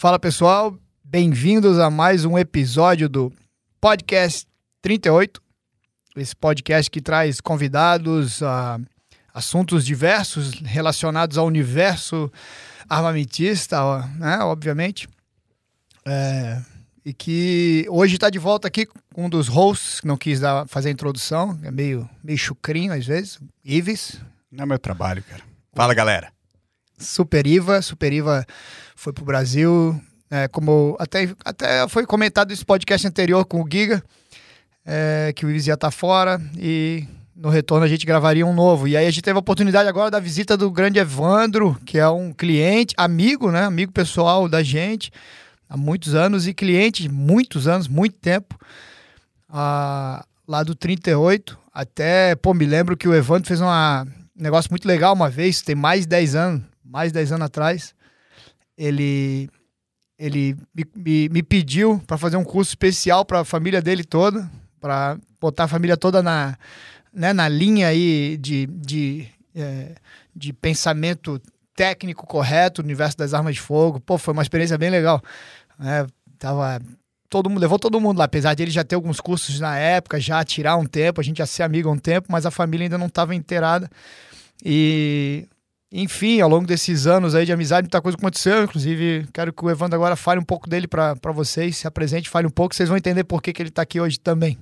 Fala pessoal, bem-vindos a mais um episódio do Podcast 38. Esse podcast que traz convidados a assuntos diversos relacionados ao universo armamentista, né, obviamente. É, e que hoje está de volta aqui com um dos hosts, que não quis dar, fazer a introdução, é meio, meio chucrinho às vezes, Ives. Não é meu trabalho, cara. Fala, galera. Super Iva, Super Iva foi pro Brasil, é, como até, até foi comentado nesse podcast anterior com o Giga, é, que o Ives ia estar tá fora e no retorno a gente gravaria um novo. E aí a gente teve a oportunidade agora da visita do grande Evandro, que é um cliente, amigo, né? Amigo pessoal da gente há muitos anos e cliente muitos anos, muito tempo. Lá do 38, até, pô, me lembro que o Evandro fez uma, um negócio muito legal uma vez, tem mais de 10 anos, mais de 10 anos atrás. Ele ele me, me, me pediu para fazer um curso especial para a família dele toda, para botar a família toda na, né, na linha aí de, de, é, de pensamento técnico correto no universo das armas de fogo. Pô, foi uma experiência bem legal. É, tava todo mundo, levou todo mundo lá, apesar de ele já ter alguns cursos na época, já tirar um tempo, a gente já ser amigo um tempo, mas a família ainda não estava inteirada. E, enfim, ao longo desses anos aí de amizade, muita coisa aconteceu. Inclusive, quero que o Evandro agora fale um pouco dele para vocês, se apresente, fale um pouco, vocês vão entender por que, que ele está aqui hoje também.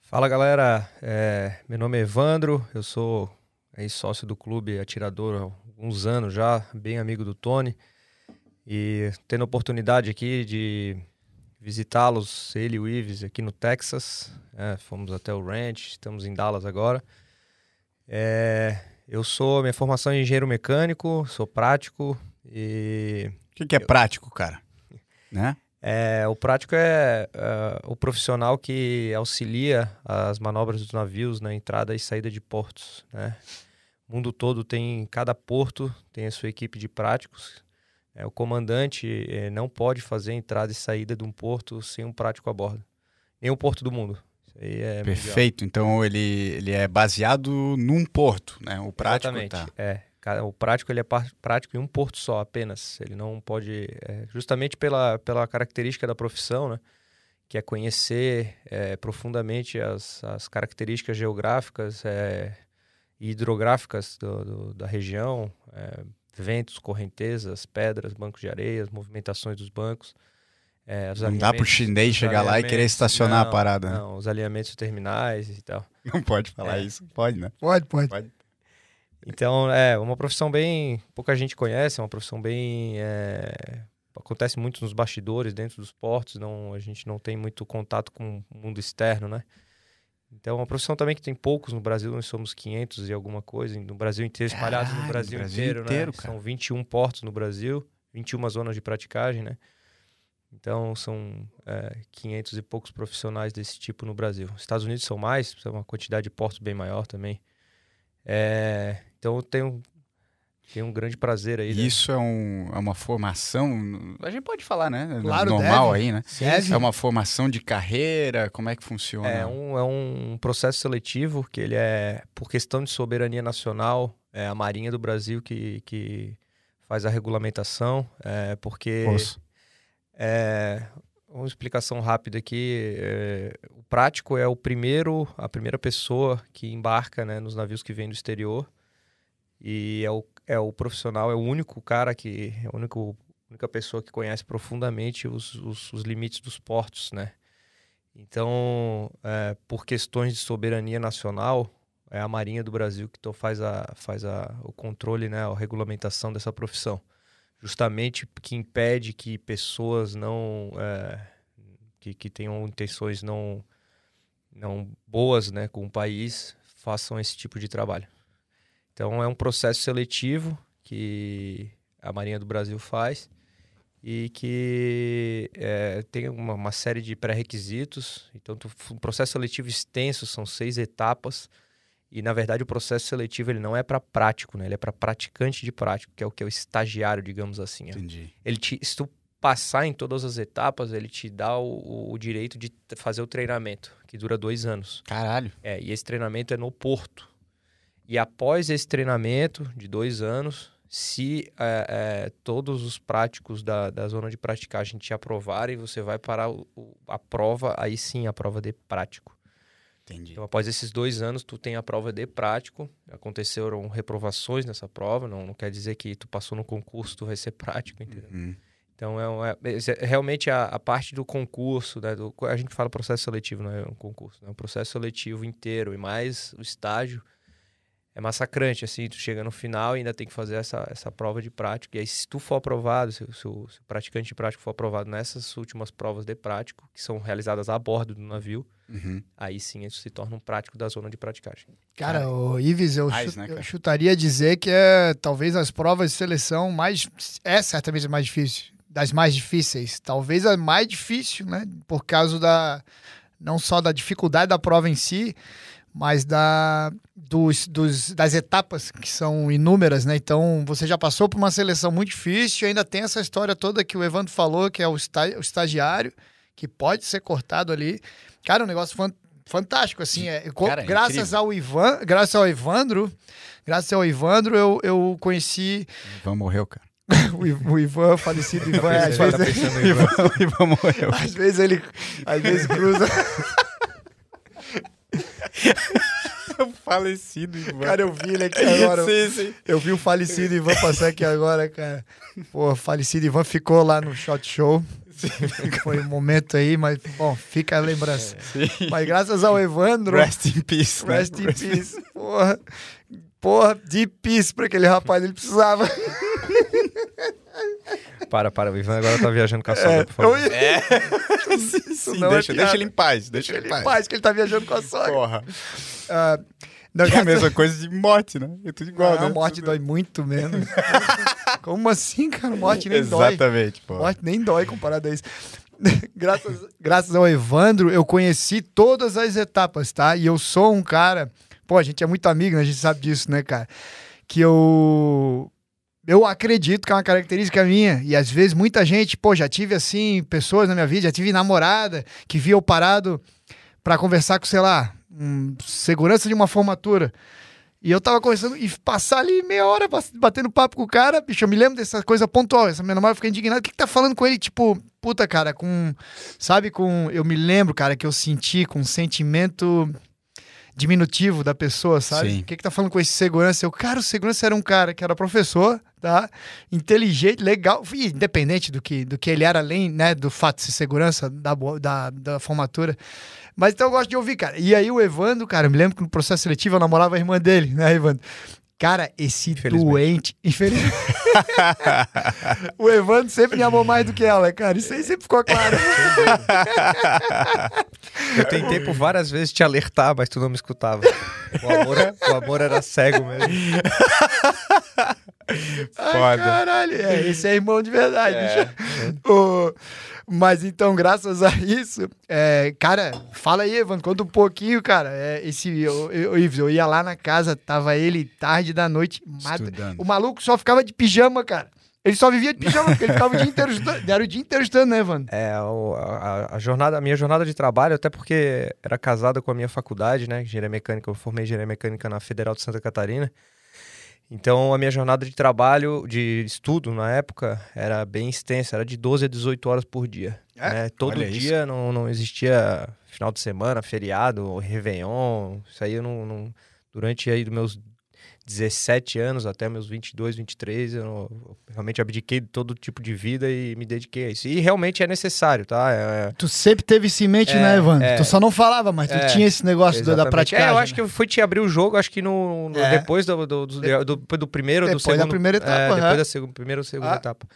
Fala galera, é, meu nome é Evandro, eu sou aí, sócio do clube Atirador há alguns anos já, bem amigo do Tony. E tendo a oportunidade aqui de visitá-los, ele e o Ives, aqui no Texas. É, fomos até o ranch, estamos em Dallas agora. É, eu sou, minha formação é engenheiro mecânico, sou prático e... O que, que é eu... prático, cara? né? É, o prático é uh, o profissional que auxilia as manobras dos navios na entrada e saída de portos, né? O mundo todo tem, cada porto tem a sua equipe de práticos é, o comandante é, não pode fazer entrada e saída de um porto sem um prático a bordo. Nenhum porto do mundo. É Perfeito. Mundial. Então ele, ele é baseado num porto, né? O prático Exatamente. Tá... É. O prático ele é prático em um porto só apenas. Ele não pode, é, justamente pela, pela característica da profissão, né? Que é conhecer é, profundamente as, as características geográficas é, e hidrográficas do, do, da região, é, ventos, correntezas, pedras, bancos de areias, movimentações dos bancos. É, não dá pro chinês chegar lá e querer estacionar não, a parada. Né? Não, os alinhamentos terminais e tal. Não pode falar é. isso. Pode, né? Pode, pode, pode. Então, é uma profissão bem. Pouca gente conhece, é uma profissão bem. É, acontece muito nos bastidores, dentro dos portos, não, a gente não tem muito contato com o mundo externo, né? Então, é uma profissão também que tem poucos no Brasil, nós somos 500 e alguma coisa, no Brasil inteiro, espalhados Caralho, no Brasil, Brasil inteiro, inteiro né? Cara. São 21 portos no Brasil, 21 zonas de praticagem, né? Então, são é, 500 e poucos profissionais desse tipo no Brasil. Estados Unidos são mais, são uma quantidade de portos bem maior também. É, então, eu tenho tem um grande prazer aí. Né? Isso é, um, é, uma formação, a gente pode falar, né? Claro, Normal deve. aí, né? Deve. É uma formação de carreira, como é que funciona? É um, é um processo seletivo que ele é, por questão de soberania nacional, é a Marinha do Brasil que, que faz a regulamentação, é, porque... É, uma explicação rápida aqui. É, o prático é o primeiro, a primeira pessoa que embarca né, nos navios que vêm do exterior e é o é o profissional, é o único cara que. É a única, única pessoa que conhece profundamente os, os, os limites dos portos, né? Então, é, por questões de soberania nacional, é a Marinha do Brasil que faz, a, faz a, o controle, né, a regulamentação dessa profissão. Justamente que impede que pessoas não. É, que, que tenham intenções não, não boas né, com o país façam esse tipo de trabalho. Então é um processo seletivo que a Marinha do Brasil faz e que é, tem uma, uma, série de pré-requisitos. Então, um processo seletivo extenso, são seis etapas. E, na verdade, o processo seletivo ele não é para prático, né? ele é para praticante de prático, que é o que é o estagiário, digamos assim. Entendi. Ele te, se tu passar em todas as etapas, ele te dá o, o direito de fazer o treinamento, que dura dois anos. Caralho. É, e esse treinamento é no Porto. E após esse treinamento de dois anos, Se é, é, todos os práticos da, da zona de praticagem te aprovarem, você vai para o, a prova, aí sim a prova de prático. Entendi. Então, após esses dois anos, tu tem a prova de prático. Aconteceram reprovações nessa prova, não, não quer dizer que tu passou no concurso, tu vai ser prático, entendeu? Uhum. Então, é, é, é realmente a, a, parte do concurso, né, do, a gente fala processo seletivo, não é um concurso, é um processo seletivo inteiro e mais o estágio é massacrante, assim, tu chega no final e ainda tem que fazer essa, essa prova de prática. E aí, se tu for aprovado, se, se, o, se o praticante de prático for aprovado nessas últimas provas de prático, que são realizadas a bordo do navio, uhum. aí sim isso se torna um prático da zona de praticagem. Cara, o Ives, eu, mais, né, eu chutaria dizer que é talvez as provas de seleção mais. É certamente a mais difícil. Das mais difíceis. Talvez a mais difícil, né? Por causa da. Não só da dificuldade da prova em si, mas da, dos, dos, das etapas, que são inúmeras, né? Então, você já passou por uma seleção muito difícil, ainda tem essa história toda que o Evandro falou, que é o, o estagiário, que pode ser cortado ali. Cara, um negócio fan, fantástico, assim. É, Cara, é graças ao Ivan, graças ao Evandro, graças ao Evandro, eu, eu conheci. O Ivan morreu, cara. o, o Ivan, falecido Ivan, às vezes. Ivan, o Ivan morreu. Às vezes ele. Às vezes cruza. o falecido Ivan. Cara, eu vi ele aqui agora. Sim, sim. Eu vi o falecido Ivan passar aqui agora, cara. Pô, o falecido Ivan ficou lá no shot show. Sim. Foi um momento aí, mas, bom, fica a lembrança. É, mas graças ao Evandro. Rest in peace. Né? Rest né? in peace. Porra. Porra, de peace pra aquele rapaz, ele precisava. Para, para, o Ivan agora tá viajando com a sogra, é, por favor. Eu... É. sim, sim, não deixa, é deixa ele em paz, deixa, deixa ele em paz. que ele tá viajando com a sogra. Porra. Uh, não, é a mesma coisa de morte, né? É tudo igual, ah, né? morte dói muito menos. Como assim, cara? Morte nem dói. Exatamente, pô. Morte nem dói comparado a isso. graças, graças ao Evandro, eu conheci todas as etapas, tá? E eu sou um cara... Pô, a gente é muito amigo, né? A gente sabe disso, né, cara? Que eu eu acredito que é uma característica minha. E às vezes muita gente, pô, já tive assim, pessoas na minha vida, já tive namorada que via eu parado para conversar com, sei lá, um, segurança de uma formatura. E eu tava conversando e passar ali meia hora batendo papo com o cara, bicho, eu me lembro dessa coisa pontual. Essa minha namorada fica indignada. O que, que tá falando com ele? Tipo, puta, cara, com. Sabe, com. Eu me lembro, cara, que eu senti com um sentimento diminutivo da pessoa, sabe? O que que tá falando com esse segurança? Eu, cara, o segurança era um cara que era professor, tá? Inteligente, legal, independente do que, do que ele era, além, né, do fato de ser segurança da, da, da formatura. Mas então eu gosto de ouvir, cara. E aí o Evandro, cara, eu me lembro que no processo seletivo eu namorava a irmã dele, né, Evandro? Cara, esse doente. Infelizmente. o Evandro sempre me amou mais do que ela, cara. Isso aí sempre ficou claro. Eu tentei por várias vezes te alertar, mas tu não me escutava. O amor, o amor era cego mesmo. Ai, caralho. É, esse é irmão de verdade. É. o... Mas então, graças a isso, é, cara, fala aí, Evan, conta um pouquinho, cara. É, esse, eu, eu, eu, ia lá na casa, tava ele tarde da noite, mata, o maluco só ficava de pijama, cara. Ele só vivia de pijama, porque ele ficava o dia inteiro estudando. Era o dia inteiro estudando, né, Evan? É, o, a, a, jornada, a minha jornada de trabalho, até porque era casada com a minha faculdade, né? Engenharia mecânica, eu formei engenharia mecânica na Federal de Santa Catarina. Então, a minha jornada de trabalho, de estudo na época, era bem extensa, era de 12 a 18 horas por dia. É? Né? Todo dia não, não existia final de semana, feriado, Réveillon. Isso aí eu não. não durante aí meus 17 anos até meus 22, 23, eu realmente abdiquei de todo tipo de vida e me dediquei a isso. E realmente é necessário, tá? É, é tu sempre teve isso em mente, é, né, Ivan? É, tu só não falava, mas tu é, tinha esse negócio exatamente. da prática. É, eu acho né? que eu fui te abrir o jogo, acho que no, no é. depois do, do, do, do, do primeiro, depois do segundo. da primeira etapa, Depois da segunda, primeira ou segunda ah. etapa.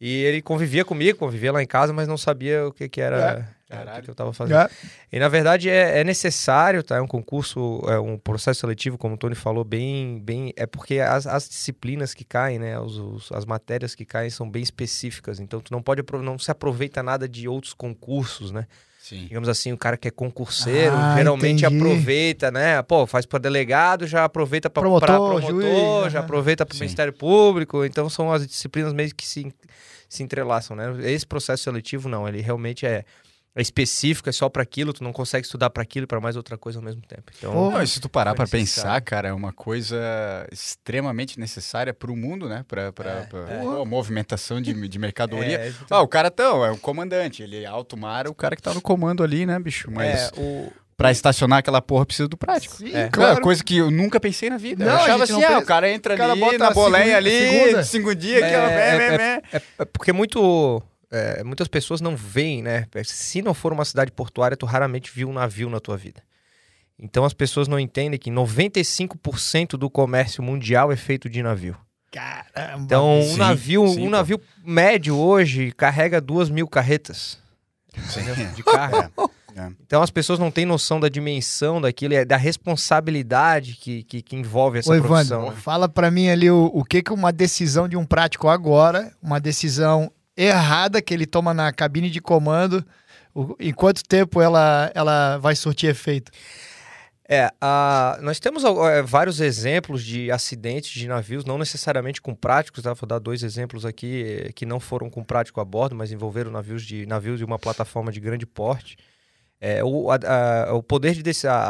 E ele convivia comigo, convivia lá em casa, mas não sabia o que, que era é, o que eu estava fazendo. É. E na verdade é, é, necessário, tá? É um concurso, é um processo seletivo, como o Tony falou, bem. bem é porque as, as disciplinas que caem, né? Os, os, as matérias que caem são bem específicas. Então tu não pode não se aproveita nada de outros concursos, né? Sim. Digamos assim, o cara que é concurseiro, ah, geralmente entendi. aproveita, né? Pô, faz para delegado, já aproveita para promotor, promotor juiz, já aproveita para o Ministério Público. Então são as disciplinas meio que se se entrelaçam, né? Esse processo seletivo não, ele realmente é é específico, é só para aquilo, tu não consegue estudar para aquilo e para mais outra coisa ao mesmo tempo. Então, não, se tu parar para pensar, cara, é uma coisa extremamente necessária para o mundo, né? Para é, é. movimentação de, de mercadoria. É, ah, o cara tão, é o comandante, ele é alto mar, o cara que tá no comando ali, né, bicho? Mas é, o Pra estacionar aquela porra precisa do prático. Sim, é. claro. Coisa que eu nunca pensei na vida. Não, eu achava assim, ah, o cara entra cara ali na boleia ali, segunda, segunda dia, é, é, é, é, é, porque muito é, muitas pessoas não veem, né? Se não for uma cidade portuária, tu raramente viu um navio na tua vida. Então as pessoas não entendem que 95% do comércio mundial é feito de navio. Caramba! Então um sim, navio, sim, um navio médio hoje carrega duas mil carretas de carga. É. Então as pessoas não têm noção da dimensão daquilo, da responsabilidade que, que, que envolve essa Ô, profissão. Evandro, fala para mim ali o, o que que uma decisão de um prático agora, uma decisão errada que ele toma na cabine de comando, o, em quanto tempo ela, ela vai surtir efeito? É, uh, nós temos uh, vários exemplos de acidentes de navios, não necessariamente com práticos, tá? vou dar dois exemplos aqui eh, que não foram com prático a bordo, mas envolveram navios de, navios de uma plataforma de grande porte. É, o, a, a, o poder de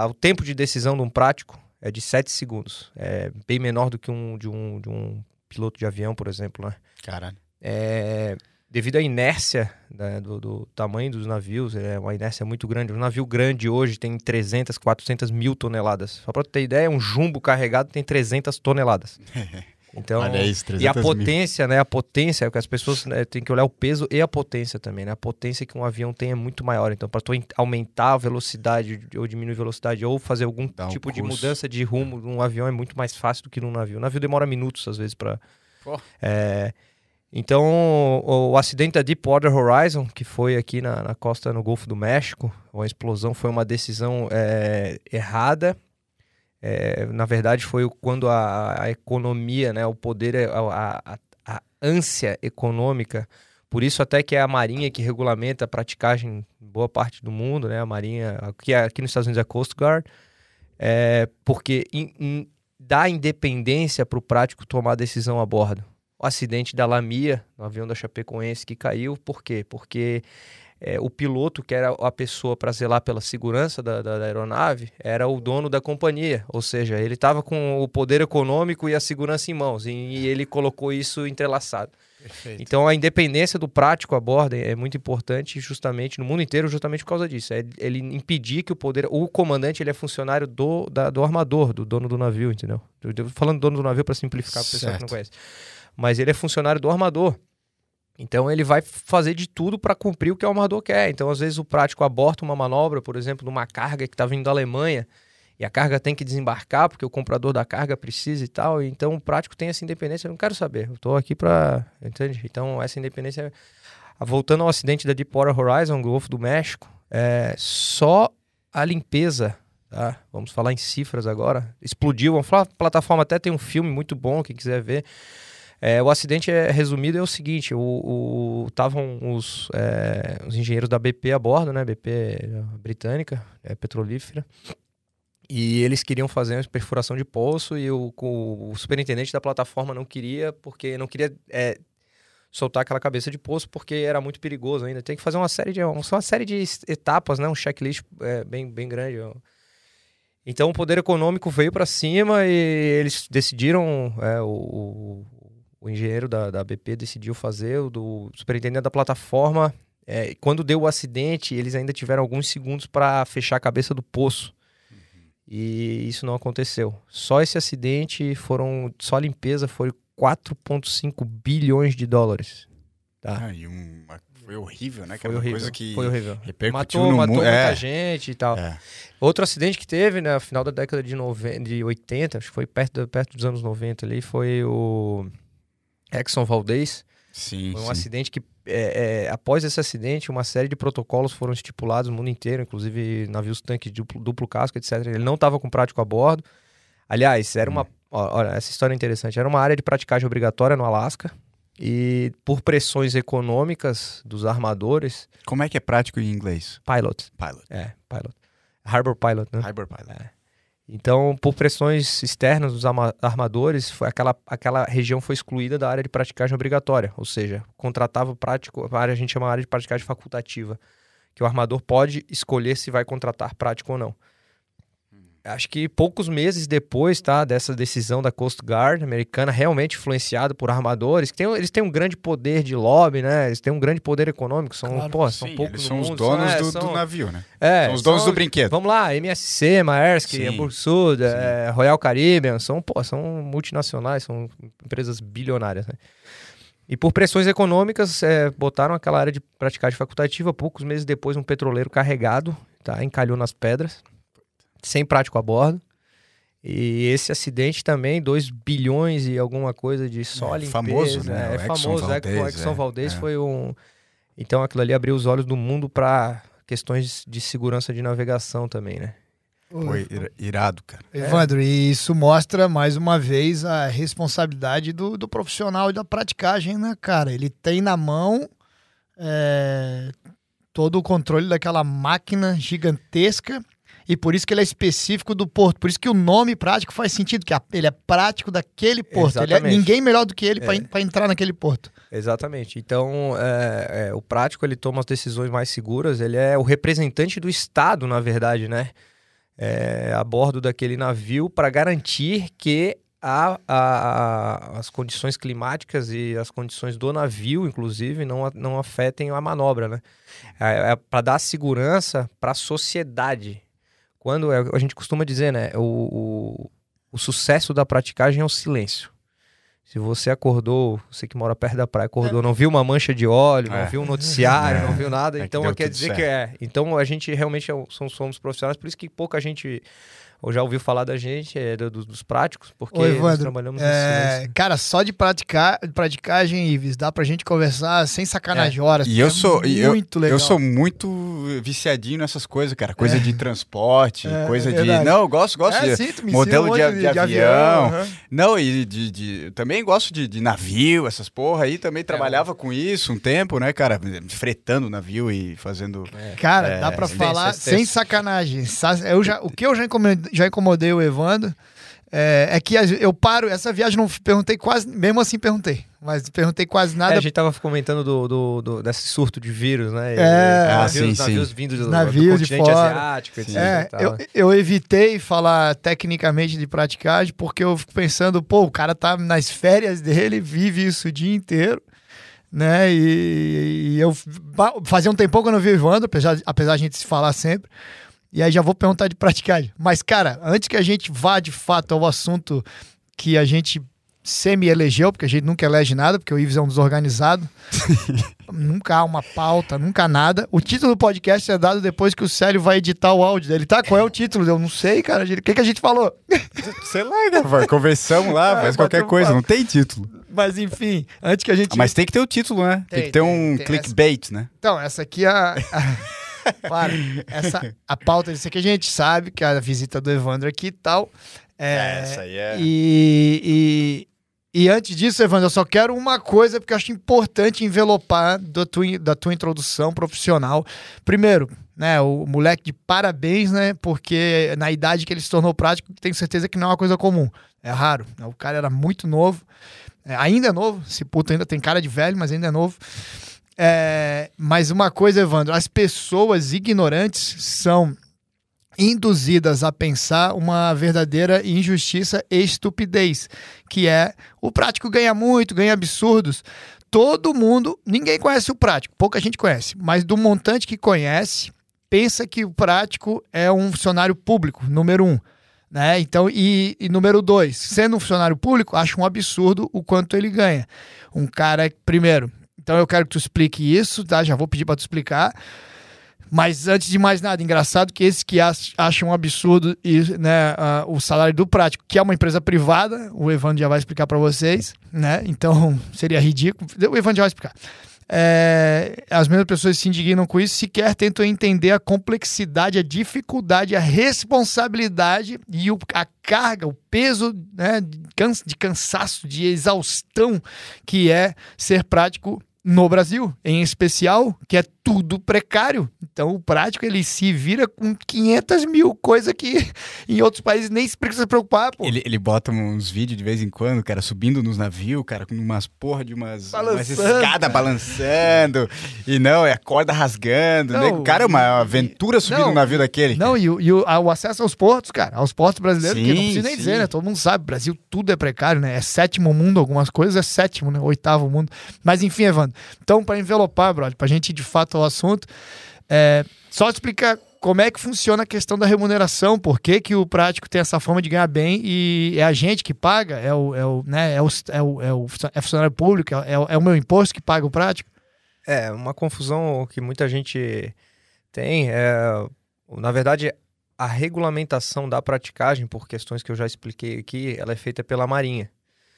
o tempo de decisão de um prático é de 7 segundos. É bem menor do que um de um, de um piloto de avião, por exemplo, né? Caralho. É, devido à inércia né, do, do, tamanho dos navios, é uma inércia muito grande. Um navio grande hoje tem 300, 400 mil toneladas. Só para ter ideia, um jumbo carregado tem 300 toneladas. Então, Olha isso, e a potência, mil. né? A potência, é que as pessoas né, têm que olhar o peso e a potência também, né? A potência que um avião tem é muito maior. Então, para tu aumentar a velocidade ou diminuir a velocidade ou fazer algum Dá tipo um de mudança de rumo num avião é muito mais fácil do que num navio. O navio demora minutos às vezes para. É, então, o, o, acidente da Deepwater Horizon, que foi aqui na, na, costa no Golfo do México, a explosão foi uma decisão é, errada é, na verdade, foi quando a, a, economia, né, o poder, a, a, a, ânsia econômica, por isso até que é a Marinha que regulamenta a praticagem em boa parte do mundo, né, a Marinha, aqui, aqui nos Estados Unidos é a Coast Guard, é, porque in, in, dá independência para o prático tomar decisão a bordo. O acidente da Lamia, no avião da Chapecoense que caiu, por quê? Porque é, o piloto, que era a pessoa para zelar pela segurança da, da, da, aeronave, era o dono da companhia. Ou seja, ele estava com o poder econômico e a segurança em mãos, e, e ele colocou isso entrelaçado. Perfeito. Então a independência do prático a bordo é muito importante justamente no mundo inteiro justamente por causa disso. É ele impedir que o poder, o comandante ele é funcionário do, da, do armador, do dono do navio, entendeu? Eu, falando dono do navio para simplificar para o pessoal que não conhece. Mas ele é funcionário do armador. Então ele vai fazer de tudo para cumprir o que o armador quer. Então, às vezes, o prático aborta uma manobra, por exemplo, de uma carga que está vindo da Alemanha e a carga tem que desembarcar porque o comprador da carga precisa e tal. Então, o prático tem essa independência. Eu não quero saber. Eu estou aqui para. Entende? Então, essa independência. Voltando ao acidente da Deepwater Horizon, Golfo do México, é só a limpeza. Tá? Vamos falar em cifras agora. Explodiu. Vamos falar, a plataforma até tem um filme muito bom, quem quiser ver é, o acidente é resumido é o seguinte: estavam os, é, os engenheiros da BP a bordo, né? BP britânica, é, petrolífera. E eles queriam fazer uma perfuração de poço e o, o, superintendente da plataforma não queria, porque não queria é, soltar aquela cabeça de poço, porque era muito perigoso ainda. Tem que fazer uma série de, uma série de etapas, né? Um checklist é, bem, bem grande. Então o poder econômico veio para cima e eles decidiram, é, o, o engenheiro da, da BP decidiu fazer, o do superintendente da plataforma. É, quando deu o acidente, eles ainda tiveram alguns segundos para fechar a cabeça do poço. Uhum. E isso não aconteceu. Só esse acidente foram. Só a limpeza foi 4,5 bilhões de dólares. Tá? Ah, e uma, foi horrível, né? Foi horrível, coisa que foi horrível. Repercutiu matou, no matou mundo. muita é. gente e tal. É. Outro acidente que teve, né, no final da década de, 90, de 80, acho que foi perto, perto dos anos 90 ali, foi o Exxon Valdez. Sim, Foi um sim. acidente que, é, é, após esse acidente, uma série de protocolos foram estipulados no mundo inteiro, inclusive navios tanques duplo, duplo casco, etc. Ele não estava com prático a bordo. Aliás, era uma. Hum. Olha, essa história é interessante. Era uma área de praticagem obrigatória no Alasca. E por pressões econômicas dos armadores. Como é que é prático em inglês? Pilot. Pilot. É, pilot. Harbor Pilot, né? Harbor Pilot. É. Então, por pressões externas dos armadores, aquela, aquela região foi excluída da área de praticagem obrigatória, ou seja, contratava prático, a área a gente chama área de praticagem facultativa, que o armador pode escolher se vai contratar prático ou não acho que poucos meses depois, tá, dessa decisão da Coast Guard americana, realmente influenciado por armadores, que tem, eles têm um grande poder de lobby, né? Eles têm um grande poder econômico, são, claro, pô, são poucos eles são os donos são, do, é, são, do, navio, né? É, são os donos são, do brinquedo. Vamos lá, MSC, Maersk, Hamburg Sud, é, Royal Caribbean, são, pô, são multinacionais, são empresas bilionárias, né? E por pressões econômicas, é, botaram aquela área de praticagem facultativa. Poucos meses depois, um petroleiro carregado tá, encalhou nas pedras sem prático a bordo. E esse acidente também, 2 bilhões e alguma coisa de só é, limpeza. Famoso, né? É, é famoso. Valdez, é, o Exxon é, Valdez é. foi um... Então aquilo ali abriu os olhos do mundo para questões de segurança de navegação também, né? Foi irado, cara. Evandro, e isso mostra mais uma vez a responsabilidade do, do profissional e da praticagem, né, cara? Ele tem na mão é, todo o controle daquela máquina gigantesca e por isso que ele é específico do porto. Por isso que o nome prático faz sentido, que ele é prático daquele porto. É ninguém melhor do que ele é. para entrar naquele porto. Exatamente. Então, é, é, o prático ele toma as decisões mais seguras. Ele é o representante do Estado, na verdade, né? É, a bordo daquele navio para garantir que a, a, as condições climáticas e as condições do navio, inclusive, não, não afetem a manobra, né? É, é para dar segurança para a sociedade quando é, a gente costuma dizer, né? O, o, o sucesso da praticagem é o silêncio. Se você acordou, você que mora perto da praia, acordou, é. não viu uma mancha de óleo, é. não viu um noticiário, é. não viu nada, é então que quer dizer certo. que é. Então a gente realmente é, somos, somos profissionais, por isso que pouca gente ou já ouviu falar da gente, é, do, dos práticos, porque Ô, Evandro, nós trabalhamos é, Cara, só de praticar, praticagem, Ives, dá pra gente conversar sem sacanagem é. horas. E eu é sou muito eu, legal. Eu sou muito viciadinho nessas coisas, cara. Coisa é. de transporte, é, coisa de. Não, eu gosto, gosto de sim, modelo de, de, de, de, avião. avião uhum. Não, e de, de, também gosto de, de navio, essas porra aí. Também trabalhava com isso um tempo, né, cara? Fretando o navio e fazendo. Cara, dá pra falar sem sacanagem. Eu já, o que eu já encomendei já incomodei o Evandro. É, é, que eu paro, essa viagem não perguntei quase, mesmo assim perguntei, mas perguntei quase nada. É, a gente tava comentando do, do, do, desse surto de vírus, né? É, ah, navios, sim, navios sim. vindos do, navios do continente fora. asiático, etc. É, eu, eu evitei falar tecnicamente de praticagem, porque eu fico pensando, pô, o cara tá nas férias dele, vive isso o dia inteiro né? E, e, eu fazia um tempão que eu não vi o Evandro, apesar, apesar de a gente se falar sempre. E aí já vou perguntar de praticagem. Mas, cara, antes que a gente vá de fato ao assunto que a gente semi-elegeu, porque a gente nunca elege nada, porque o Ives é um desorganizado. nunca há uma pauta, nunca nada. O título do podcast é dado depois que o Célio vai editar o áudio dele. Tá? Qual é o título? Eu não sei, cara. O que, que a gente falou? Sei lá, né? Conversamos lá, é, faz qualquer coisa, não tem título. Mas enfim, antes que a gente. Mas tem que ter o título, né? Tem, tem que ter tem, um tem clickbait, essa... né? Então, essa aqui é a. Para, essa, a pauta disso aqui a gente sabe, que é a visita do Evandro aqui e tal. É, é, essa aí é. E, e, e, antes disso, Evandro, eu só quero uma coisa, porque eu acho importante envelopar da tua, da tua introdução profissional. Primeiro, né, o moleque de parabéns, né? Porque na idade que ele se tornou prático, tenho certeza que não é uma coisa comum. É raro. Né, o cara era muito novo. É, ainda é novo, esse puto ainda tem cara de velho, mas ainda é novo. É, mas uma coisa, Evandro, as pessoas ignorantes são induzidas a pensar uma verdadeira injustiça e estupidez, que é o prático ganha muito, ganha absurdos. Todo mundo, ninguém conhece o prático, pouca gente conhece, mas do montante que conhece, pensa que o prático é um funcionário público, número um. Né? Então, e, e número dois, sendo um funcionário público, acha um absurdo o quanto ele ganha. Um cara, primeiro, então eu quero que tu explique isso, tá? Já vou pedir para tu explicar. Mas antes de mais nada, engraçado que esses que acham um absurdo né, uh, o salário do prático, que é uma empresa privada, o Evandro já vai explicar para vocês, né? Então seria ridículo. O Evandro já vai explicar. É, as mesmas pessoas se indignam com isso, sequer tentam entender a complexidade, a dificuldade, a responsabilidade e o, a carga, o peso né, de, cansaço, de exaustão que é ser prático no Brasil, em especial, que é tudo precário. Então, o prático ele se vira com 500 mil, coisa que em outros países nem se precisa preocupar, pô. Ele, ele bota uns vídeos de vez em quando, cara, subindo nos navios, cara, com umas porra de umas, umas escadas balançando. E não, é a corda rasgando. Não, né? Cara, é uma aventura subir no navio daquele. Não, e, o, e o, o, acesso aos portos, cara, aos portos brasileiros, sim, que não precisa nem sim. dizer, né? Todo mundo sabe, Brasil tudo é precário, né? É sétimo mundo, algumas coisas é sétimo, né? Oitavo mundo. Mas enfim, Evandro. Então, para envelopar, brother, pra gente ir de fato ao assunto, é, só explicar como é que funciona a questão da remuneração, por que, que o prático tem essa forma de ganhar bem e é a gente que paga, é o, é o, né, é o, é o, é o é funcionário público, é o, é o meu imposto que paga o prático? É, uma confusão que muita gente tem é, na verdade, a regulamentação da praticagem, por questões que eu já expliquei aqui, ela é feita pela Marinha.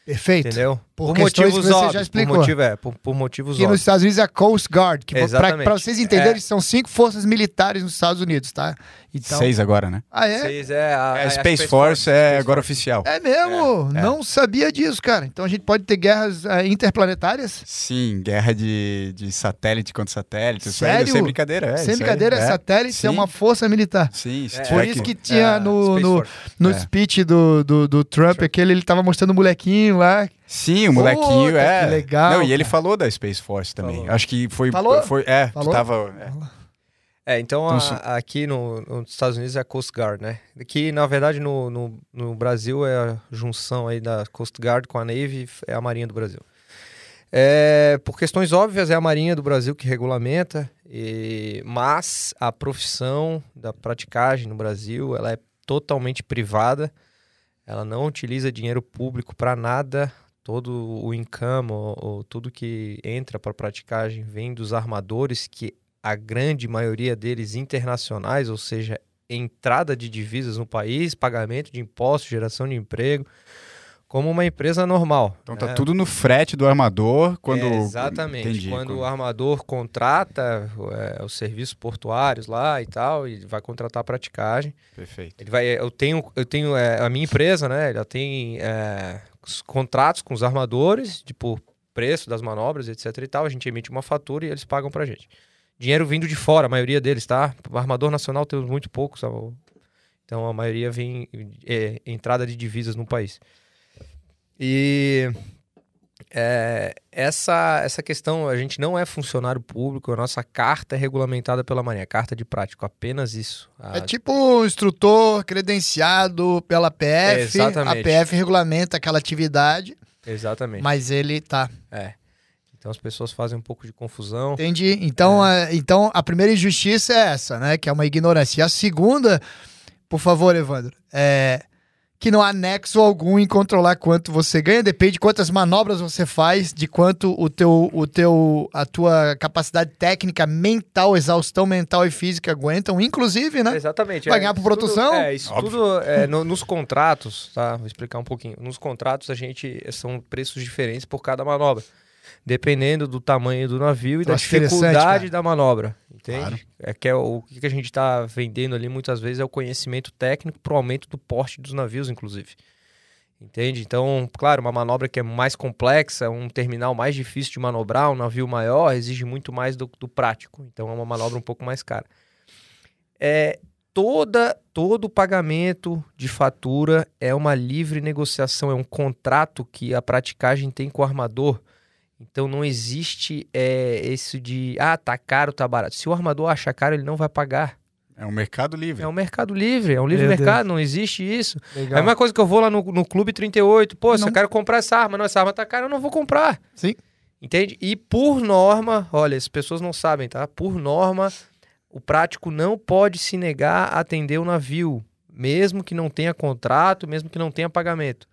Perfeito. Entendeu? Por, por motivos óbvios. já explicou. Por, motivo, é, por, por motivos que óbvios. nos Estados Unidos é a Coast Guard. Que para vocês entenderem, é. são cinco forças militares nos Estados Unidos, tá? Então... Seis agora, né? Ah, é? Seis é a, é, a Space, Space, Force, Force é Space agora Force. oficial. É mesmo? É, é. Não sabia disso, cara. Então a gente pode ter guerras uh, interplanetárias? Sim, guerra de, de satélite contra satélite. Sério? Isso sem brincadeira, é. Sem brincadeira, é. satélite Sim. é uma força militar. Sim, Por isso que tinha no, no, no speech do, do, do Trump, aquele, ele tava mostrando o molequinho lá. Sim, o molequinho, Puta, é. Que legal. Não, e ele falou da Space Force também. Falou. Acho que foi. Falou? Foi, é, falou? tava. É. É, então, então a, aqui no, nos Estados Unidos é a Coast Guard, né? Aqui, na verdade, no, no, no, Brasil é a junção aí da Coast Guard com a Navy, é a Marinha do Brasil. É, por questões óbvias, é a Marinha do Brasil que regulamenta, e, mas a profissão da praticagem no Brasil ela é totalmente privada, ela não utiliza dinheiro público para nada, todo o income, ou, ou tudo que entra para praticagem vem dos armadores que a grande maioria deles internacionais, ou seja, entrada de divisas no país, pagamento de impostos, geração de emprego, como uma empresa normal. Então tá né? tudo no frete do armador quando é, exatamente Entendi, quando, o armador contrata é, os serviços portuários lá e tal e vai contratar a praticagem. Perfeito. Ele vai, eu tenho, eu tenho é, a minha empresa, né? Ela tem é, contratos com os armadores, tipo preço das manobras, etc e tal. A gente emite uma fatura e eles pagam pra gente dinheiro vindo de fora, a maioria deles, tá? O armador nacional temos muito poucos, então a maioria vem é, entrada de divisas no país. E é, essa, essa questão, a gente não é funcionário público, a nossa carta é regulamentada pela Marinha, carta de prático, apenas isso. A... É tipo um instrutor credenciado pela PF, Exatamente. a PF regulamenta aquela atividade. Exatamente. Mas ele tá. É. Então as pessoas fazem um pouco de confusão. Entendi. Então, é. a, então a primeira injustiça é essa, né? Que é uma ignorância. E a segunda, por favor, Evandro, é que não há nexo algum em controlar quanto você ganha, depende de quantas manobras você faz, de quanto o teu, o teu, a tua capacidade técnica, mental, exaustão mental e física aguentam, inclusive, né? Exatamente. Vai é, ganhar por produção. Tudo, é, isso Óbvio. tudo é, no, nos contratos, tá? Vou explicar um pouquinho. Nos contratos a gente são preços diferentes por cada manobra dependendo do tamanho do navio e da dificuldade da manobra. Entende? Claro. É que é o, o que a gente está vendendo ali muitas vezes é o conhecimento técnico para o aumento do porte dos navios, inclusive. Entende? Então, claro, uma manobra que é mais complexa, um terminal mais difícil de manobrar, um navio maior, exige muito mais do, do prático. Então, é uma manobra um pouco mais cara. É, toda, todo pagamento de fatura é uma livre negociação, é um contrato que a praticagem tem com o armador então não existe é, isso de, ah, tá caro, tá barato. Se o armador achar caro, ele não vai pagar. É um mercado livre. É um mercado livre, é um livre Meu mercado, Deus. não existe isso. Legal. É a mesma coisa que eu vou lá no, no Clube 38, pô, não. se eu quero comprar essa arma, não, essa arma tá cara, eu não vou comprar. Sim. Entende? E por norma, olha, as pessoas não sabem, tá? Por norma, o prático não pode se negar a atender o navio, mesmo que não tenha contrato, mesmo que não tenha pagamento.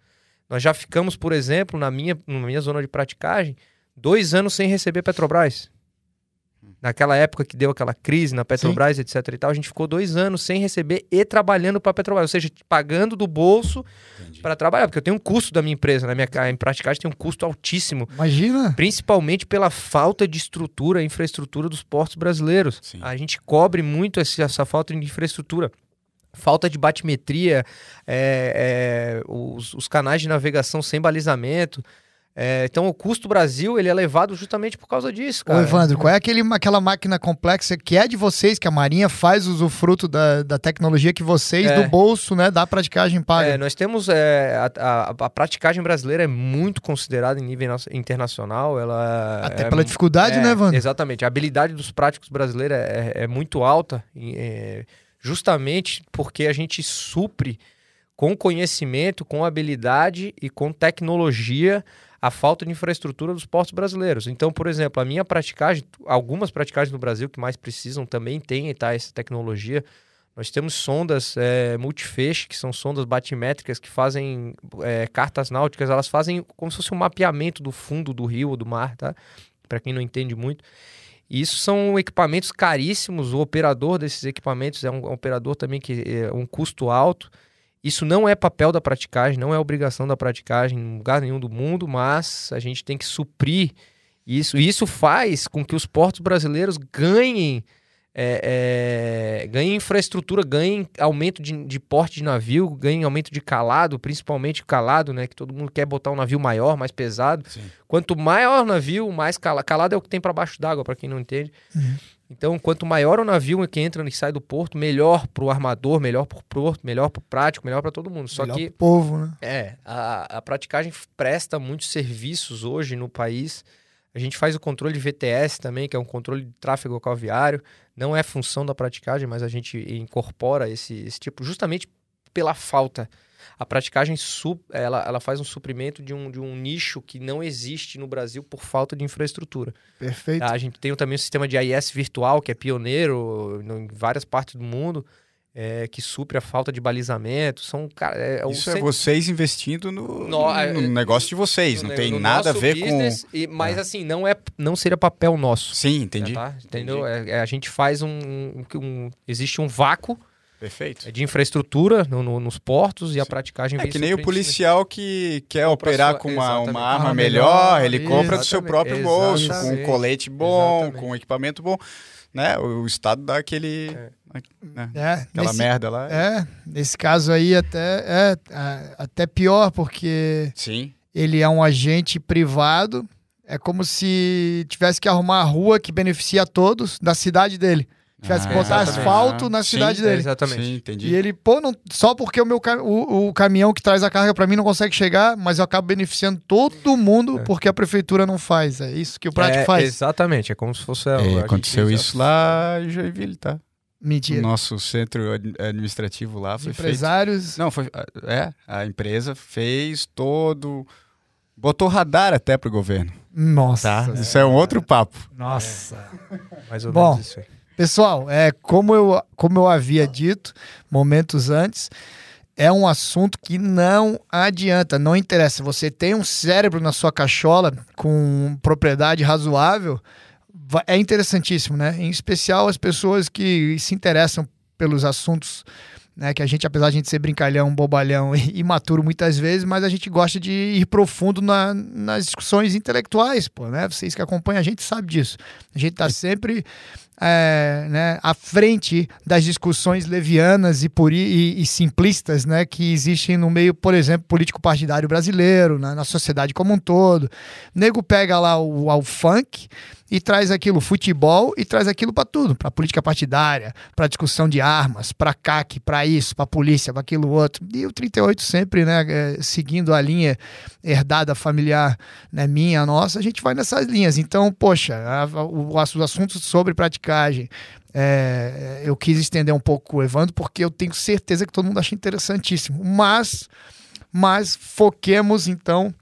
Nós já ficamos, por exemplo, na minha, na minha zona de praticagem, dois anos sem receber Petrobras. Naquela época que deu aquela crise na Petrobras, Sim. etc e tal, a gente ficou dois anos sem receber e trabalhando para a Petrobras, ou seja, pagando do bolso para trabalhar, porque eu tenho um custo da minha empresa, na minha em praticagem tem um custo altíssimo. Imagina. Principalmente pela falta de estrutura, infraestrutura dos portos brasileiros. Sim. A gente cobre muito essa, essa falta de infraestrutura falta de batimetria, é, é, os, os, canais de navegação sem balizamento. É, então o custo Brasil ele é elevado justamente por causa disso, cara. Ô, Evandro, qual é aquele, aquela máquina complexa que é de vocês, que a Marinha faz usufruto da, da tecnologia que vocês, é. do bolso, né, da praticagem paga? É, nós temos é, a, a, a, praticagem brasileira é muito considerada em nível internacional. Ela Até é pela dificuldade, é, né, Evandro? Exatamente. A habilidade dos práticos brasileiros é, é muito alta, justamente porque a gente supre com conhecimento, com habilidade e com tecnologia a falta de infraestrutura dos portos brasileiros. Então, por exemplo, a minha praticagem, algumas praticagens no Brasil que mais precisam também têm tá, essa tecnologia. Nós temos sondas é, multifeixe, que são sondas batimétricas que fazem é, cartas náuticas, elas fazem como se fosse um mapeamento do fundo do rio ou do mar, tá? Para quem não entende muito. E isso são equipamentos caríssimos. O operador desses equipamentos é um, um operador também que é um custo alto. Isso não é papel da praticagem, não é obrigação da praticagem em lugar nenhum do mundo, mas a gente tem que suprir isso. E isso faz com que os portos brasileiros ganhem, é, é, ganhem infraestrutura, ganhem aumento de, de, porte de navio, ganhem aumento de calado, principalmente calado, né? Que todo mundo quer botar um navio maior, mais pesado. Sim. Quanto maior o navio, mais calado. Calado é o que tem para baixo d'água, para quem não entende. Uhum. Então, quanto maior o navio que entra e sai do porto, melhor para o armador, melhor para o porto, melhor para o prático, melhor para todo mundo. Só melhor que povo, né? É, a, a praticagem presta muitos serviços hoje no país. A gente faz o controle de VTS também, que é um controle de tráfego local-viário. Não é função da praticagem, mas a gente incorpora esse, esse tipo justamente pela falta a praticagem ela, ela faz um suprimento de um, de um nicho que não existe no Brasil por falta de infraestrutura. Perfeito. A gente tem também o sistema de AIS virtual, que é pioneiro em várias partes do mundo. É, que supre a falta de balizamento. São, cara, é, é Isso é vocês investindo no, no, no é, negócio de vocês, no, não tem nada a ver business, com. E, mas é. assim, não, é, não seria papel nosso. Sim, entendi. Tá? Entendeu? Entendi. É, a gente faz um, um, um, Existe um vácuo Perfeito. É de infraestrutura no, no, nos portos e a praticagem É que nem o policial que quer operar sua, com uma, uma arma melhor, ele compra do seu próprio bolso, com um colete bom, exatamente. com um equipamento bom. Né? O, o Estado dá aquele. É. Né? É, Aquela nesse, merda lá. É, nesse caso aí até, é, é, até pior, porque Sim. ele é um agente privado. É como se tivesse que arrumar a rua que beneficia a todos da cidade dele tivesse ah, que botar asfalto na cidade Sim, dele. Exatamente. Sim, entendi. E ele, pô, não, só porque o meu o, o caminhão que traz a carga para mim não consegue chegar, mas eu acabo beneficiando todo mundo é. porque a prefeitura não faz. É isso que o prático é, faz. Exatamente, é como se fosse. A, é, aconteceu isso lá em Joinville, tá? Mentira. O nosso centro administrativo lá foi Empresários. Feito... Não, foi. É, a empresa fez todo. Botou radar até pro governo. Nossa. Tá? Isso é um outro papo. Nossa. É. Mais ou menos Bom, isso aí. Pessoal, é, como, eu, como eu havia dito momentos antes, é um assunto que não adianta, não interessa. Você tem um cérebro na sua cachola com propriedade razoável, é interessantíssimo, né? Em especial as pessoas que se interessam pelos assuntos né, que a gente, apesar de a gente ser brincalhão, bobalhão e imaturo muitas vezes, mas a gente gosta de ir profundo na, nas discussões intelectuais, pô, né? Vocês que acompanham a gente sabe disso. A gente tá sempre é, né, à frente das discussões levianas e, puri, e, e, simplistas né, que existem no meio, por exemplo, político-partidário brasileiro, né, na sociedade como um todo. O nego pega lá o, o funk e traz aquilo futebol e traz aquilo para tudo, para política partidária, para discussão de armas, para CAC, para isso, para polícia, para aquilo outro. E o 38 sempre, né, é, seguindo a linha herdada familiar, né, minha, nossa, a gente vai nessas linhas. Então, poxa, a, o, os assuntos sobre praticagem, é, eu quis estender um pouco o Evandro porque eu tenho certeza que todo mundo acha interessantíssimo. Mas, mas foquemos então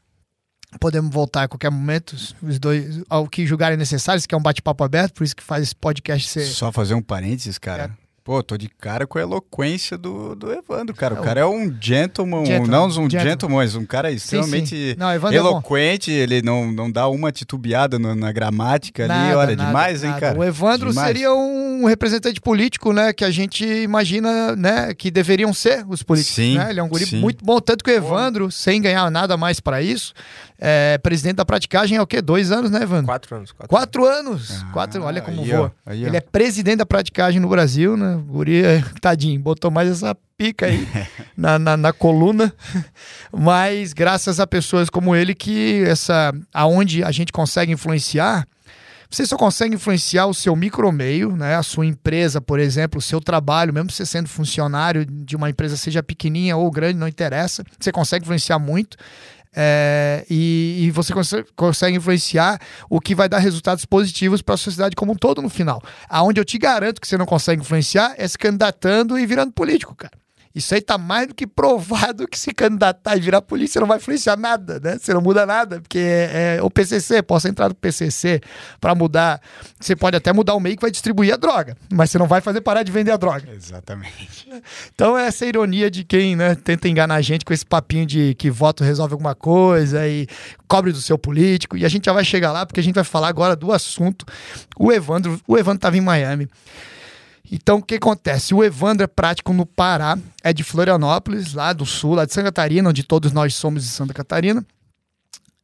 Podemos voltar a qualquer momento, os dois, ao que julgarem necessários, que é um bate-papo aberto, por isso que faz esse podcast ser. Só fazer um parênteses, cara. É. Pô, tô de cara com a eloquência do, do Evandro, cara. O é cara é um gentleman, gentleman não um gentleman, gentleman mas um cara extremamente sim, sim. Não, é eloquente, é ele não, não dá uma titubeada no, na gramática nada, ali. Olha, nada, demais, nada. hein, cara? O Evandro demais. seria um representante político, né, que a gente imagina, né, que deveriam ser os políticos. Sim, né? Ele é um guri sim. muito bom, tanto que o Evandro, bom. sem ganhar nada mais para isso, é presidente da praticagem há o quê? Dois anos, né, Evandro? Quatro anos. Quatro, quatro anos. Ah, quatro, olha como aí, voa. Aí, Ele é presidente da praticagem no Brasil, né? Guri, é, tadinho, botou mais essa pica aí na, na, na, coluna. Mas graças a pessoas como ele que essa aonde a gente consegue influenciar você só consegue influenciar o seu micromeio, né? a sua empresa, por exemplo, o seu trabalho, mesmo você sendo funcionário de uma empresa, seja pequenininha ou grande, não interessa. Você consegue influenciar muito. É, e, e, você consegue, consegue, influenciar o que vai dar resultados positivos para a sociedade como um todo no final. Aonde eu te garanto que você não consegue influenciar é se candidatando e virando político, cara. Isso aí tá mais do que provado que se candidatar e virar polícia não vai influenciar nada, né? Você não muda nada, porque é, é o PCC, posso entrar no PCC para mudar. Você pode até mudar o meio que vai distribuir a droga, mas você não vai fazer parar de vender a droga. Exatamente. Então é essa ironia de quem né, tenta enganar a gente com esse papinho de que voto resolve alguma coisa e cobre do seu político. E a gente já vai chegar lá porque a gente vai falar agora do assunto. O Evandro, o Evandro estava em Miami. Então, o que acontece? O Evandro é prático no Pará, é de Florianópolis, lá do sul, lá de Santa Catarina, onde todos nós somos de Santa Catarina.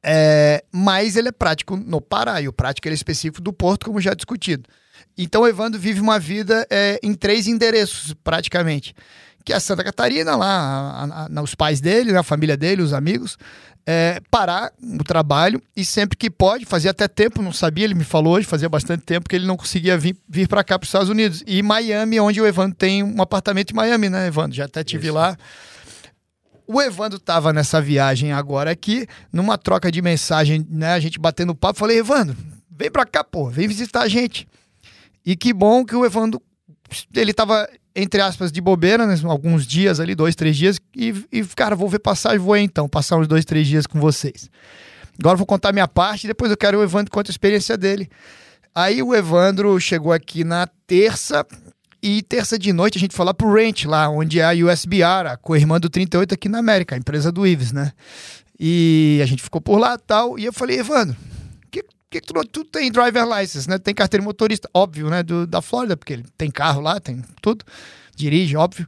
É, mas ele é prático no Pará, e o prático é específico do Porto, como já discutido. Então, o Evandro vive uma vida é, em três endereços, praticamente. Que é Santa Catarina, lá, a, a, os pais dele, né, a família dele, os amigos é, parar o trabalho e sempre que pode, fazia até tempo, não sabia, ele me falou hoje, fazia bastante tempo que ele não conseguia vir, vir para cá, para os Estados Unidos. E Miami, onde o Evandro tem um apartamento em Miami, né, Evandro? Já até tive Isso. lá. O Evandro estava nessa viagem agora aqui, numa troca de mensagem, né, a gente batendo papo, falei, Evandro, vem para cá, pô, vem visitar a gente. E que bom que o Evandro, ele estava entre aspas, de bobeira, né? alguns dias ali, dois, três dias, e, e, cara, vou ver passagem, vou então, passar uns dois, três dias com vocês. Agora vou contar minha parte, depois eu quero o Evandro conta a experiência dele. Aí o Evandro chegou aqui na terça, e terça de noite a gente foi lá pro Ranch, lá onde é a USBR, a co-irmã do 38 aqui na América, a empresa do Ives, né? E a gente ficou por lá tal, e eu falei, Evandro, que tu, tu tem driver license, né? Tem carteira motorista, óbvio, né? Do, da Flórida, porque ele tem carro lá, tem tudo. Dirige, óbvio.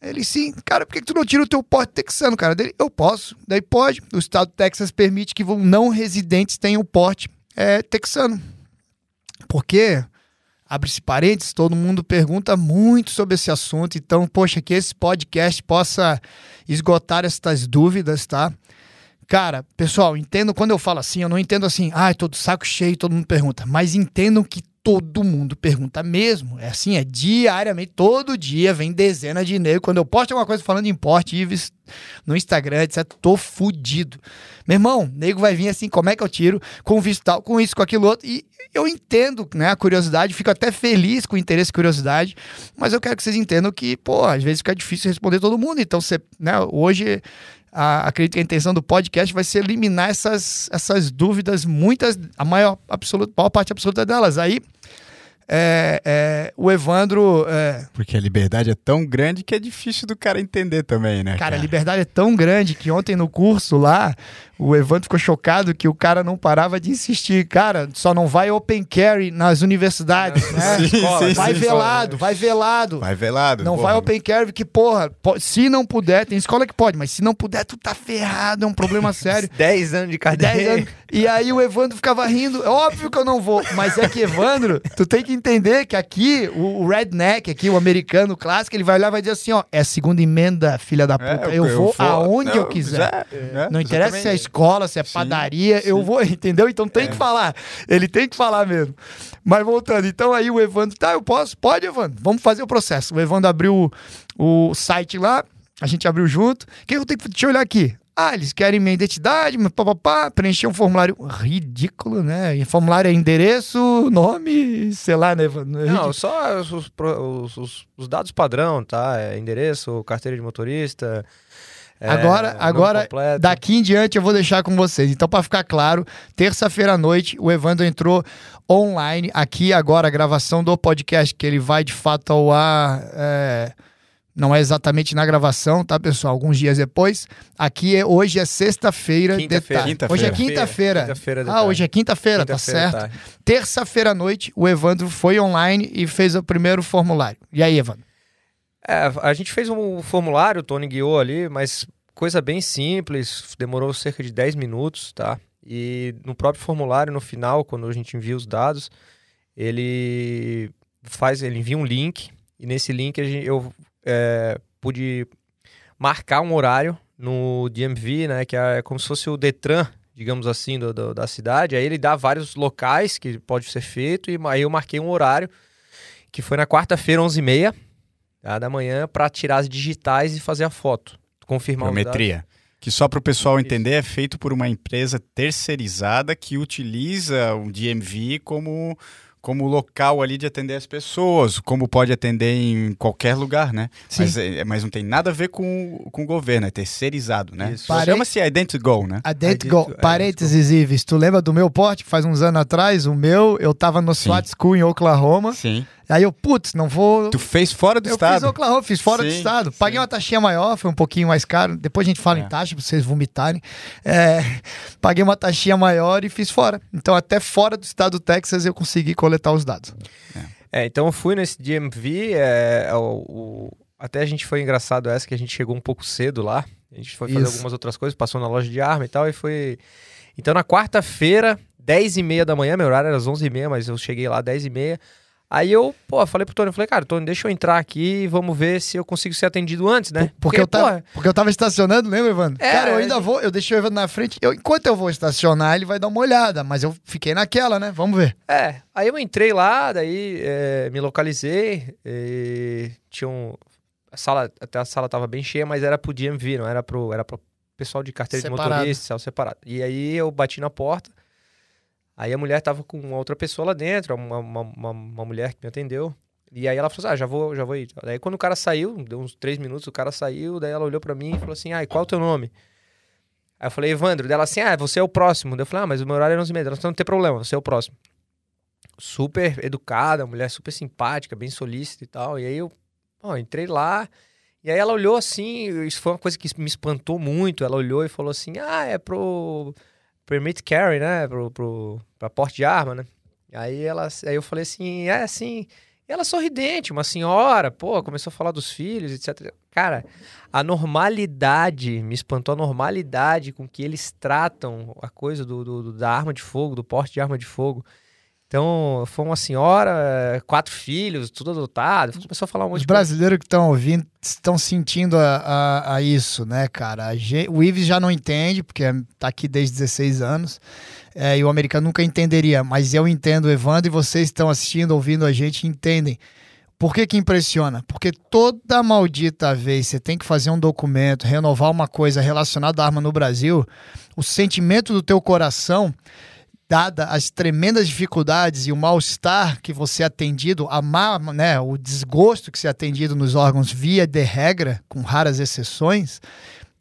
Ele sim, cara, por que, tu não tira o teu porte texano, cara? Dele, eu posso. Daí pode. O estado do Texas permite que não residentes tenham porte é, texano. Porque, abre-se parênteses, todo mundo pergunta muito sobre esse assunto. Então, poxa, que esse podcast possa esgotar estas dúvidas, tá? Cara, pessoal, entendo quando eu falo assim, eu não entendo assim, ah, tô de saco cheio, todo mundo pergunta, mas entendam que todo mundo pergunta mesmo. É assim, é diariamente, todo dia vem dezena de e-mail. Quando eu posto alguma coisa falando de importe, Ives, no Instagram, etc, tô fudido. Meu irmão, nego vai vir assim, como é que eu tiro? Com visto tal, com isso, com aquilo outro. E eu entendo, né, a curiosidade, fico até feliz com o interesse e curiosidade, mas eu quero que vocês entendam que, pô, às vezes fica difícil responder todo mundo. Então, você, né, hoje a, acredito que a intenção do podcast vai ser eliminar essas, essas dúvidas, muitas, a maior, absoluta, maior parte absoluta delas. Aí é, é, o Evandro. É... Porque a liberdade é tão grande que é difícil do cara entender também, né? Cara, cara, a liberdade é tão grande que ontem no curso lá, o Evandro ficou chocado que o cara não parava de insistir. Cara, só não vai open carry nas universidades, né? Sim, sim, vai sim, velado, vai velado. Vai velado. Não porra. vai open carry, que, porra, se não puder, tem escola que pode, mas se não puder, tu tá ferrado, é um problema sério. 10 anos de cadeia. 10 anos. E aí o Evandro ficava rindo. É óbvio que eu não vou, mas é que, Evandro, tu tem que entender que aqui, o, o redneck, aqui, o americano clássico, ele vai olhar e vai dizer assim, ó, é a segunda emenda, filha da é, puta. É, eu, eu, vou aonde não, eu quiser. É, não interessa exatamente. se é escola, se é padaria, sim. eu vou, entendeu? Então tem é. que falar. Ele tem que falar mesmo. Mas voltando, então aí o Evandro, tá, eu posso? Pode, Evandro, vamos fazer o processo. O Evandro abriu o, o site lá, a gente abriu junto. O que eu tenho que. Deixa eu olhar aqui. Ah, eles querem minha identidade, papapá, preencher um formulário ridículo, né? E formulário é endereço, nome, sei lá, né? Não, só os, os, os, os dados padrão, tá? É endereço, carteira de motorista, é, agora, agora daqui em diante eu vou deixar com vocês. Então, para ficar claro, terça-feira à noite o Evandro entrou online aqui agora a gravação do podcast que ele vai de fato ao ar. É Não é exatamente na gravação, tá, pessoal? Alguns dias depois. Aqui é hoje é sexta-feira de tarde. Quinta hoje é quinta-feira. Quinta ah, hoje é quinta-feira, quinta tá certo. Terça-feira à noite, o Evandro foi online e fez o primeiro formulário. E aí, Evandro? É, a gente fez um formulário, o Tony guiou ali, mas coisa bem simples, demorou cerca de 10 minutos, tá? E no próprio formulário, no final, quando a gente envia os dados, ele faz, ele envia um link e nesse link eu é, pude marcar um horário no DMV, né, que é como se fosse o Detran, digamos assim, do, do, da cidade. Aí ele dá vários locais que pode ser feito e aí eu marquei um horário que foi na quarta-feira, 11h30 tá, da manhã, para tirar as digitais e fazer a foto, confirmar Biometria. Que só para o pessoal entender é feito por uma empresa terceirizada que utiliza o DMV como como local ali de atender as pessoas, como pode atender em qualquer lugar, né? Sim. Mas, é, mas não tem nada a ver com, com o governo, é terceirizado, né? Pare... Chama-se Identigo, né? Identigo. Parênteses, Ives, tu lembra do meu porte, faz uns anos atrás, o meu, eu tava no SWAT School em Oklahoma. Sim. Aí eu, putz, não vou. Tu fez fora do eu estado? Eu fiz Oklahoma, fiz fora sim, do estado. Paguei sim. uma taxinha maior, foi um pouquinho mais caro. Depois a gente fala é. em taxa pra vocês vomitarem. É, paguei uma taxinha maior e fiz fora. Então, até fora do estado do Texas, eu consegui coletar os dados. É, é então eu fui nesse DMV. É, o, o, até a gente foi engraçado essa que a gente chegou um pouco cedo lá. A gente foi fazer Isso. algumas outras coisas, passou na loja de arma e tal, e foi. Então, na quarta-feira, 10 e meia da manhã, meu horário era às 11 e meia, mas eu cheguei lá 10 e meia. Aí eu, pô, falei pro Tony, falei, cara, Tony, deixa eu entrar aqui e vamos ver se eu consigo ser atendido antes, né? Porque, porque eu, tava, porque eu tava estacionando, lembra, Evandro? É, cara, eu ainda vou, eu deixei o Evandro na frente, eu, enquanto eu vou estacionar, ele vai dar uma olhada, mas eu fiquei naquela, né? Vamos ver. É, aí eu entrei lá, daí é, me localizei, tinha um... A sala, até a sala tava bem cheia, mas era pro DMV, não era pro, era pro pessoal de carteira separado. de motorista, céu separado. E aí eu bati na porta, Aí a mulher tava com outra pessoa lá dentro, uma, uma, uma, uma mulher que me atendeu. E aí ela falou assim, ah, já vou, já vou ir. Daí quando o cara saiu, deu uns três minutos, o cara saiu, daí ela olhou para mim e falou assim, ah, e qual é o teu nome? Aí eu falei, Evandro. Dela assim, ah, você é o próximo. Daí eu falei, ah, mas o meu horário é 11 h Ela falou, não tem problema, você é o próximo. Super educada, mulher super simpática, bem solícita e tal. E aí eu, ó, entrei lá, e aí ela olhou assim, isso foi uma coisa que me espantou muito. Ela olhou e falou assim, ah, é pro permit carry, né, pro, pro, pra porte de arma, né? Aí, ela, aí eu falei assim, é assim... Ela sorridente, uma senhora, pô, começou a falar dos filhos, etc. Cara, a normalidade, me espantou a normalidade com que eles tratam a coisa do, do, da arma de fogo, do porte de arma de fogo. Então, foi uma senhora, quatro filhos, tudo adotado. Começou a falar um monte Os brasileiros que estão ouvindo estão sentindo a, a, a, isso, né, cara? o Ives já não entende, porque tá aqui desde 16 anos. É, e o americano nunca entenderia. Mas eu entendo, Evandro, e vocês estão assistindo, ouvindo a gente, entendem. Por que, que impressiona? Porque toda maldita vez você tem que fazer um documento, renovar uma coisa relacionada à arma no Brasil, o sentimento do teu coração dada as tremendas dificuldades e o mal-estar que você é atendido, a má, né, o desgosto que você é atendido nos órgãos via de regra, com raras exceções,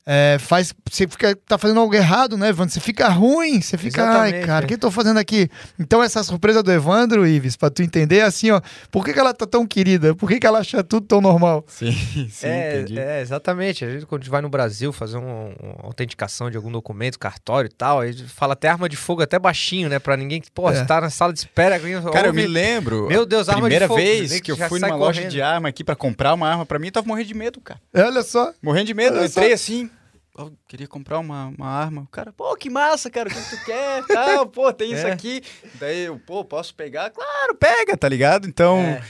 é, faz. Você fica, tá fazendo algo errado, né, Evandro? Você fica ruim, você fica, Exatamente, ai, cara, o é. que eu tô fazendo aqui? Então, essa surpresa do Evandro, Ives, pra tu entender, é assim, ó, por que, que ela tá tão querida? Por que, que ela acha tudo tão normal? Sim, sim, é, entendi. É, exatamente. A gente, quando a gente vai no Brasil fazer um, uma autenticação de algum documento, cartório e tal, a gente fala até arma de fogo até baixinho, né, pra ninguém que, pô, é. você tá na sala de espera. Cara, eu me lembro. Meu Deus, arma de fogo. Primeira vez que eu fui numa loja de arma aqui pra comprar uma arma pra mim, eu tava morrendo de medo, cara. Olha só. Morrendo de medo. Olha eu entrei só. assim oh, queria comprar uma, uma arma. O cara, pô, que massa, cara, o que tu quer? Tal, pô, tem isso é. aqui. Daí eu, pô, posso pegar? Claro, pega, tá ligado? Então. É.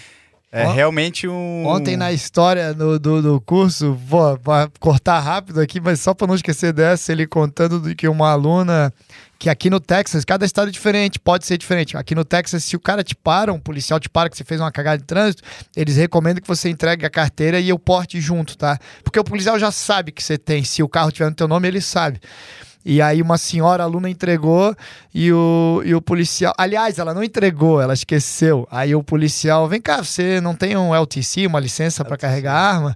É realmente um. Ontem na história do, do, do curso, vou, vou, cortar rápido aqui, mas só para não esquecer dessa, ele contando de que uma aluna que aqui no Texas, cada estado é diferente, pode ser diferente. Aqui no Texas, se o cara te para, um policial te para que você fez uma cagada de trânsito, eles recomendam que você entregue a carteira e o porte junto, tá? Porque o policial já sabe que você tem. Se o carro tiver no teu nome, ele sabe. E aí uma senhora aluna entregou e o, e o policial... Aliás, ela não entregou, ela esqueceu. Aí o policial, vem cá, você não tem um LTC, uma licença para carregar arma?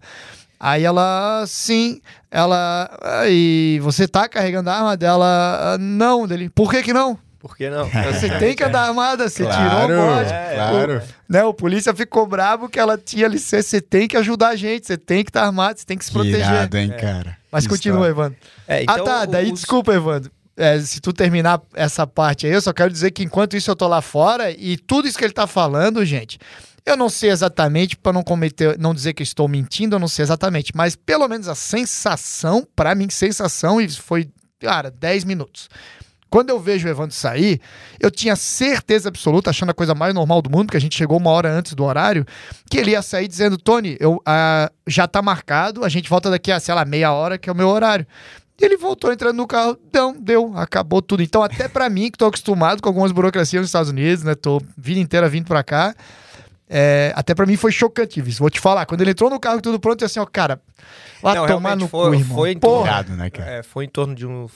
Aí ela, sim, ela. E você tá carregando a arma dela? Não, dele. Por que que não? Por que não? Você tem que andar armada, você claro, tirou o bote. É, claro. O, né, o polícia ficou bravo que ela tinha licença, você tem que ajudar a gente, você tem que estar tá armado, você tem que se proteger. Irado, hein, cara. Mas continua, Evandro. É, então, ah, tá, daí os... desculpa, Evandro. É, se tu terminar essa parte aí, eu só quero dizer que enquanto isso eu tô lá fora e tudo isso que ele tá falando, gente, eu não sei exatamente, para não cometer, não dizer que estou mentindo, eu não sei exatamente, mas pelo menos a sensação, para mim, sensação, e foi, cara, 10 minutos. Quando eu vejo o Evandro sair, eu tinha certeza absoluta, achando a coisa mais normal do mundo, porque a gente chegou uma hora antes do horário, que ele ia sair dizendo: Tony, eu, ah, já tá marcado, a gente volta daqui a, sei lá, meia hora, que é o meu horário. E ele voltou entrando no carro, não, deu, acabou tudo. Então, até para mim, que tô acostumado com algumas burocracias nos Estados Unidos, né? Tô vida inteira vindo para cá. É, até para mim foi chocante isso. Vou te falar, quando ele entrou no carro tudo pronto, eu assim, ó, cara, lá não, tomar no foi, cu, irmão. Foi em, torno, né, cara? É, foi em torno de um,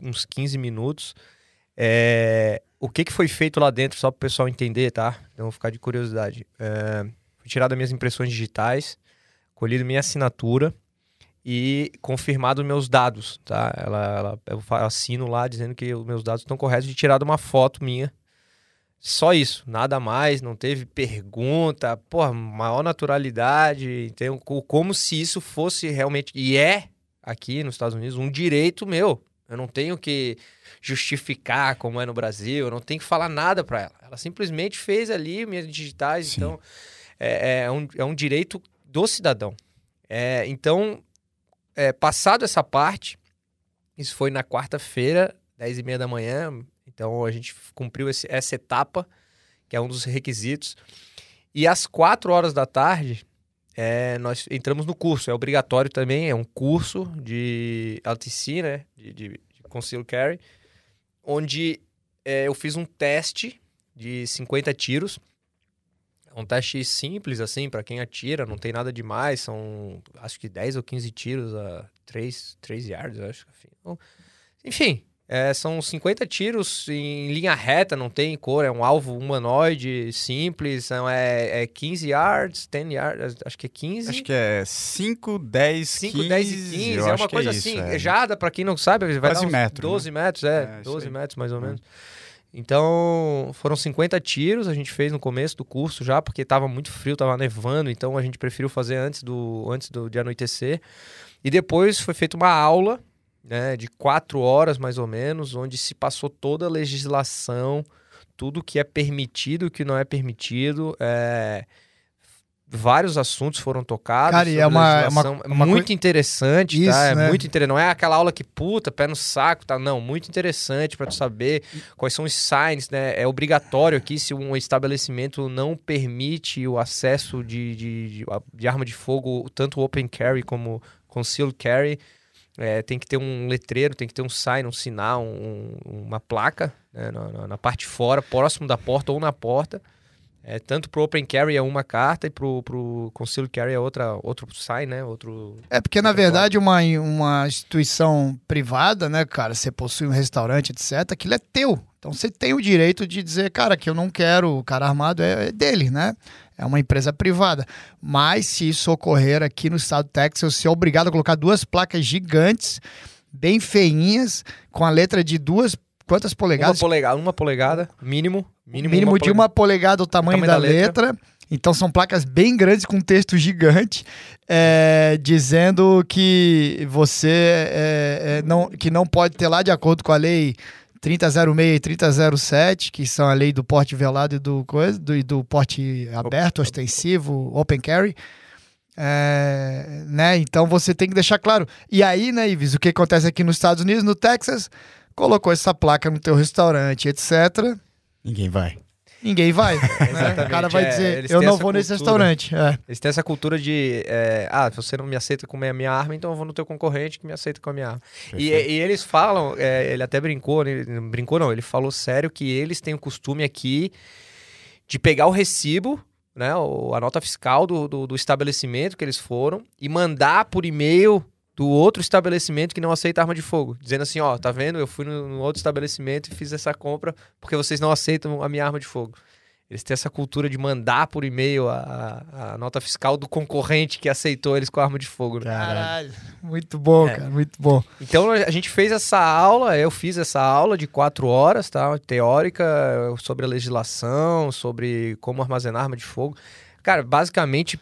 uns 15 minutos. É, o que, que foi feito lá dentro, só para o pessoal entender, tá? Então, vou ficar de curiosidade. É, fui tirado minhas impressões digitais, colhido minha assinatura e confirmado meus dados, tá? Ela, ela, eu assino lá dizendo que os meus dados estão corretos e tirado uma foto minha só isso, nada mais, não teve pergunta, porra, maior naturalidade, então, como se isso fosse realmente, e é aqui nos Estados Unidos, um direito meu. Eu não tenho que justificar como é no Brasil, eu não tenho que falar nada para ela. Ela simplesmente fez ali minhas digitais, Sim. então é, é, um, é um direito do cidadão. É, então, é, passado essa parte, isso foi na quarta-feira, 10 e meia da manhã, então a gente cumpriu esse, essa etapa, que é um dos requisitos. E às quatro horas da tarde, é, nós entramos no curso. É obrigatório também, é um curso de LTC, né? De, de, de Conceal Carry, onde é, eu fiz um teste de 50 tiros. É um teste simples, assim, para quem atira, não tem nada demais. São, acho que 10 ou 15 tiros a 3, 3 yards, acho. Enfim, é, são 50 tiros em linha reta, não tem cor, é um alvo humanoide simples, são, é, é 15 yards, 10 yards, acho que é 15. Acho que é 5, 10, 5, 15. 10 e 15, é uma coisa é isso, assim, é. jada, pra quem não sabe, vai Quase dar metro, 12 né? metros, é, é 12 metros mais ou menos. Então, foram 50 tiros, a gente fez no começo do curso já, porque estava muito frio, estava nevando, então a gente preferiu fazer antes do antes do de anoitecer. E depois foi feita uma aula né, de quatro horas mais ou menos, onde se passou toda a legislação, tudo que é permitido e que não é permitido. É... Vários assuntos foram tocados. Cara, e é uma, é uma, é uma, muito interessante, tá? Isso, tá? É né? muito interessante. Não é aquela aula que, puta, pé no saco, tá? Não, muito interessante para tu saber quais são os signs, né? É obrigatório aqui, se um estabelecimento não permite o acesso de, de, de, de arma de fogo, tanto open carry como concealed carry, é, tem que ter um letreiro, tem que ter um sign, um sinal, um, uma placa né, na, na, parte fora, próximo da porta ou na porta. É, tanto pro Open Carry é uma carta e pro, pro Concealed Carry é outra, outro sign, né? Outro, é porque, na verdade, uma, uma instituição privada, né, cara, você possui um restaurante, etc., aquilo é teu. Então você tem o direito de dizer, cara, que eu não quero, o cara armado é, é dele, né? É uma empresa privada. Mas se isso ocorrer aqui no estado do Texas, você é obrigado a colocar duas placas gigantes, bem feinhas, com a letra de duas. Quantas polegadas? Uma polegada, uma polegada mínimo. Mínimo, mínimo uma de uma polegada o tamanho, o tamanho da, da, letra. letra. Então são placas bem grandes com texto gigante, é, dizendo que você é, é, não, que não pode ter lá de acordo com a lei 3006 e 3007, que são a lei do porte velado e do, coisa, do, do porte aberto, ostensivo, open carry. É, né? Então você tem que deixar claro. E aí, né, Ives, o que acontece aqui nos Estados Unidos, no Texas, colocou essa placa no teu restaurante, etc. Ninguém vai ninguém vai. né? O cara vai é, dizer, eu não vou cultura, nesse restaurante. É. Eles têm essa cultura de, é, ah, você não me aceita com a minha arma, então eu vou no teu concorrente que me aceita com a minha arma. E, e, eles falam, é, ele até brincou, ele, brincou não, ele falou sério que eles têm o costume aqui de pegar o recibo, né, a nota fiscal do, do, do estabelecimento que eles foram e mandar por e-mail do outro estabelecimento que não aceita arma de fogo, dizendo assim, ó, tá vendo? Eu fui no, no, outro estabelecimento e fiz essa compra porque vocês não aceitam a minha arma de fogo. Eles têm essa cultura de mandar por e-mail a, a, nota fiscal do concorrente que aceitou eles com arma de fogo. Né? Caralho, muito bom, é. cara, muito bom. Então a gente fez essa aula, eu fiz essa aula de quatro horas, tá? Teórica sobre a legislação, sobre como armazenar arma de fogo. Cara, basicamente,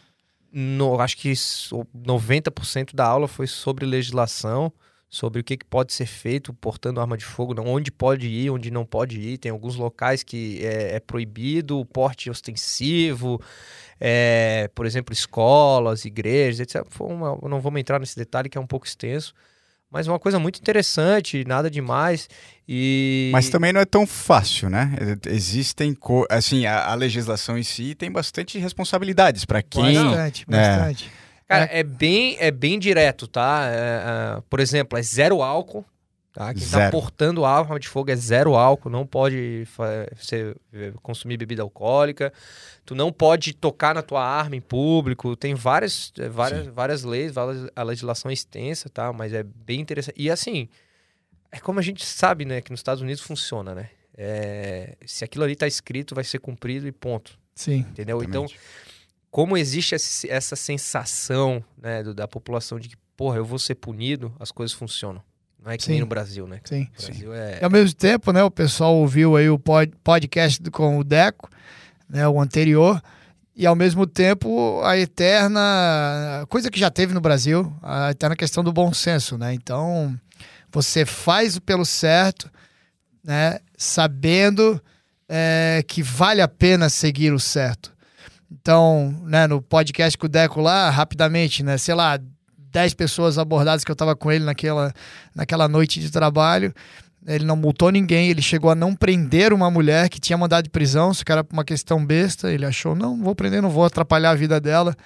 no, acho que 90% da aula foi sobre legislação sobre o que, que pode ser feito portando arma de fogo, não, onde pode ir, onde não pode ir. Tem alguns locais que é, é proibido o porte ostensivo, é, por exemplo, escolas, igrejas, etc. Uma, não vamos entrar nesse detalhe que é um pouco extenso, mas uma coisa muito interessante, nada demais. E... Mas também não é tão fácil, né? Existem, assim, a, a legislação em si tem bastante responsabilidades para quem... Bastante, né? bastante. Cara, é, é bem, é bem direto, tá? É, é, por exemplo, é zero álcool. Tá? Quem tá zero. tá portando arma de fogo é zero álcool, não pode você, consumir bebida alcoólica, tu não pode tocar na tua arma em público, tem várias, é, várias, várias leis, várias, a legislação é extensa, tá? Mas é bem interessante. E assim, é como a gente sabe, né, que nos Estados Unidos funciona, né? É, se aquilo ali tá escrito, vai ser cumprido e ponto. Sim. Entendeu? Exatamente. Então como existe essa sensação né, do, da população de que, porra, eu vou ser punido, as coisas funcionam. Não é que Sim. nem no Brasil, né? Sim. Brasil É... E ao mesmo tempo, né, o pessoal ouviu aí o pod, podcast com o Deco, né, o anterior, e ao mesmo tempo a eterna coisa que já teve no Brasil, a eterna questão do bom senso, né? Então, você faz pelo certo, né, sabendo é, que vale a pena seguir o certo. Então, né, no podcast com o Deco lá, rapidamente, né, sei lá, 10 pessoas abordadas que eu estava com ele naquela, naquela noite de trabalho. Ele não multou ninguém, ele chegou a não prender uma mulher que tinha mandado de prisão, se era uma questão besta, ele achou, não vou prender, não vou atrapalhar a vida dela.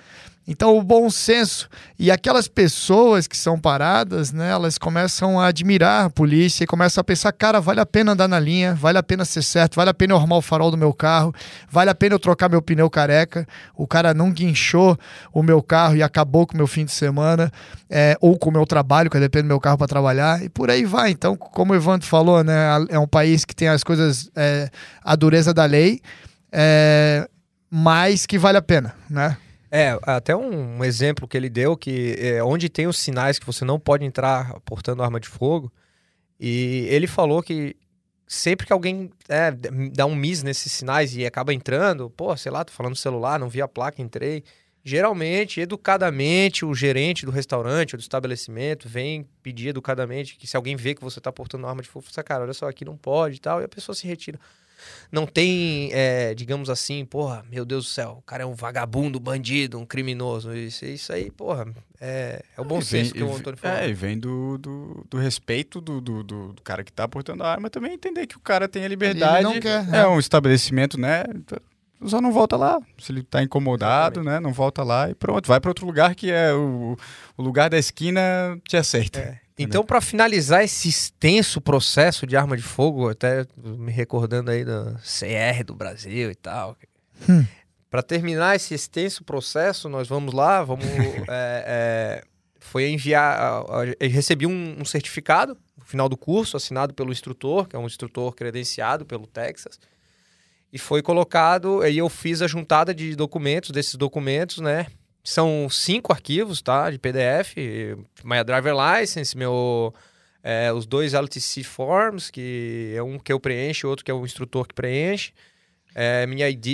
Então, o bom senso e aquelas pessoas que são paradas, né, elas começam a admirar a polícia e começam a pensar: cara, vale a pena andar na linha, vale a pena ser certo, vale a pena eu arrumar o farol do meu carro, vale a pena eu trocar meu pneu careca. O cara não guinchou o meu carro e acabou com o meu fim de semana, é, ou com o meu trabalho, que depende do meu carro para trabalhar, e por aí vai. Então, como o Evandro falou, né, é um país que tem as coisas, é, a dureza da lei, é, mas que vale a pena, né? É, até um, um, exemplo que ele deu que é, onde tem os sinais que você não pode entrar portando arma de fogo, e ele falou que sempre que alguém é, dá um miss nesses sinais e acaba entrando, pô, sei lá, tô falando celular, não vi a placa, entrei. Geralmente, educadamente, o gerente do restaurante ou do estabelecimento vem pedir educadamente que se alguém vê que você tá portando arma de fogo, você, cara, olha só, aqui não pode e tal, e a pessoa se retira não tem, é, digamos assim, porra, meu Deus do céu, o cara é um vagabundo, bandido, um criminoso. Isso, isso aí, porra, é, é o bom senso que o Antônio falou. É, e vem do, do, do respeito do, do, do, cara que tá portando a arma também entender que o cara tem a liberdade. Ele não quer, é né? um estabelecimento, né? Só não volta lá. Se ele tá incomodado, Exatamente. né? Não volta lá e pronto. Vai para outro lugar que é o, o lugar da esquina te aceita. É. Então, para finalizar esse extenso processo de arma de fogo, até me recordando aí da CR do Brasil e tal. Hum. Para terminar esse extenso processo, nós vamos lá, vamos. é, é, foi enviar. Recebi um, um, certificado no final do curso, assinado pelo instrutor, que é um instrutor credenciado pelo Texas. E foi colocado, aí eu fiz a juntada de documentos, desses documentos, né? São cinco arquivos, tá? De PDF. My Driver License, meu... É, os dois LTC Forms, que é um que eu preencho, outro que é o instrutor que preenche. É, minha ID.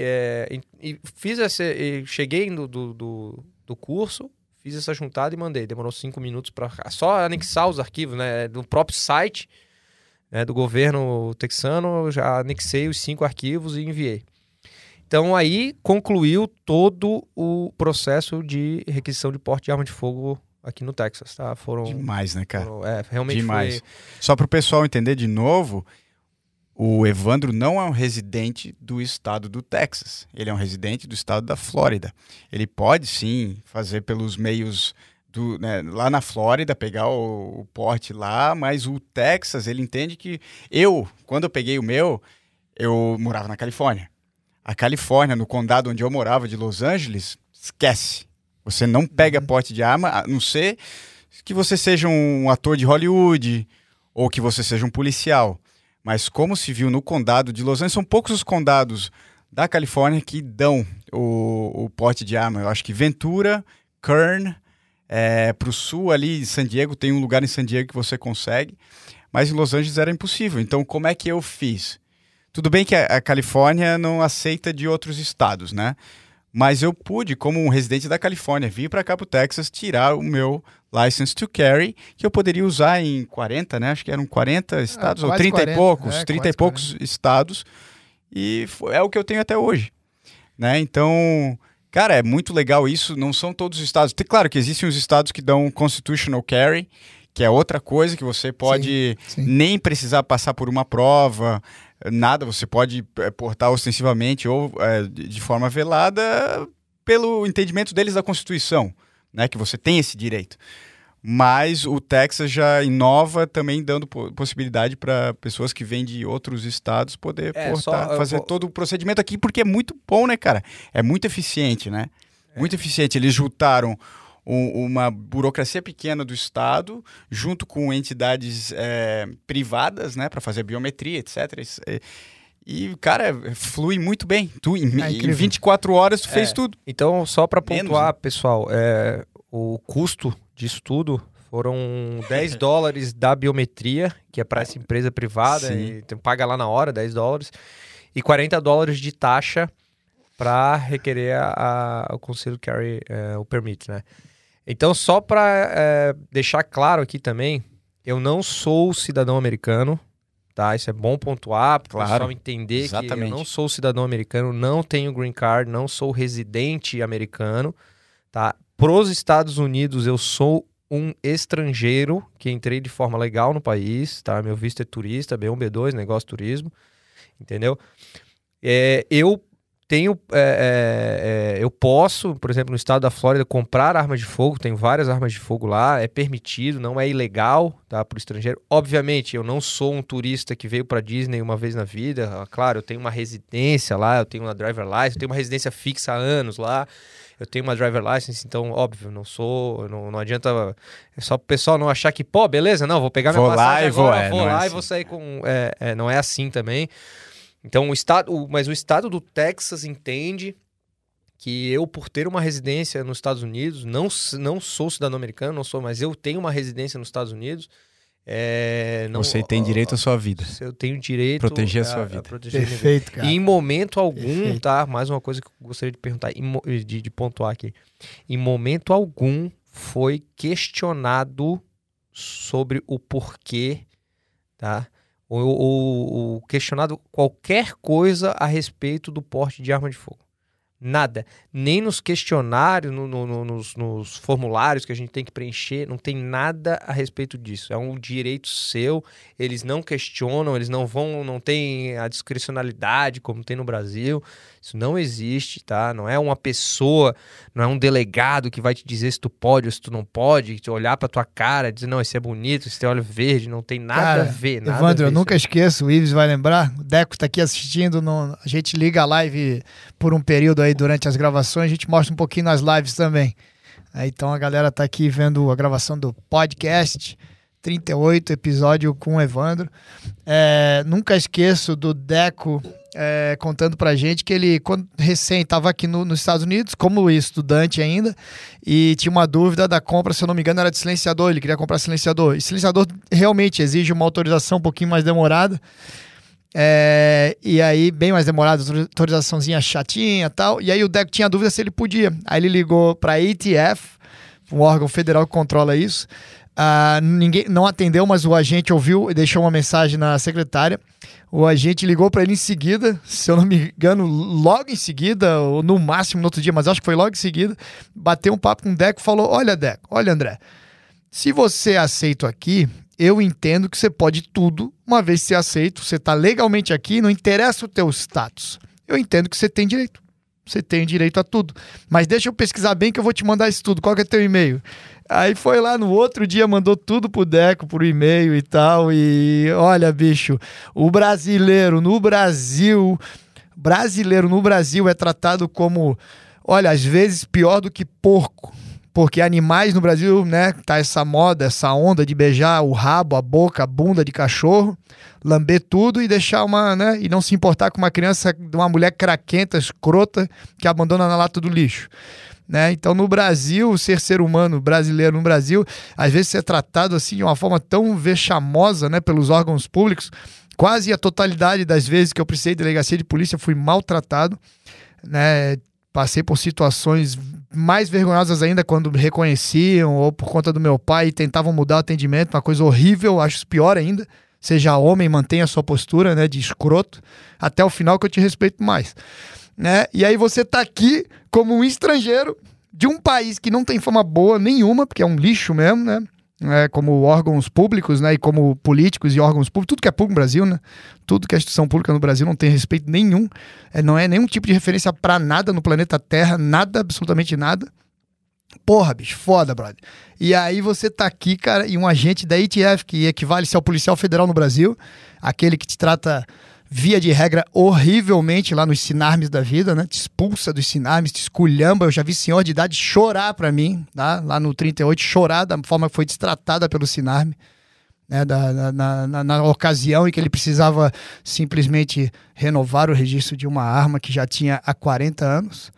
É, e, fiz essa... E cheguei do, do, do curso, fiz essa juntada e mandei. Demorou cinco minutos para só anexar os arquivos, né? Do próprio site né, do governo texano, já anexei os cinco arquivos e enviei. Então aí concluiu todo o processo de requisição de porte de arma de fogo aqui no Texas, tá? Foram demais, né, cara? Foram, é, realmente demais. Foi... Só para o pessoal entender de novo, o Evandro não é um residente do estado do Texas. Ele é um residente do estado da Flórida. Ele pode sim fazer pelos meios do, né, lá na Flórida, pegar o, o porte lá, mas o Texas, ele entende que eu, quando eu peguei o meu, eu morava na Califórnia. A Califórnia, no condado onde eu morava, de Los Angeles, esquece. Você não pega uhum. porte de arma, a não ser que você seja um ator de Hollywood ou que você seja um policial. Mas como se viu no condado de Los Angeles, são poucos os condados da Califórnia que dão o, o porte de arma. Eu acho que Ventura, Kern, é, para o sul ali, San Diego, tem um lugar em San Diego que você consegue, mas em Los Angeles era impossível. Então, como é que eu fiz? Tudo bem que a, a Califórnia não aceita de outros estados, né? Mas eu pude, como um residente da Califórnia, vir para cá para o Texas tirar o meu license to carry, que eu poderia usar em 40, né? Acho que eram 40 ah, estados, ou 30 40, e poucos, é, 30 e poucos 40. estados. E é o que eu tenho até hoje. Né? Então, cara, é muito legal isso. Não são todos os estados. Tem, claro que existem os estados que dão constitutional carry, que é outra coisa que você pode sim, sim. nem precisar passar por uma prova, nada, você pode é, portar ostensivamente ou é, de forma velada pelo entendimento deles da Constituição, né, que você tem esse direito. Mas o Texas já inova também dando possibilidade para pessoas que vêm de outros estados poder é, portar, só, fazer todo o procedimento aqui, porque é muito bom, né, cara? É muito eficiente, né? É. Muito eficiente. Eles juntaram um, uma burocracia pequena do Estado, junto com entidades é, privadas, né, para fazer biometria, etc. E, cara, flui muito bem. Tu, em, é em 24 horas, tu é. fez tudo. Então, só para pontuar, né? pessoal, é, o custo disso tudo foram 10 dólares da biometria, que é para essa empresa privada, Sim. e paga lá na hora 10 dólares, e 40 dólares de taxa para requerer a, a, o conselho carry é, o permit, né? Então, só para é, deixar claro aqui também, eu não sou cidadão americano, tá? Isso é bom pontuar, para claro, o pessoal entender exatamente. que eu não sou cidadão americano, não tenho green card, não sou residente americano, tá? Pros Estados Unidos, eu sou um estrangeiro que entrei de forma legal no país, tá? Meu visto é turista, B1, B2, negócio turismo, entendeu? É, eu tenho, é, é, é, eu posso, por exemplo, no estado da Flórida, comprar armas de fogo, tem várias armas de fogo lá, é permitido, não é ilegal, tá, para o estrangeiro. Obviamente, eu não sou um turista que veio para Disney uma vez na vida, ah, claro, eu tenho uma residência lá, eu tenho uma driver license, eu tenho uma residência fixa há anos lá, eu tenho uma driver license, então, óbvio, não sou, não, não adianta, é só o pessoal não achar que, pô, beleza, não, vou pegar minha vou passagem lá agora, vou, é, vou lá é e assim. vou sair com, é, é, não é assim também. Então, o estado, mas o estado do Texas entende que eu, por ter uma residência nos Estados Unidos, não, não sou cidadão americano, não sou, mas eu tenho uma residência nos Estados Unidos. É, não, Você tem direito à sua vida. Eu tenho direito proteger a, a sua vida. A Perfeito, cara. E em momento algum, Perfeito. tá? Mais uma coisa que eu gostaria de perguntar, de, de pontuar aqui. Em momento algum foi questionado sobre o porquê, tá? Ou, ou, questionado qualquer coisa a respeito do porte de arma de fogo. Nada. Nem nos questionários, no, no, no, nos, nos, formulários que a gente tem que preencher, não tem nada a respeito disso. É um direito seu, eles não questionam, eles não vão, não tem a discricionalidade como tem no Brasil. Isso não existe, tá? Não é uma pessoa, não é um delegado que vai te dizer se tu pode ou se tu não pode, te olhar pra tua cara, dizer, não, esse é bonito, esse tem olho verde, não tem nada cara, a ver. Nada Evandro, a ver, eu nunca esqueço, o Ives vai lembrar, o Deco tá aqui assistindo, no, a gente liga a live por um período aí durante as gravações, a gente mostra um pouquinho nas lives também. Aí, então a galera tá aqui vendo a gravação do podcast 38, episódio com o Evandro. É, nunca esqueço do Deco é, contando pra gente que ele, quando recém estava aqui no, nos Estados Unidos, como estudante ainda, e tinha uma dúvida da compra, se eu não me engano, era de silenciador, ele queria comprar silenciador. E silenciador realmente exige uma autorização um pouquinho mais demorada. É, e aí, bem mais demorado, autorizaçãozinha chatinha tal. E aí o Deco tinha dúvida se ele podia. Aí ele ligou para a ATF, um órgão federal que controla isso. Uh, ninguém não atendeu, mas o agente ouviu e deixou uma mensagem na secretária. O agente ligou para ele em seguida, se eu não me engano, logo em seguida, ou no máximo no outro dia, mas acho que foi logo em seguida. Bateu um papo com o Deco e falou: Olha, Deco, olha, André, se você é aceito aqui, eu entendo que você pode tudo, uma vez ser aceito, você está legalmente aqui, não interessa o teu status. Eu entendo que você tem direito. Você tem direito a tudo. Mas deixa eu pesquisar bem que eu vou te mandar isso tudo. Qual que é teu e-mail? Aí foi lá no outro dia, mandou tudo pro Deco, por e-mail e tal. E olha, bicho, o brasileiro no Brasil, brasileiro no Brasil é tratado como, olha, às vezes pior do que porco porque animais no Brasil, né, tá essa moda, essa onda de beijar o rabo, a boca, a bunda de cachorro, lamber tudo e deixar uma, né, e não se importar com uma criança, uma mulher craquenta, escrota, que abandona na lata do lixo. Né? Então, no Brasil, ser ser humano brasileiro no Brasil, às vezes ser tratado assim de uma forma tão vexamosa, né, pelos órgãos públicos, quase a totalidade das vezes que eu precisei de delegacia de polícia fui maltratado, né? Passei por situações mais vergonhosas ainda quando reconheciam ou por conta do meu pai e tentavam mudar o atendimento, uma coisa horrível, acho pior ainda. Seja homem, mantenha a sua postura, né, de escroto, até o final que eu te respeito mais, né? E aí você tá aqui como um estrangeiro de um país que não tem fama boa nenhuma, porque é um lixo mesmo, né? É, como órgãos públicos, né, e como políticos e órgãos públicos, tudo que é público no Brasil, né, tudo que é instituição pública no Brasil não tem respeito nenhum, é, não é nenhum tipo de referência para nada no planeta Terra, nada, absolutamente nada. Porra, bicho, foda, brother. E aí você tá aqui, cara, e um agente da ETF, que equivale-se ao policial federal no Brasil, aquele que te trata via de regra, horrivelmente lá nos sinarmes da vida, né? Te expulsa dos sinarmes, te esculhamba. Eu já vi senhor de idade chorar para mim, tá? lá no 38, chorar da forma que foi destratada pelo sinarme. Né, da, na, na, na, ocasião em que ele precisava simplesmente renovar o registro de uma arma que já tinha há 40 anos.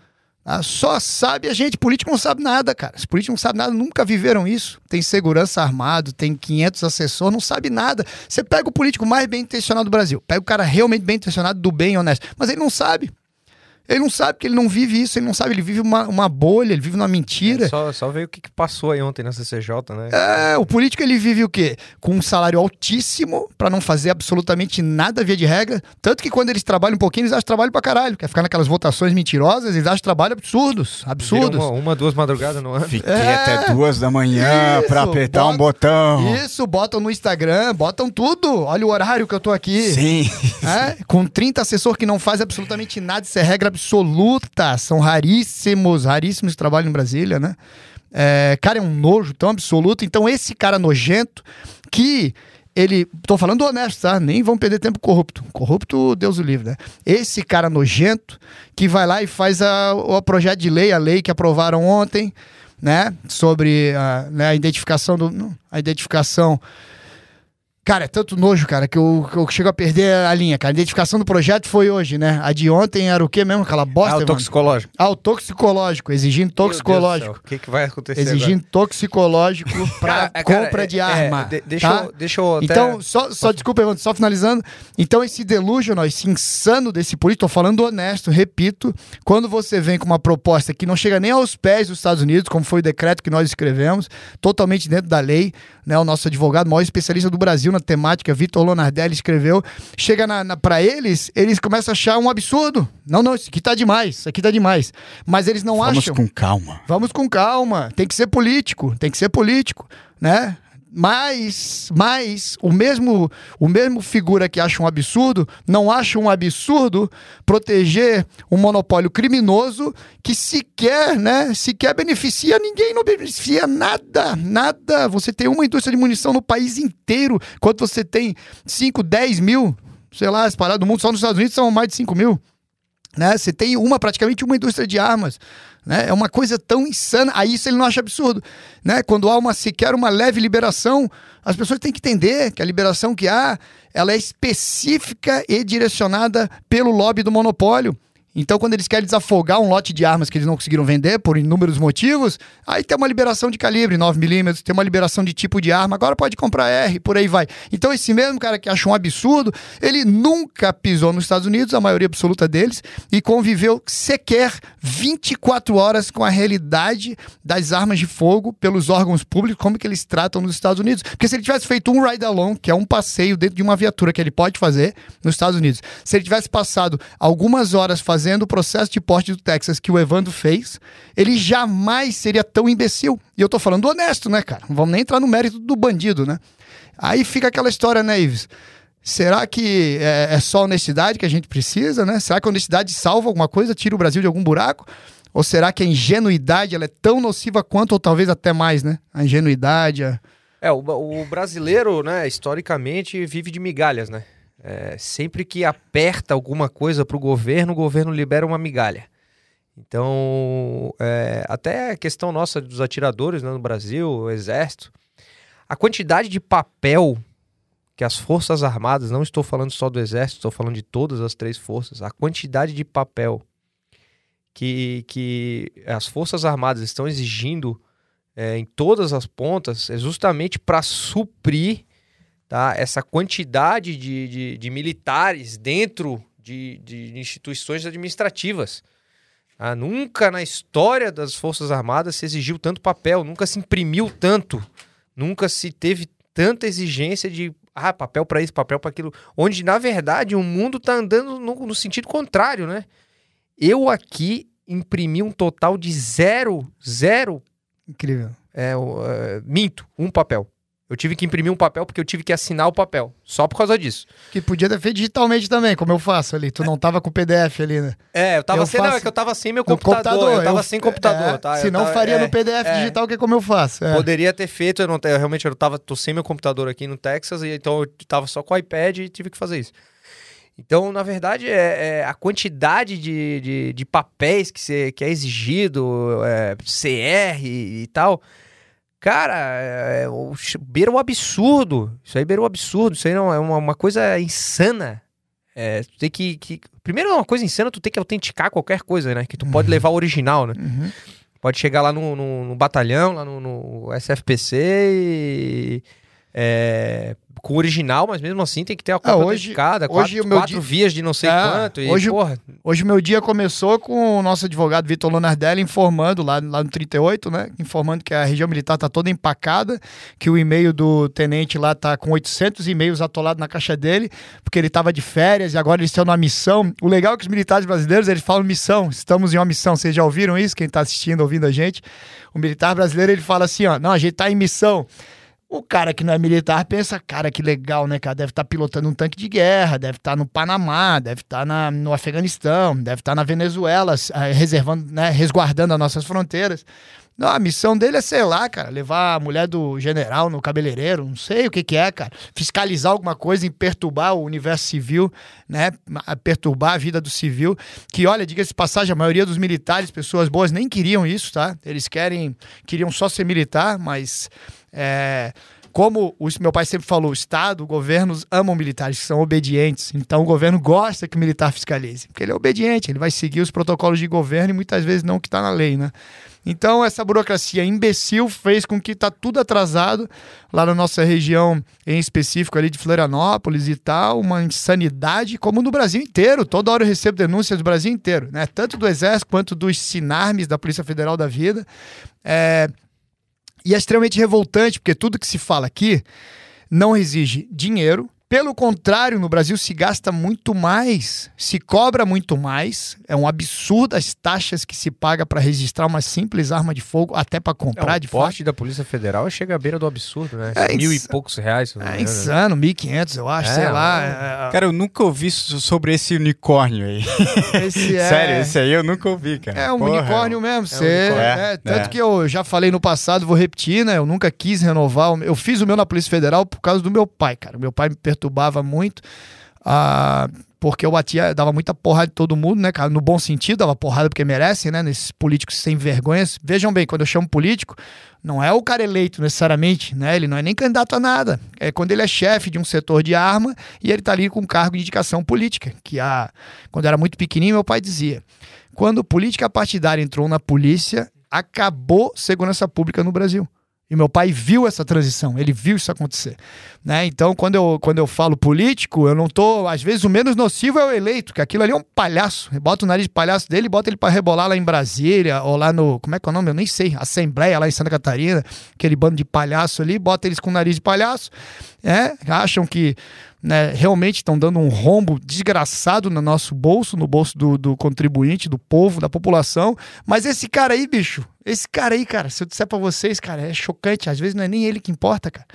Ah, só sabe a gente, político não sabe nada, cara. Os políticos não sabem nada, nunca viveram isso. Tem segurança armado, tem 500 assessores, não sabe nada. Você pega o político mais bem intencionado do Brasil, pega o cara realmente bem intencionado, do bem honesto, mas ele não sabe. Ele não sabe que ele não vive isso, ele não sabe, ele vive uma, uma bolha, ele vive numa mentira. É, só, só ver o que, que, passou aí ontem na CCJ, né? É, o político ele vive o quê? Com um salário altíssimo para não fazer absolutamente nada via de regra. Tanto que quando eles trabalham um pouquinho, eles acham trabalho pra caralho. Quer ficar naquelas votações mentirosas, eles acham trabalho absurdos. Absurdos. Uma, uma, duas madrugadas no ano. Fiquei é, até duas da manhã isso, pra apertar bota, um botão. Isso, botam no Instagram, botam tudo. Olha o horário que eu tô aqui. Sim. É, com 30 assessores que não faz absolutamente nada, isso é regra absoluta. São raríssimos, raríssimos trabalhos em Brasília, né? É, cara, é um nojo tão absoluto. Então, esse cara nojento que ele. Tô falando honesto, tá? Nem vamos perder tempo corrupto. Corrupto, Deus o livre, né? Esse cara nojento que vai lá e faz a, o projeto de lei, a lei que aprovaram ontem, né? Sobre a, né, a identificação do. A identificação Cara, é tanto nojo, cara, que eu, que eu chego a perder a linha, cara. A identificação do projeto foi hoje, né? A de ontem era o quê mesmo? Aquela bosta, Ah, o toxicológico. Ah, o toxicológico, exigindo toxicológico. O que, que vai acontecer Exigindo agora? toxicológico pra cara, compra cara, de é, arma. É, de, deixa, tá? eu, deixa eu até... Então, só, só desculpa, Evandro, só finalizando. Então, esse delusional, esse insano desse político, tô falando honesto, repito, quando você vem com uma proposta que não chega nem aos pés dos Estados Unidos, como foi o decreto que nós escrevemos, totalmente dentro da lei, né? O nosso advogado, maior especialista do Brasil temática, Vitor Vitor Lonardelli escreveu, chega na, na para eles, eles começam a achar um absurdo. Não, não, isso aqui tá demais, isso aqui tá demais. Mas eles não Vamos acham. Vamos com calma. Vamos com calma. Tem que ser político, tem que ser político, né? Mas, mas o mesmo, o mesmo figura que acha um absurdo não acha um absurdo proteger um monopólio criminoso que sequer, né, sequer beneficia ninguém, não beneficia nada, nada. Você tem uma indústria de munição no país inteiro, enquanto você tem 5, 10 mil, sei lá, espalhado no mundo, só nos Estados Unidos são mais de 5 mil. Né? Você tem uma, praticamente uma indústria de armas. Né? É uma coisa tão insana. Aí isso ele não acha absurdo. Né? Quando há uma sequer uma leve liberação, as pessoas têm que entender que a liberação que há ela é específica e direcionada pelo lobby do monopólio. Então, quando eles querem desafogar um lote de armas que eles não conseguiram vender por inúmeros motivos, aí tem uma liberação de calibre 9mm, tem uma liberação de tipo de arma, agora pode comprar R, por aí vai. Então, esse mesmo cara que acha um absurdo, ele nunca pisou nos Estados Unidos, a maioria absoluta deles, e conviveu sequer 24 horas com a realidade das armas de fogo pelos órgãos públicos, como que eles tratam nos Estados Unidos. Porque se ele tivesse feito um ride-along, que é um passeio dentro de uma viatura que ele pode fazer nos Estados Unidos, se ele tivesse passado algumas horas fazendo fazendo o processo de porte do Texas que o Evandro fez, ele jamais seria tão imbecil. E eu tô falando honesto, né, cara? Não vamos nem entrar no mérito do bandido, né? Aí fica aquela história, né, Ives? Será que é, é só honestidade que a gente precisa, né? Será que a honestidade salva alguma coisa, tira o Brasil de algum buraco? Ou será que a ingenuidade ela é tão nociva quanto, ou talvez até mais, né? A ingenuidade. A... É, o, o brasileiro, né, historicamente, vive de migalhas, né? É, sempre que aperta alguma coisa para o governo, o governo libera uma migalha. Então, é, até a questão nossa dos atiradores né, no Brasil, o Exército, a quantidade de papel que as Forças Armadas, não estou falando só do Exército, estou falando de todas as três forças, a quantidade de papel que, que as Forças Armadas estão exigindo é, em todas as pontas é justamente para suprir tá, essa quantidade de, de, de militares dentro de, de, instituições administrativas. Ah, nunca na história das Forças Armadas se exigiu tanto papel, nunca se imprimiu tanto, nunca se teve tanta exigência de ah, papel para isso, papel para aquilo, onde na verdade o mundo está andando no, no, sentido contrário, né? Eu aqui imprimi um total de zero, zero. Incrível. É, é, minto, um papel. Eu tive que imprimir um papel porque eu tive que assinar o papel. Só por causa disso. Que podia ter feito digitalmente também, como eu faço ali. Tu não tava com o PDF ali, né? É, eu tava eu sem. Faço... Não, é que eu tava sem meu computador. computador eu tava eu... sem computador, é, tá? Se não, tava... faria é, no PDF é. digital, que é como eu faço. É. Poderia ter feito, eu, não, eu realmente eu tava, tô sem meu computador aqui no Texas, e então eu tava só com o iPad e tive que fazer isso. Então, na verdade, é, é a quantidade de, de, de, papéis que, se, que é exigido, é, CR e tal. Cara, é, é, beira o absurdo. Isso aí beira o absurdo. Isso aí não é uma, uma coisa insana. É, tu tem que, que. Primeiro, é uma coisa insana, tu tem que autenticar qualquer coisa, né? Que tu uhum. pode levar o original, né? Uhum. Pode chegar lá no, no, no batalhão, lá no, no SFPC e. É, com o original, mas mesmo assim tem que ter a cópia ah, hoje, quatro, hoje quatro dia... vias de não sei é, quanto. E, hoje, porra... hoje o meu dia começou com o nosso advogado Vitor Lonardelli informando lá, lá no 38, né? Informando que a região militar tá toda empacada, que o e-mail do tenente lá tá com 800 e-mails atolados na caixa dele, porque ele tava de férias e agora eles estão numa missão. O legal é que os militares brasileiros, eles falam missão, estamos em uma missão. Vocês já ouviram isso? Quem tá assistindo, ouvindo a gente? O militar brasileiro, ele fala assim, ó, não, a gente tá em missão. O cara que não é militar pensa, cara, que legal, né, cara? Deve estar tá pilotando um tanque de guerra, deve estar tá no Panamá, deve estar tá no Afeganistão, deve estar na Venezuela, eh, reservando, né, resguardando as nossas fronteiras. Não, a missão dele é, sei lá, cara, levar a mulher do general no cabeleireiro, não sei o que que é, cara. Fiscalizar alguma coisa e perturbar o universo civil, né? Perturbar a vida do civil. Que, olha, diga-se passagem, a maioria dos militares, pessoas boas, nem queriam isso, tá? Eles querem, queriam só ser militar, mas é, como o meu pai sempre falou, o Estado, governos amam militares que são obedientes. Então o governo gosta que o militar fiscalize, porque ele é obediente, ele vai seguir os protocolos de governo e muitas vezes não o que está na lei, né? Então essa burocracia imbecil fez com que está tudo atrasado lá na nossa região, em específico ali de Florianópolis e tal, uma insanidade como no Brasil inteiro. Toda hora eu recebo denúncias do Brasil inteiro, né? Tanto do Exército quanto dos Sinarmes da Polícia Federal da Vida. É, e é extremamente revoltante, porque tudo que se fala aqui não exige dinheiro, pelo contrário, no Brasil se gasta muito mais, se cobra muito mais. É um absurdo as taxas que se paga para registrar uma simples arma de fogo, até para comprar é, de porte da Polícia Federal chega à beira do absurdo, né? É Mil e poucos reais. É insano, mil e quinhentos, eu acho, é, sei lá. É, é... Cara, eu nunca ouvi sobre esse unicórnio aí. Esse é... Sério, esse aí eu nunca ouvi, cara. É um Porra, unicórnio mesmo. Você, um unicórnio. tanto que eu já falei no passado, vou repetir, né? Eu nunca quis renovar. Eu fiz o meu na Polícia Federal por causa do meu pai, cara. Meu pai me perturbava muito. Ah, porque eu batia, dava muita porrada de todo mundo, né, cara? No bom sentido, dava porrada porque merece, né? Nesses políticos sem vergonhas. Vejam bem, quando eu chamo político, não é o cara eleito necessariamente, né? Ele não é nem candidato a nada. É quando ele é chefe de um setor de arma e ele tá ali com cargo de indicação política. Que a, quando eu era muito pequenininho, meu pai dizia: quando política partidária entrou na polícia, acabou segurança pública no Brasil. E meu pai viu essa transição, ele viu isso acontecer. Né? Então, quando eu, quando eu falo político, eu não tô. Às vezes, o menos nocivo é o eleito, que aquilo ali é um palhaço. Bota o nariz de palhaço dele e bota ele para rebolar lá em Brasília, ou lá no. Como é que é o nome? Eu nem sei. Assembleia lá em Santa Catarina, aquele bando de palhaço ali, bota eles com o nariz de palhaço. É, acham que né, realmente estão dando um rombo desgraçado no nosso bolso, no bolso do, do, contribuinte, do povo, da população. Mas esse cara aí, bicho, esse cara aí, cara, se eu disser para vocês, cara, é chocante. Às vezes não é nem ele que importa, cara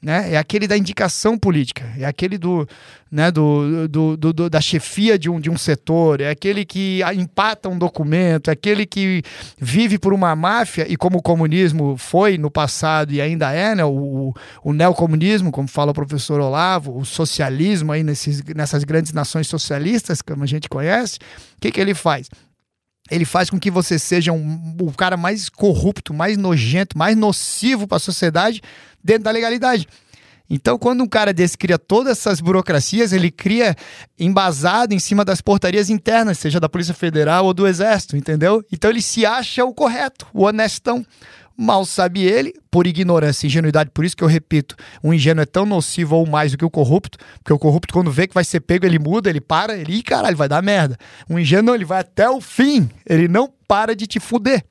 né? É aquele da indicação política, é aquele do, né, do, do, do, do, da chefia de um, de um setor, é aquele que empata um documento, é aquele que vive por uma máfia, e como o comunismo foi no passado e ainda é, né, o, o neocomunismo, como fala o professor Olavo, o socialismo aí nesses, nessas grandes nações socialistas, como a gente conhece, o que, que ele faz? Ele faz com que você seja um, o cara mais corrupto, mais nojento, mais nocivo para a sociedade dentro da legalidade. Então, quando um cara desse cria todas essas burocracias, ele cria embasado em cima das portarias internas, seja da Polícia Federal ou do Exército, entendeu? Então ele se acha o correto, o honestão. Mal sabe ele, por ignorância e ingenuidade, por isso que eu repito, o ingênuo é tão nocivo ou mais do que o corrupto, porque o corrupto, quando vê que vai ser pego, ele muda, ele para, ele, ih, caralho, vai dar merda. O ingênuo, ele vai até o fim, ele não para de te fuder.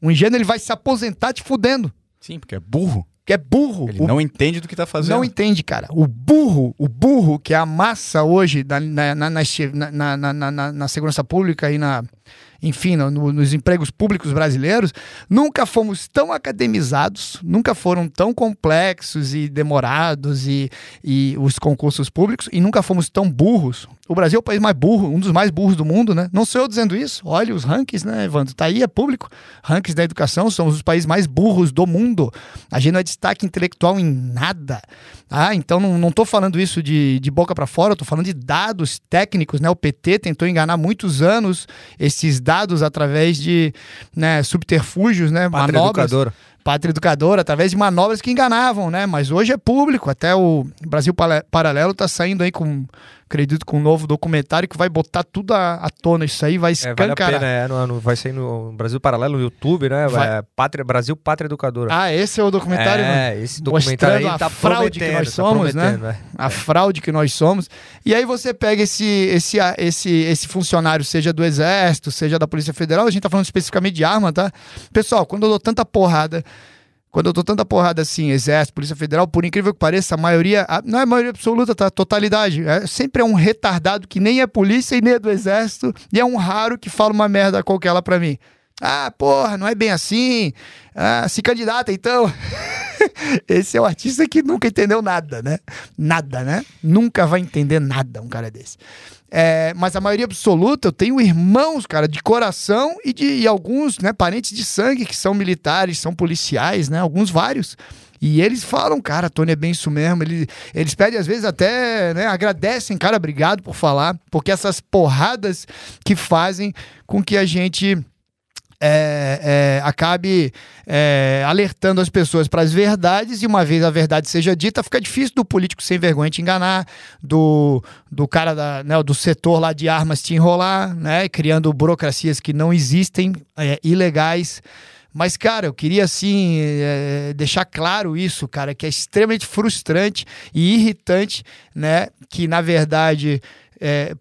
O ingênuo, ele vai se aposentar te fudendo. Sim, porque é burro que é burro. Ele o... não entende do que está fazendo. Não entende, cara. O burro, o burro, que é a massa hoje na, na, na, na segurança pública e na, enfim, no, nos empregos públicos brasileiros, nunca fomos tão academizados, nunca foram tão complexos e demorados e, e os concursos públicos, e nunca fomos tão burros. O Brasil é o país mais burro, um dos mais burros do mundo, né? Não sou eu dizendo isso. Olha os rankings, né, Evandro? Tá aí, é público. Rankings da educação, somos os países mais burros do mundo. A gente não é destaque intelectual em nada. Ah, então não, não tô falando isso de, de boca para fora, eu tô falando de dados técnicos, né? O PT tentou enganar muitos anos esses dados através de né, subterfúgios, né? Pátria manobras. Educadora. Pátria Educadora, através de manobras que enganavam, né? Mas hoje é público, até o Brasil Paralelo está saindo aí com acredito, com um novo documentário que vai botar tudo à, tona. Isso aí vai escancarar. É, vale a pena, é, no, no, vai sair no Brasil Paralelo, no YouTube, né? Vai... É, Pátria, Brasil Pátria Educadora. Ah, esse é o documentário? É, mano? esse documentário Mostrando aí tá a fraude que nós tá somos, né? É. A fraude que nós somos. E aí você pega esse, esse, esse, esse funcionário, seja do Exército, seja da Polícia Federal, a gente tá falando especificamente de arma, tá? Pessoal, quando eu dou tanta porrada quando eu dou tanta porrada assim, Exército, Polícia Federal, por incrível que pareça, a maioria, a, não é a maioria absoluta, tá? Totalidade. É, sempre é um retardado que nem é polícia e nem é do Exército, e é um raro que fala uma merda qualquer lá pra mim. Ah, porra, não é bem assim. Ah, se candidata, então. Esse é o artista que nunca entendeu nada, né? Nada, né? Nunca vai entender nada um cara desse. É, mas a maioria absoluta, eu tenho irmãos, cara, de coração e de e alguns, né, parentes de sangue que são militares, são policiais, né? Alguns vários. E eles falam, cara, Tony é bem isso mesmo. Eles, eles pedem, às vezes, até, né, agradecem, cara, obrigado por falar, porque essas porradas que fazem com que a gente é, é, acabe é, alertando as pessoas para as verdades e uma vez a verdade seja dita, fica difícil do político sem vergonha te enganar, do, do cara da, né, do setor lá de armas te enrolar, né, criando burocracias que não existem, é, ilegais. Mas, cara, eu queria, assim, é, deixar claro isso, cara, que é extremamente frustrante e irritante, né? Que, na verdade, é,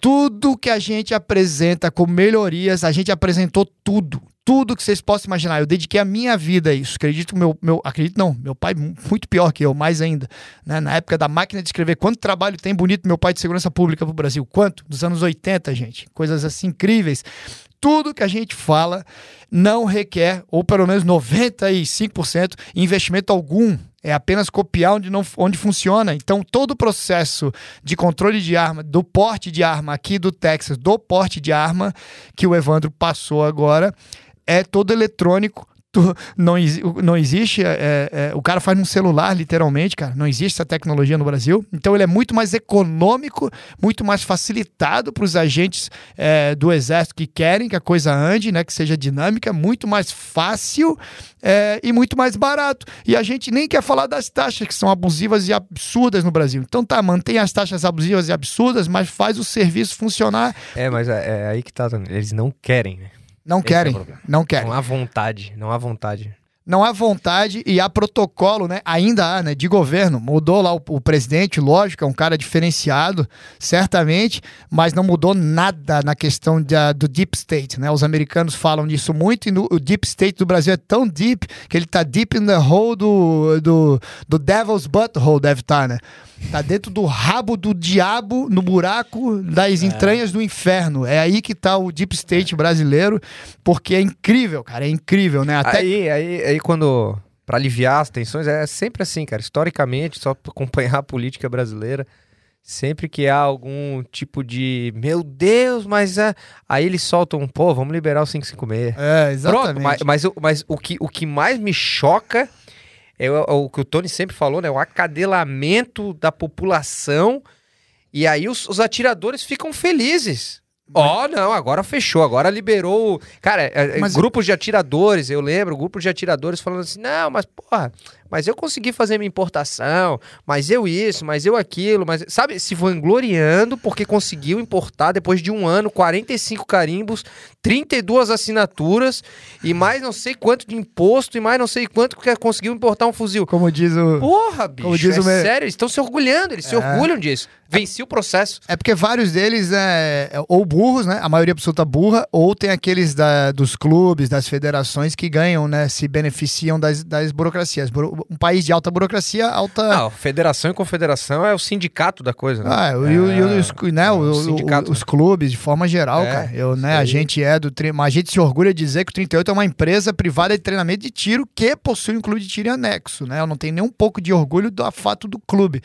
tudo que a gente apresenta como melhorias, a gente apresentou tudo. Tudo que vocês possam imaginar. Eu dediquei a minha vida a isso. Acredito meu, meu acredito não, meu pai muito pior que eu, mais ainda. Né? Na época da máquina de escrever, quanto trabalho tem bonito meu pai de segurança pública para o Brasil? Quanto? Dos anos 80, gente. Coisas assim incríveis. Tudo que a gente fala não requer, ou pelo menos 95%, investimento algum é apenas copiar onde, não, onde funciona. Então, todo o processo de controle de arma, do porte de arma aqui do Texas, do porte de arma que o Evandro passou agora, é todo eletrônico, Tu, não, não existe. É, é, o cara faz num celular, literalmente, cara. Não existe essa tecnologia no Brasil. Então ele é muito mais econômico, muito mais facilitado para os agentes é, do exército que querem que a coisa ande, né? Que seja dinâmica, muito mais fácil é, e muito mais barato. E a gente nem quer falar das taxas que são abusivas e absurdas no Brasil. Então tá, mantém as taxas abusivas e absurdas, mas faz o serviço funcionar. É, mas é, é aí que tá, eles não querem, né? Não querem. É não querem. Não há vontade. Não há vontade. Não há vontade e há protocolo, né? Ainda há, né? De governo. Mudou lá o, o, presidente, lógico, é um cara diferenciado, certamente, mas não mudou nada na questão de, do deep state, né? Os americanos falam disso muito e no, o deep state do Brasil é tão deep que ele tá deep in the hole do, do, do devil's butthole, deve estar, tá, né? Tá dentro do rabo do diabo, no buraco das é. entranhas é. do inferno. É aí que tá o deep state brasileiro, porque é incrível, cara, é incrível, né? Até... Aí, aí, aí quando para aliviar as tensões é sempre assim, cara. Historicamente, só acompanhar a política brasileira, sempre que há algum tipo de meu Deus, mas é... aí eles soltam, pô, vamos liberar o 556. É, exatamente. Pronto, mas, mas, mas o, que, o que mais me choca é o, é o, que o Tony sempre falou, né? O acadelamento da população. E aí os, os atiradores ficam felizes. Ó, oh, não, agora fechou, agora liberou. Cara, é, é, mas... grupos de atiradores, eu lembro, grupos de atiradores falando assim: não, mas porra, mas eu consegui fazer minha importação, mas eu isso, mas eu aquilo, mas sabe, se vangloriando porque conseguiu importar depois de um ano 45 carimbos, 32 assinaturas e mais não sei quanto de imposto e mais não sei quanto que conseguiu importar um fuzil. Como diz o Porra, bicho, Como diz é o me... sério, eles estão se orgulhando, eles é. se orgulham disso. Venci o processo. É porque vários deles é, é ou burros, né? A maioria absoluta burra, ou tem aqueles da, dos clubes, das federações que ganham, né? Se beneficiam das, das burocracias um país de alta burocracia, alta. Não, federação e confederação é o sindicato da coisa, né? Ah, e, é, os, né, é o, sindicato. os clubes, de forma geral, é, cara. Eu, né, a gente é do. A gente se orgulha de dizer que o 38 é uma empresa privada de treinamento de tiro que possui um clube de tiro em anexo, né? Eu não tenho nem um pouco de orgulho do fato do clube,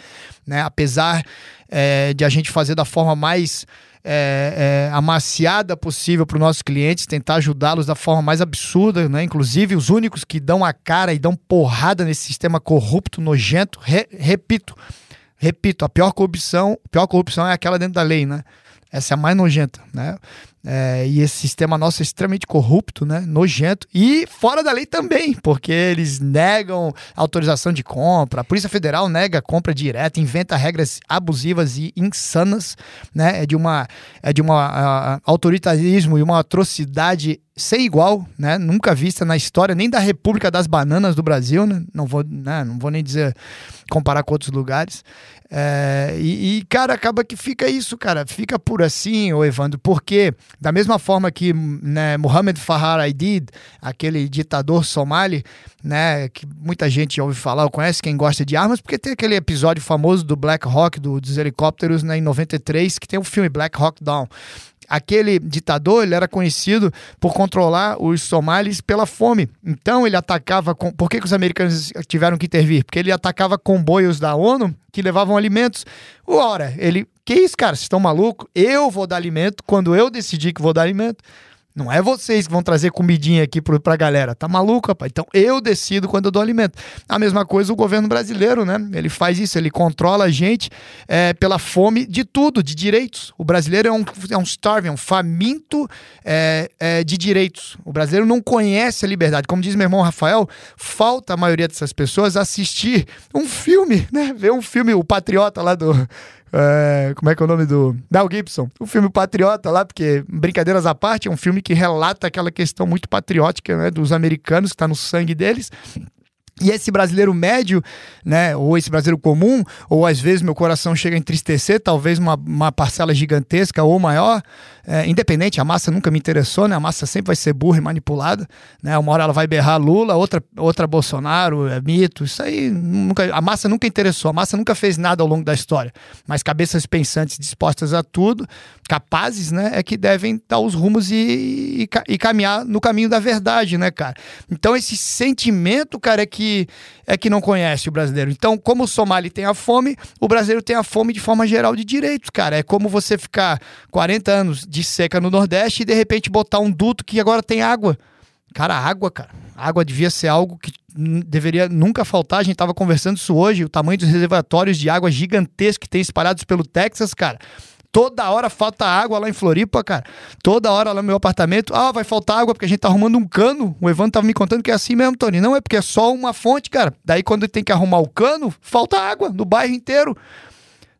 né? Apesar é, de a gente fazer da forma mais é, é, amaciada possível para os nossos clientes, tentar ajudá-los da forma mais absurda, né? Inclusive os únicos que dão a cara e dão porrada nesse sistema corrupto, nojento. Re, repito, repito, a pior corrupção, a pior corrupção é aquela dentro da lei, né? Essa é a mais nojenta, né? É, e esse sistema nosso é extremamente corrupto, né? Nojento. E fora da lei também, porque eles negam autorização de compra. A Polícia Federal nega compra direta, inventa regras abusivas e insanas, né? É de uma é de uh, autoritarismo e uma atrocidade sem igual, né? Nunca vista na história nem da República das Bananas do Brasil, né? Não vou, né? não vou nem dizer comparar com outros lugares. É, e, e, cara, acaba que fica isso, cara. Fica por assim, ô Evandro, porque da mesma forma que né, Mohamed Farhar Aidid, aquele ditador somali, né, que muita gente ouve falar, ou conhece quem gosta de armas, porque tem aquele episódio famoso do Black Hawk, do, dos helicópteros, né, em 93, que tem o filme Black Hawk Down aquele ditador ele era conhecido por controlar os somalis pela fome. Então ele atacava. Com... Por que, que os americanos tiveram que intervir? Porque ele atacava comboios da ONU que levavam alimentos. Ora, ele. Que isso, cara? Vocês estão malucos? Eu vou dar alimento quando eu decidir que vou dar alimento. Não é vocês que vão trazer comidinha aqui pro, pra galera. Tá maluco, rapaz? Então eu decido quando eu dou alimento. A mesma coisa o governo brasileiro, né? Ele faz isso, ele controla a gente é, pela fome de tudo, de direitos. O brasileiro é um, é um starving, é um faminto é, é, de direitos. O brasileiro não conhece a liberdade. Como diz meu irmão Rafael, falta a maioria dessas pessoas assistir um filme, né? Ver um filme, o Patriota lá do é, como é que é o nome do. Mel Gibson. O filme Patriota lá, porque, brincadeiras à parte, é um filme que relata aquela questão muito patriótica né, dos americanos, que está no sangue deles. E esse brasileiro médio, né, ou esse brasileiro comum, ou às vezes meu coração chega a entristecer, talvez uma, uma parcela gigantesca ou maior, é, independente, a massa nunca me interessou, né? A massa sempre vai ser burra e manipulada, né? Uma hora ela vai berrar Lula, outra, outra Bolsonaro, é mito, isso aí nunca, a massa nunca interessou, a massa nunca fez nada ao longo da história, mas cabeças pensantes dispostas a tudo, capazes, né, é que devem dar os rumos e, e, e caminhar no caminho da verdade, né, cara? Então esse sentimento, cara, é que é que não conhece o brasileiro. Então, como o Somali tem a fome, o brasileiro tem a fome de forma geral de direitos, cara. É como você ficar 40 anos de seca no Nordeste e de repente botar um duto que agora tem água. Cara, água, cara. Água devia ser algo que deveria nunca faltar. A gente estava conversando isso hoje, o tamanho dos reservatórios de água gigantescos que tem espalhados pelo Texas, cara. Toda hora falta água lá em Floripa, cara. Toda hora lá no meu apartamento. Ah, vai faltar água porque a gente tá arrumando um cano. O Evandro tava me contando que é assim mesmo, Tony. Não, é porque é só uma fonte, cara. Daí quando tem que arrumar o cano, falta água no bairro inteiro.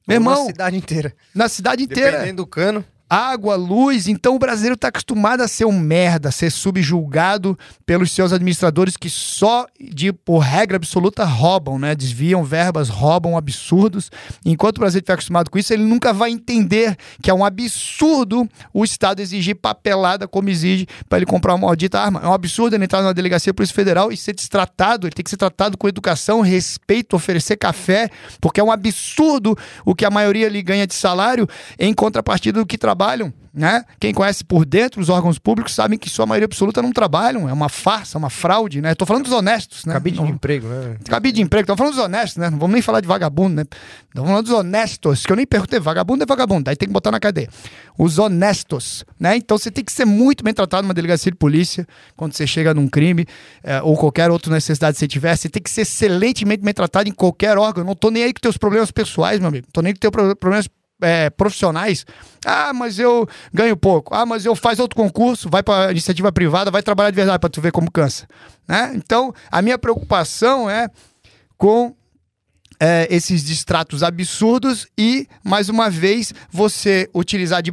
Meu irmão. Na cidade inteira. Na cidade inteira. Dependendo do cano água, luz. Então o brasileiro está acostumado a ser um merda, a ser subjulgado pelos seus administradores que só, de por regra absoluta, roubam, né? Desviam verbas, roubam absurdos. Enquanto o brasileiro estiver acostumado com isso, ele nunca vai entender que é um absurdo o Estado exigir papelada como exige para ele comprar uma maldita arma. É um absurdo ele entrar numa delegacia Polícia Federal e ser destratado. Ele tem que ser tratado com educação, respeito, oferecer café, porque é um absurdo o que a maioria lhe ganha de salário em contrapartida do que trabalha trabalham, né? Quem conhece por dentro os órgãos públicos sabem que sua maioria absoluta não trabalham, é uma farsa, uma fraude, né? Tô falando dos honestos, né? Cabide de emprego, né? Cabide de emprego, tô falando dos honestos, né? Não vamos nem falar de vagabundo, né? Tô falando dos honestos, que eu nem perguntei, vagabundo é vagabundo, aí tem que botar na cadeia. Os honestos, né? Então você tem que ser muito bem tratado numa delegacia de polícia quando você chega num crime é, ou qualquer outra necessidade que você tiver, você tem que ser excelentemente bem tratado em qualquer órgão. Eu não tô nem aí com teus problemas pessoais, meu amigo. Tô nem com teus problemas é, profissionais. Ah, mas eu ganho pouco. Ah, mas eu faço outro concurso, vai para iniciativa privada, vai trabalhar de verdade para tu ver como cansa. Né? Então, a minha preocupação é com é, esses distratos absurdos e, mais uma vez, você utilizar de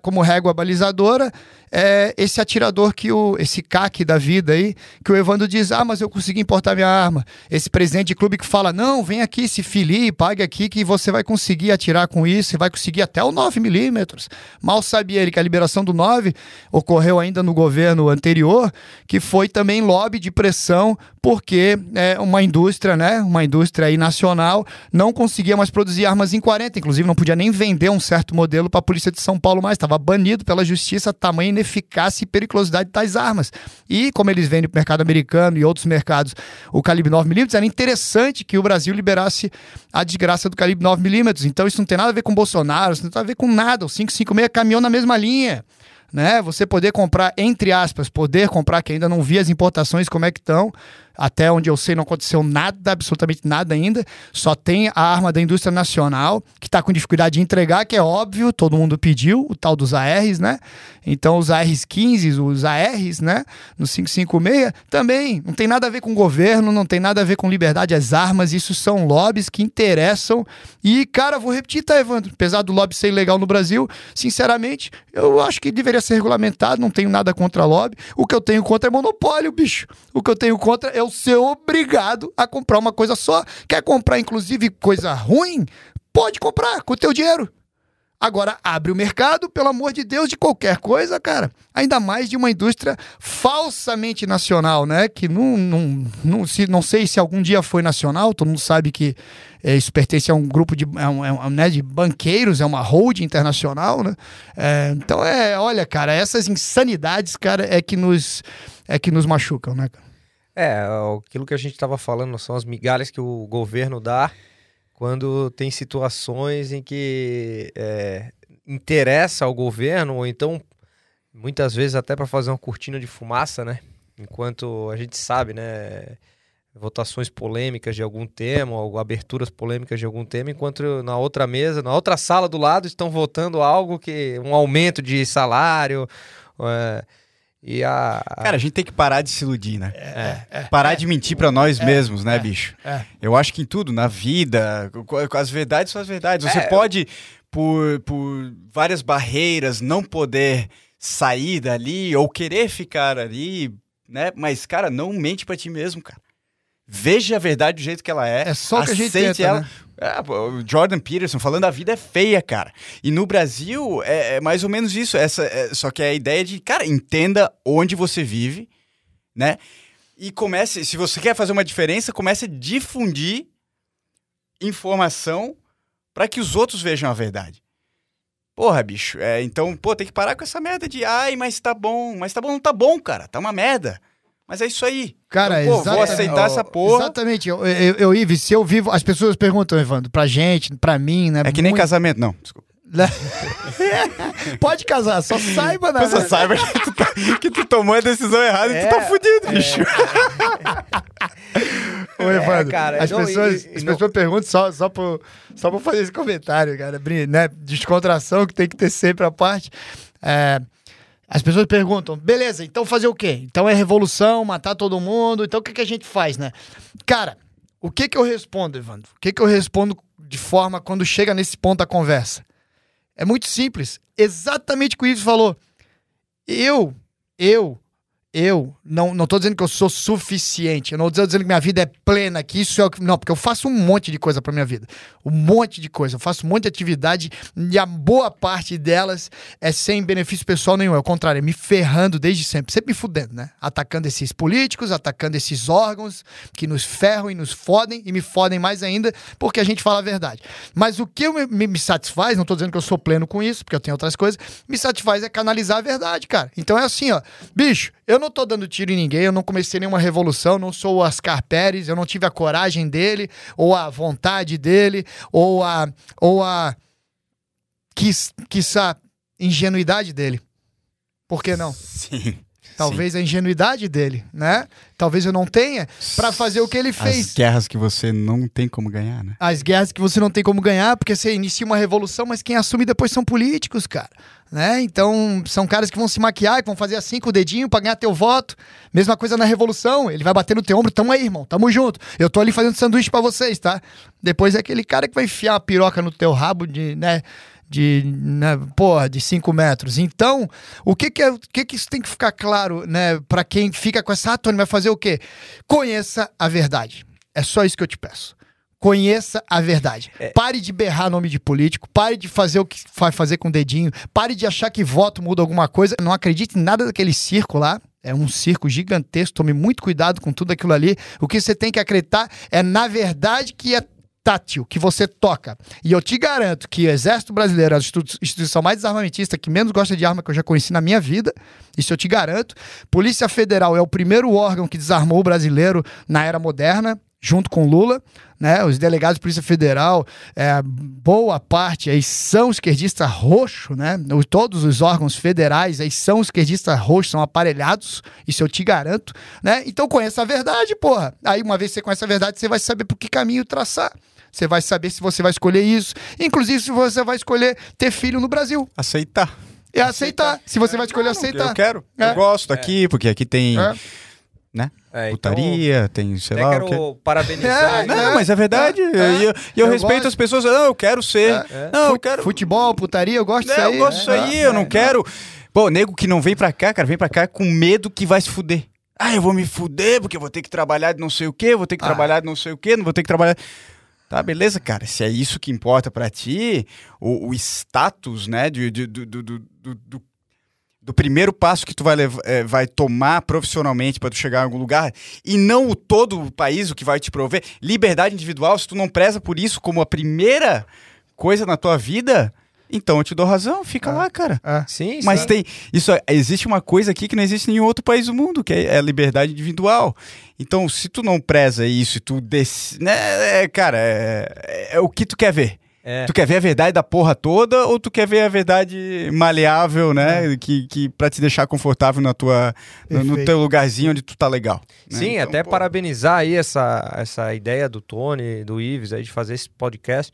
como régua balizadora é, esse atirador que o. esse CAC da vida aí, que o Evandro diz: ah, mas eu consegui importar minha arma. Esse presidente de clube que fala: não, vem aqui, se filie, pague aqui que você vai conseguir atirar com isso, você vai conseguir até o 9mm. Mal sabia ele que a liberação do 9 ocorreu ainda no governo anterior, que foi também lobby de pressão, porque é, uma indústria, né, uma indústria aí nacional, não conseguia mais produzir armas em 40, inclusive não podia nem vender um certo modelo para a polícia de São Paulo mais, estava banido pela justiça, tamanho eficácia e periculosidade de tais armas. E como eles vendem para o mercado americano e outros mercados o calibre 9mm, era interessante que o Brasil liberasse a desgraça do calibre 9mm. Então isso não tem nada a ver com Bolsonaro, isso não tem nada a ver com nada. O 556 caminhou na mesma linha. Né? Você poder comprar, entre aspas, poder comprar, que ainda não vi as importações como é que estão, até onde eu sei, não aconteceu nada, absolutamente nada ainda. Só tem a arma da indústria nacional, que está com dificuldade de entregar, que é óbvio, todo mundo pediu, o tal dos ARs, né? Então, os ARs 15, os ARs, né? No 556, também não tem nada a ver com governo, não tem nada a ver com liberdade as armas, isso são lobbies que interessam. E, cara, vou repetir, tá, Evandro? Apesar do lobby ser ilegal no Brasil, sinceramente, eu acho que deveria ser regulamentado, não tenho nada contra lobby. O que eu tenho contra é monopólio, bicho. O que eu tenho contra é o ser obrigado a comprar uma coisa só. Quer comprar, inclusive, coisa ruim? Pode comprar com o teu dinheiro. Agora, abre o mercado, pelo amor de Deus, de qualquer coisa, cara. Ainda mais de uma indústria falsamente nacional, né? Que não, não, não, se, não sei se algum dia foi nacional, todo mundo sabe que é, isso pertence a um grupo de, é um, é um, né, de banqueiros, é uma holding internacional, né? É, então, é, olha, cara, essas insanidades, cara, é que nos, é que nos machucam, né, cara? É, aquilo que a gente estava falando são as migalhas que o governo dá quando tem situações em que é, interessa ao governo, ou então muitas vezes até para fazer uma cortina de fumaça, né? Enquanto a gente sabe, né? Votações polêmicas de algum tema, ou aberturas polêmicas de algum tema, enquanto na outra mesa, na outra sala do lado, estão votando algo que. um aumento de salário. É, e a, Cara, a gente tem que parar de se iludir, né? É, é, é parar é, de mentir para nós é, mesmos, né, é, bicho? Eu acho que em tudo, na vida, as verdades são as verdades. Você pode, por, por várias barreiras, não poder sair dali ou querer ficar ali, né? Mas, cara, não mente para ti mesmo, cara. Veja a verdade do jeito que ela é. É só que a gente tenta, ela. Né? É, o Jordan Peterson falando a vida é feia, cara. E no Brasil é, é mais ou menos isso. Essa, é, só que é a ideia de, cara, entenda onde você vive, né? E comece, se você quer fazer uma diferença, comece a difundir informação para que os outros vejam a verdade. Porra, bicho. É, então, pô, tem que parar com essa merda de ai, mas tá bom. Mas tá bom, não tá bom, cara. Tá uma merda. Mas é isso aí. Cara, então, pô, vou aceitar essa porra. Exatamente. Eu, eu, eu, Ives, se eu vivo. As pessoas perguntam, Evandro, pra gente, pra mim, né? É que nem muito... casamento, não. Desculpa. Pode casar, só saiba, né? Só saiba que tu, tá, que tu tomou a decisão errada é, e tu tá é, fudido, é, bicho. Ô, Evandro, é, cara, as, não, pessoas, e, as não... pessoas perguntam só, só, por, só por fazer esse comentário, cara. Né? Descontração que tem que ter sempre a parte. É, as pessoas perguntam, beleza, então fazer o quê? Então é revolução, matar todo mundo, então o que, que a gente faz, né? Cara, o que que eu respondo, Evandro? O que que eu respondo de forma quando chega nesse ponto da conversa? É muito simples, exatamente o que o Ives falou. Eu, eu eu não não tô dizendo que eu sou suficiente, eu não estou dizendo que minha vida é plena, que isso é o que. Não, porque eu faço um monte de coisa para minha vida. Um monte de coisa. Eu faço um monte de atividade e a boa parte delas é sem benefício pessoal nenhum. É o contrário, é me ferrando desde sempre. Sempre me fudendo, né? Atacando esses políticos, atacando esses órgãos que nos ferram e nos fodem e me fodem mais ainda porque a gente fala a verdade. Mas o que me, me, me satisfaz, não tô dizendo que eu sou pleno com isso, porque eu tenho outras coisas, me satisfaz é canalizar a verdade, cara. Então é assim, ó. Bicho, eu não tô dando tiro em ninguém, eu não comecei nenhuma revolução, não sou o Oscar Pérez, eu não tive a coragem dele, ou a vontade dele, ou a. ou a. quis, ingenuidade dele. Por que não? Sim. Talvez Sim. a ingenuidade dele, né? Talvez eu não tenha para fazer o que ele fez. As guerras que você não tem como ganhar, né? As guerras que você não tem como ganhar, porque você inicia uma revolução, mas quem assume depois são políticos, cara. Né? Então, são caras que vão se maquiar, que vão fazer assim com o dedinho pra ganhar teu voto. Mesma coisa na revolução, ele vai bater no teu ombro, tamo aí, irmão, tamo junto. Eu tô ali fazendo sanduíche para vocês, tá? Depois é aquele cara que vai enfiar a piroca no teu rabo de, né? De, né, porra, de 5 metros. Então, o que que, é, o que que isso tem que ficar claro, né, para quem fica com essa, ah, Tony, vai fazer o quê? Conheça a verdade. É só isso que eu te peço. Conheça a verdade. É. Pare de berrar nome de político, pare de fazer o que vai fazer com o dedinho, pare de achar que voto muda alguma coisa. Não acredite em nada daquele circo lá. É um circo gigantesco, tome muito cuidado com tudo aquilo ali. O que você tem que acreditar é na verdade que é tátil que você toca. E eu te garanto que o Exército Brasileiro é a instituição mais desarmamentista que menos gosta de arma que eu já conheci na minha vida. Isso eu te garanto. Polícia Federal é o primeiro órgão que desarmou o brasileiro na era moderna junto com Lula, né? Os delegados de Polícia Federal, é, boa parte aí são esquerdistas roxo, né? Todos os órgãos federais aí são esquerdistas roxos, são aparelhados, isso eu te garanto, né? Então conheça a verdade, porra. Aí uma vez que você conhece a verdade, você vai saber por que caminho traçar. Você vai saber se você vai escolher isso, inclusive se você vai escolher ter filho no Brasil. Aceitar. É aceitar. aceitar. Se você vai escolher não, aceitar. Eu quero. É. Eu gosto daqui, porque aqui tem. É né? É, então, Putaria, tem, sei lá. Eu quero parabenizar. É, não, mas é verdade. É, e eu, eu, eu, respeito gosto. as pessoas. Não, eu quero ser. É, não, eu quero. Futebol, putaria, eu gosto disso aí. Eu gosto disso aí, eu não quero. Pô, nego que não vem pra cá, cara, vem pra cá com medo que vai se fuder. Ah, eu vou me fuder porque eu vou ter que trabalhar de não sei o quê, vou ter que ah. trabalhar de não sei o quê, não vou ter que trabalhar. Tá, beleza, cara. Se é isso que importa para ti, o, o, status, né, de, de, do, do, do, do do primeiro passo que tu vai, levar, é, vai tomar profissionalmente para tu chegar em algum lugar e não o todo o país o que vai te prover. Liberdade individual, se tu não preza por isso como a primeira coisa na tua vida, então eu te dou razão, fica ah, lá, cara. Ah, sim, Mas tem isso existe uma coisa aqui que não existe em nenhum outro país do mundo, que é a liberdade individual. Então, se tu não preza isso, e tu dec... né, é, cara, é, é, é o que tu quer ver. É. Tu quer ver a verdade da porra toda ou tu quer ver a verdade maleável, né? É. Que, que pra te deixar confortável na tua, no, no, teu lugarzinho onde tu tá legal. Né? Sim, então, até pô... parabenizar aí essa, essa ideia do Tony, do Ives aí de fazer esse podcast.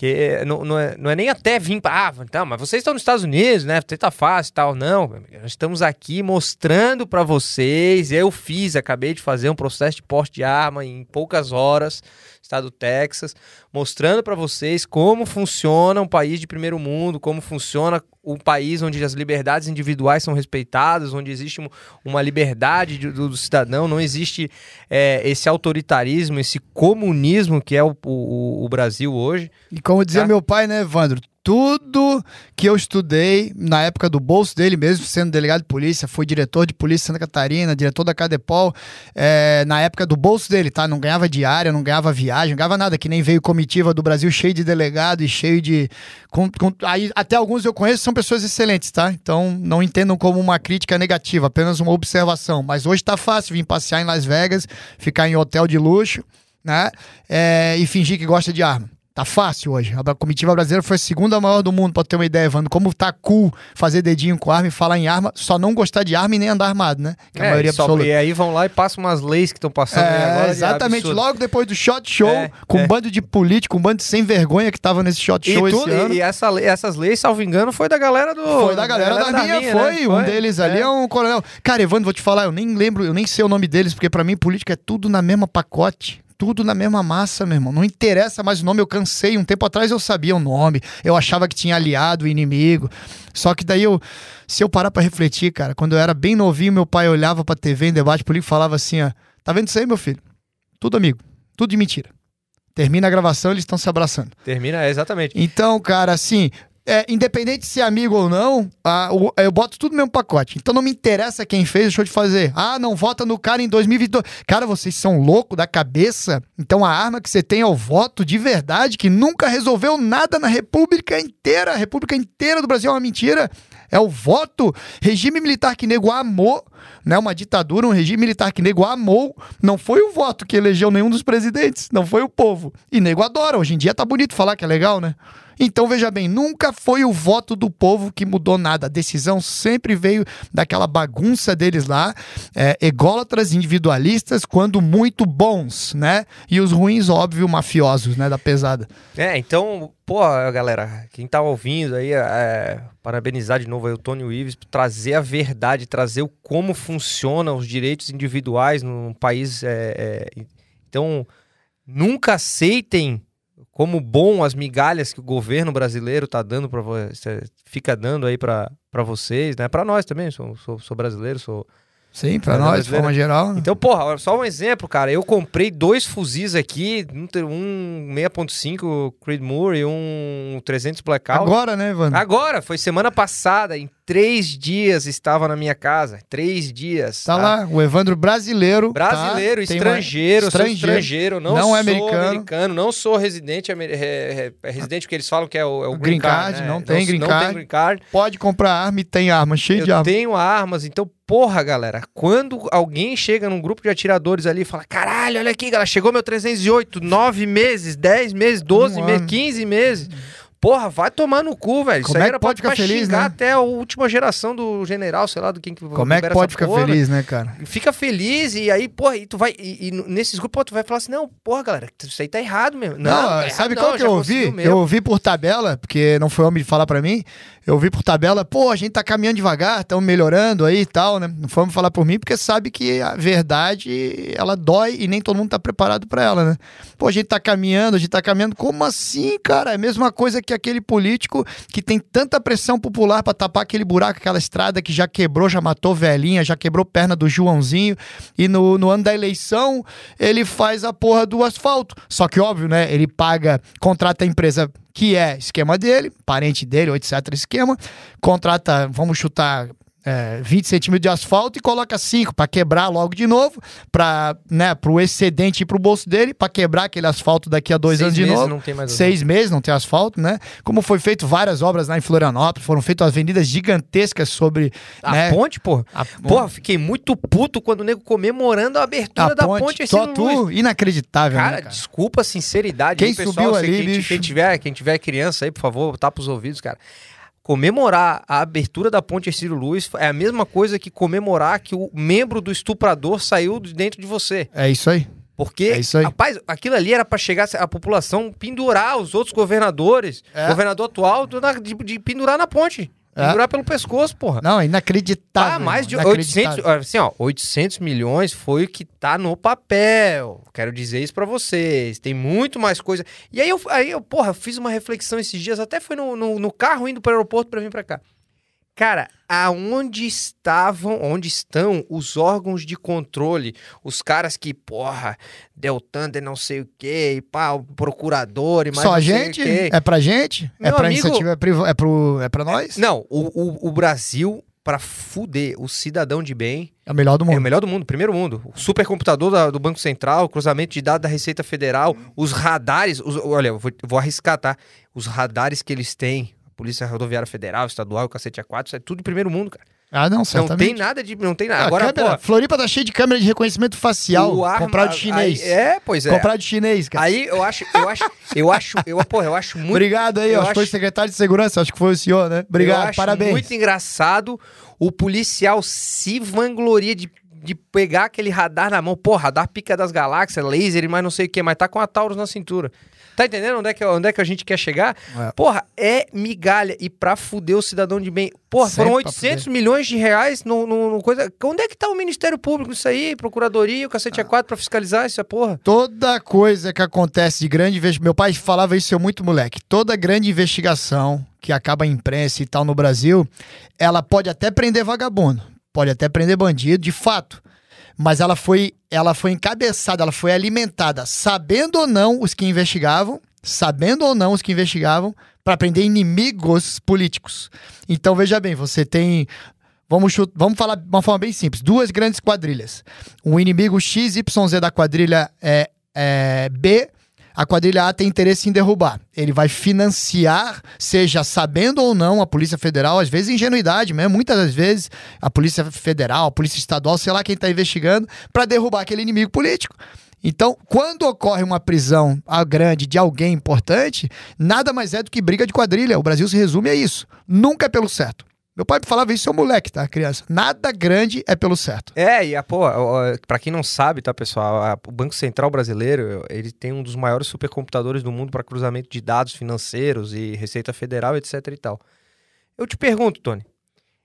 Que não, não, é, não é nem até vir para. Ah, então, mas vocês estão nos Estados Unidos, né? Tá fácil e tal. Não, nós estamos aqui mostrando para vocês. Eu fiz, acabei de fazer um processo de porte de arma em poucas horas estado do Texas, mostrando para vocês como funciona um país de primeiro mundo, como funciona um país onde as liberdades individuais são respeitadas, onde existe uma liberdade do, do cidadão, não existe é, esse autoritarismo, esse comunismo que é o, o, o Brasil hoje. E como dizia tá? meu pai, né, Evandro? Tudo que eu estudei na época do bolso dele mesmo, sendo delegado de polícia, foi diretor de polícia Santa Catarina, diretor da Cadepol, é, na época do bolso dele, tá? Não ganhava diária, não ganhava viagem, não ganhava nada, que nem veio comitiva do Brasil cheio de delegado e cheio de. Com, com, aí, até alguns eu conheço são pessoas excelentes, tá? Então não entendam como uma crítica negativa, apenas uma observação. Mas hoje tá fácil vir passear em Las Vegas, ficar em hotel de luxo, né? É, e fingir que gosta de arma. Tá fácil hoje. A comitiva brasileira foi a segunda maior do mundo, pra ter uma ideia, Evandro. Como tá cool fazer dedinho com arma e falar em arma, só não gostar de arma e nem andar armado, né? Que é, a maioria absoluta. E aí vão lá e passam umas leis que estão passando é, agora. Exatamente. Logo depois do shot show, é, com um é. bando de político, um bando de sem vergonha que tava nesse shot show e esse ano. E essa, essas leis, salvo engano, foi da galera do. Foi da galera da, da, da minha, minha foi. Né? Um deles ali é. é um coronel. Cara, Evandro, vou te falar, eu nem lembro, eu nem sei o nome deles, porque para mim política é tudo na mesma pacote tudo na mesma massa, meu irmão. Não interessa mais o nome, eu cansei. Um tempo atrás eu sabia o nome, eu achava que tinha aliado, inimigo. Só que daí eu, se eu parar para refletir, cara, quando eu era bem novinho, meu pai olhava pra TV em debate político e falava assim: ó, tá vendo isso aí, meu filho? Tudo amigo, tudo de mentira. Termina a gravação, eles estão se abraçando. Termina, é, exatamente. Então, cara, assim, é, independente de ser amigo ou não, a, o, eu boto tudo no mesmo pacote. Então não me interessa quem fez, deixou de fazer. Ah, não vota no cara em 2022. Cara, vocês são loucos da cabeça. Então a arma que você tem é o voto de verdade, que nunca resolveu nada na República inteira. A República inteira do Brasil é uma mentira. É o voto. Regime militar que nego amou né? Uma ditadura, um regime militar que nego amou, não foi o voto que elegeu nenhum dos presidentes, não foi o povo. E nego adora, hoje em dia tá bonito falar que é legal, né? Então, veja bem, nunca foi o voto do povo que mudou nada. A decisão sempre veio daquela bagunça deles lá, é, ególatras individualistas, quando muito bons, né? E os ruins, óbvio, mafiosos, né? Da pesada. É, então, pô, galera, quem tá ouvindo aí, é, parabenizar de novo aí o Tony Ives por trazer a verdade, trazer o como funcionam os direitos individuais num país. É, é, então, nunca aceitem como bom as migalhas que o governo brasileiro está dando para fica dando aí para vocês, né? Para nós também, sou, sou, sou brasileiro, sou Sim, para nós, de forma geral. Né? Então, porra, só um exemplo, cara. Eu comprei dois fuzis aqui, um 6.5 Creedmoor e um 300 Blackout. Agora, né, Vando? Agora, foi semana passada, em três dias estava na minha casa. Três dias. Tá, tá? lá, o Evandro brasileiro. Tá? Brasileiro, tá? estrangeiro, uma... estrangeiro, estrangeiro, não, não sou é americano. americano. não sou residente, é, é, residente porque eles falam que é o, é o green, green card, card né? não, tem, não, green não tem green card. Pode comprar arma e tem arma, cheio Eu de arma. tenho armas, então porra, galera, quando alguém chega num grupo de atiradores ali e fala: caralho, olha aqui, galera, chegou meu 308, nove meses, dez meses, doze um meses, quinze meses. Porra, vai tomar no cu, velho. Como Isso é que pode ficar feliz, né? até a última geração do general, sei lá, do quem que Como é que pode ficar porra, feliz, né, cara? Fica feliz e aí, porra, e tu vai. E, e nesses grupos tu vai falar assim: não, porra, galera, isso aí tá errado mesmo. Não, não tá sabe errado, qual não, que eu ouvi? Eu ouvi por tabela, porque não foi homem de falar para mim. Eu vi por tabela, pô, a gente tá caminhando devagar, estamos melhorando aí e tal, né? Não me falar por mim, porque sabe que a verdade, ela dói e nem todo mundo tá preparado para ela, né? Pô, a gente tá caminhando, a gente tá caminhando. Como assim, cara? É a mesma coisa que aquele político que tem tanta pressão popular para tapar aquele buraco, aquela estrada que já quebrou, já matou velhinha, já quebrou perna do Joãozinho. E no, no ano da eleição, ele faz a porra do asfalto. Só que, óbvio, né? Ele paga, contrata a empresa que é esquema dele, parente dele, etc. esquema, contrata, vamos chutar é, 20 centímetros de asfalto e coloca 5 para quebrar logo de novo, para né, o excedente ir para o bolso dele, para quebrar aquele asfalto daqui a dois Seis anos de novo. Não tem mais Seis meses não tem asfalto, né? Como foi feito várias obras lá em Florianópolis, foram feitas avenidas gigantescas sobre. A né, ponte, pô. A... Porra, fiquei muito puto quando o nego comemorando a abertura a da ponte. ponte só tu, inacreditável. Cara, né, cara, desculpa a sinceridade. Quem aí, pessoal, subiu ali, quem, quem, tiver, quem tiver criança aí, por favor, tapa os ouvidos, cara comemorar a abertura da ponte Ercílio Luz é a mesma coisa que comemorar que o membro do estuprador saiu de dentro de você. É isso aí. Porque, é isso aí. rapaz, aquilo ali era para chegar a população pendurar os outros governadores, é. governador atual, de, de pendurar na ponte. É. Pendurar pelo pescoço, porra. Não, inacreditável. Ah, mais de 800, assim, ó, 800 milhões foi o que tá no papel. Quero dizer isso para vocês. Tem muito mais coisa. E aí eu, aí eu, porra, fiz uma reflexão esses dias, até foi no, no, no carro indo pro aeroporto para vir para cá. Cara, aonde estavam, onde estão os órgãos de controle? Os caras que, porra, Deltan de não sei o quê, e pá, o procurador e mais Só a gente? É pra gente? É Meu é pra amigo, iniciativa? É, é, pro, é pra nós? Não, o, o, o Brasil para fuder o cidadão de bem. É o melhor do mundo. É o melhor do mundo, primeiro mundo. O supercomputador da, do Banco Central, cruzamento de dados da Receita Federal, os radares. Os, olha, eu vou, vou arriscar, tá? Os radares que eles têm Polícia Rodoviária Federal, Estadual, cacete A4, isso é tudo de primeiro mundo, cara. Ah, não, certamente. Não tem nada de. Não tem nada. Ah, Agora, câmera, pô, Floripa tá cheio de câmera de reconhecimento facial. Arma, comprado de chinês. Aí, é, pois é. Comprado de chinês, cara. Aí eu acho, eu acho, eu acho, eu, porra, eu acho muito. Obrigado aí, eu acho que foi o secretário de segurança, acho que foi o senhor, né? Obrigado, eu acho parabéns. Muito engraçado o policial se vangloria de de pegar aquele radar na mão, pô, radar pica das galáxias, laser e mais não sei o que, mas tá com a Taurus na cintura. Tá entendendo onde é que, onde é que a gente quer chegar? É. Porra, é migalha. E pra fuder o cidadão de bem. Porra, Sempre foram 800 milhões de reais no, no, no, coisa. Onde é que tá o Ministério Público isso aí? Procuradoria, o cacete ah. A4 pra fiscalizar essa porra? Toda coisa que acontece de grande investigação. Meu pai falava isso eu muito moleque. Toda grande investigação que acaba em imprensa e tal no Brasil, ela pode até prender vagabundo, pode até prender bandido, de fato mas ela foi, ela foi encabeçada, ela foi alimentada, sabendo ou não os que investigavam, sabendo ou não os que investigavam, para prender inimigos políticos. Então veja bem, você tem Vamos, vamos falar de uma forma bem simples. Duas grandes quadrilhas. O inimigo XYZ da quadrilha é, é B a quadrilha A tem interesse em derrubar. Ele vai financiar, seja sabendo ou não, a Polícia Federal, às vezes ingenuidade mesmo, muitas das vezes, a Polícia Federal, a Polícia Estadual, sei lá quem está investigando, para derrubar aquele inimigo político. Então, quando ocorre uma prisão grande de alguém importante, nada mais é do que briga de quadrilha. O Brasil se resume a isso. Nunca é pelo certo. Meu pai falava isso, seu moleque, tá, criança? Nada grande é pelo certo. É, e a, pô, pra quem não sabe, tá, pessoal, a, o Banco Central Brasileiro, ele tem um dos maiores supercomputadores do mundo para cruzamento de dados financeiros e Receita Federal, etc e tal. Eu te pergunto, Tony,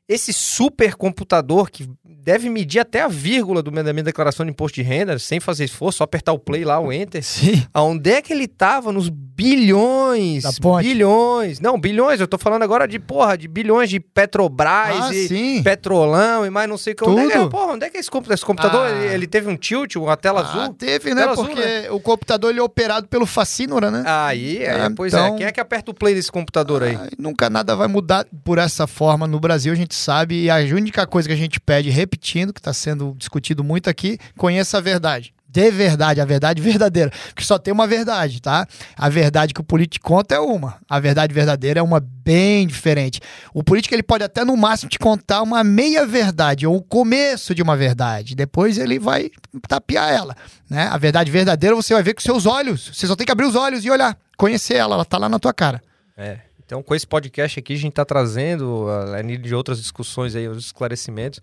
esse supercomputador que deve medir até a vírgula do, da minha declaração de imposto de renda, sem fazer esforço, só apertar o play lá, o enter. Sim. Aonde é que ele tava? Nos bilhões. Da ponte. Bilhões. Não, bilhões. Eu tô falando agora de, porra, de bilhões de Petrobras ah, e sim. Petrolão e mais não sei o que. Onde é, que, porra, onde é que é esse computador? Esse computador, ah. ele, ele, teve um tilt, uma tela ah, azul? teve, né? Porque azul, né? o computador ele é operado pelo Facínora, né? Aí, é, pois é. então... é. Quem é que aperta o play desse computador aí? nunca nada vai mudar por essa forma no Brasil, a gente sabe. E a única coisa que a gente pede, repetindo, que está sendo sendo discutido muito aqui, conheça a verdade. De verdade, a verdade verdadeira. Porque só tem uma verdade, tá? A verdade que o político conta é uma. A verdade verdadeira é uma bem diferente. O político ele pode até no máximo te contar uma meia verdade ou o começo de uma verdade. Depois ele vai tapear ela, né? A verdade verdadeira você vai ver com seus olhos. Você só tem que abrir os olhos e olhar, conhecer ela, ela tá lá na tua cara. É. Então, com esse podcast aqui, a gente está trazendo, além de outras discussões aí, os esclarecimentos,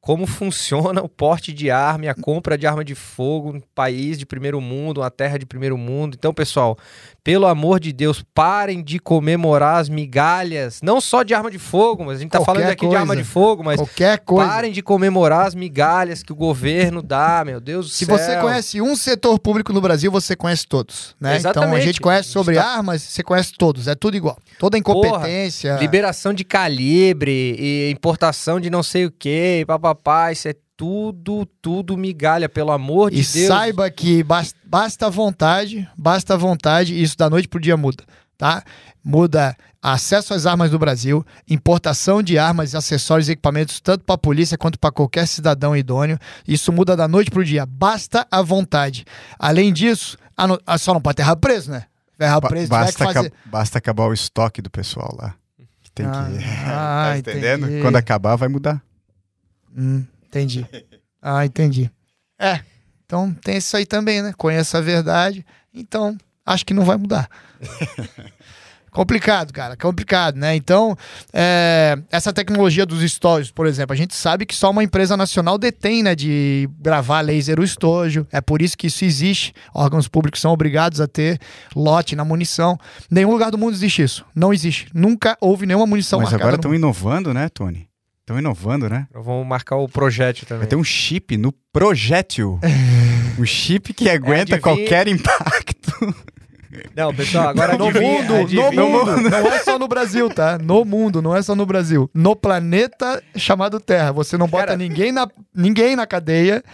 como funciona o porte de arma e a compra de arma de fogo um país de primeiro mundo, uma terra de primeiro mundo. Então, pessoal, pelo amor de Deus, parem de comemorar as migalhas, não só de arma de fogo, mas a gente tá Qualquer falando aqui coisa. de arma de fogo, mas Qualquer coisa. parem de comemorar as migalhas que o governo dá, meu Deus do Se céu. Se você conhece um setor público no Brasil, você conhece todos, né? Exatamente. Então a gente conhece sobre tá... armas, você conhece todos, é tudo igual. Toda incompetência. Porra, liberação de calibre e importação de não sei o que, papapá, isso é tudo, tudo migalha, pelo amor de e Deus. E saiba que basta, basta vontade, basta vontade, e isso da noite pro dia muda, tá? Muda acesso às armas do Brasil, importação de armas, acessórios e equipamentos, tanto para a polícia quanto para qualquer cidadão idôneo. Isso muda da noite pro dia, basta a vontade. Além disso, no... Ah, só não pode ter rabo preso, né? Ferrar preso, basta, fazer... basta acabar o estoque do pessoal lá. Que tem ah, que. Ah, tá entendendo? Entendi. Quando acabar, vai mudar. Hum. Entendi. Ah, entendi. É, então tem isso aí também, né? Conheça a verdade, então acho que não vai mudar. complicado, cara, complicado, né? Então, é, essa tecnologia dos stories, por exemplo, a gente sabe que só uma empresa nacional detém, né, de gravar laser o estojo. É por isso que isso existe. Órgãos públicos são obrigados a ter lote na munição. Nenhum lugar do mundo existe isso. Não existe. Nunca houve nenhuma munição Mas agora estão inovando, né, Tony? Estão inovando, né? Vamos marcar o projétil também. Vai ter um chip no projétil. um chip que aguenta é, qualquer impacto. Não, pessoal, agora no mundo, no mundo, não é só no Brasil, tá? No mundo, não é só no Brasil. No planeta chamado Terra, você não bota Cara... ninguém, na, ninguém na cadeia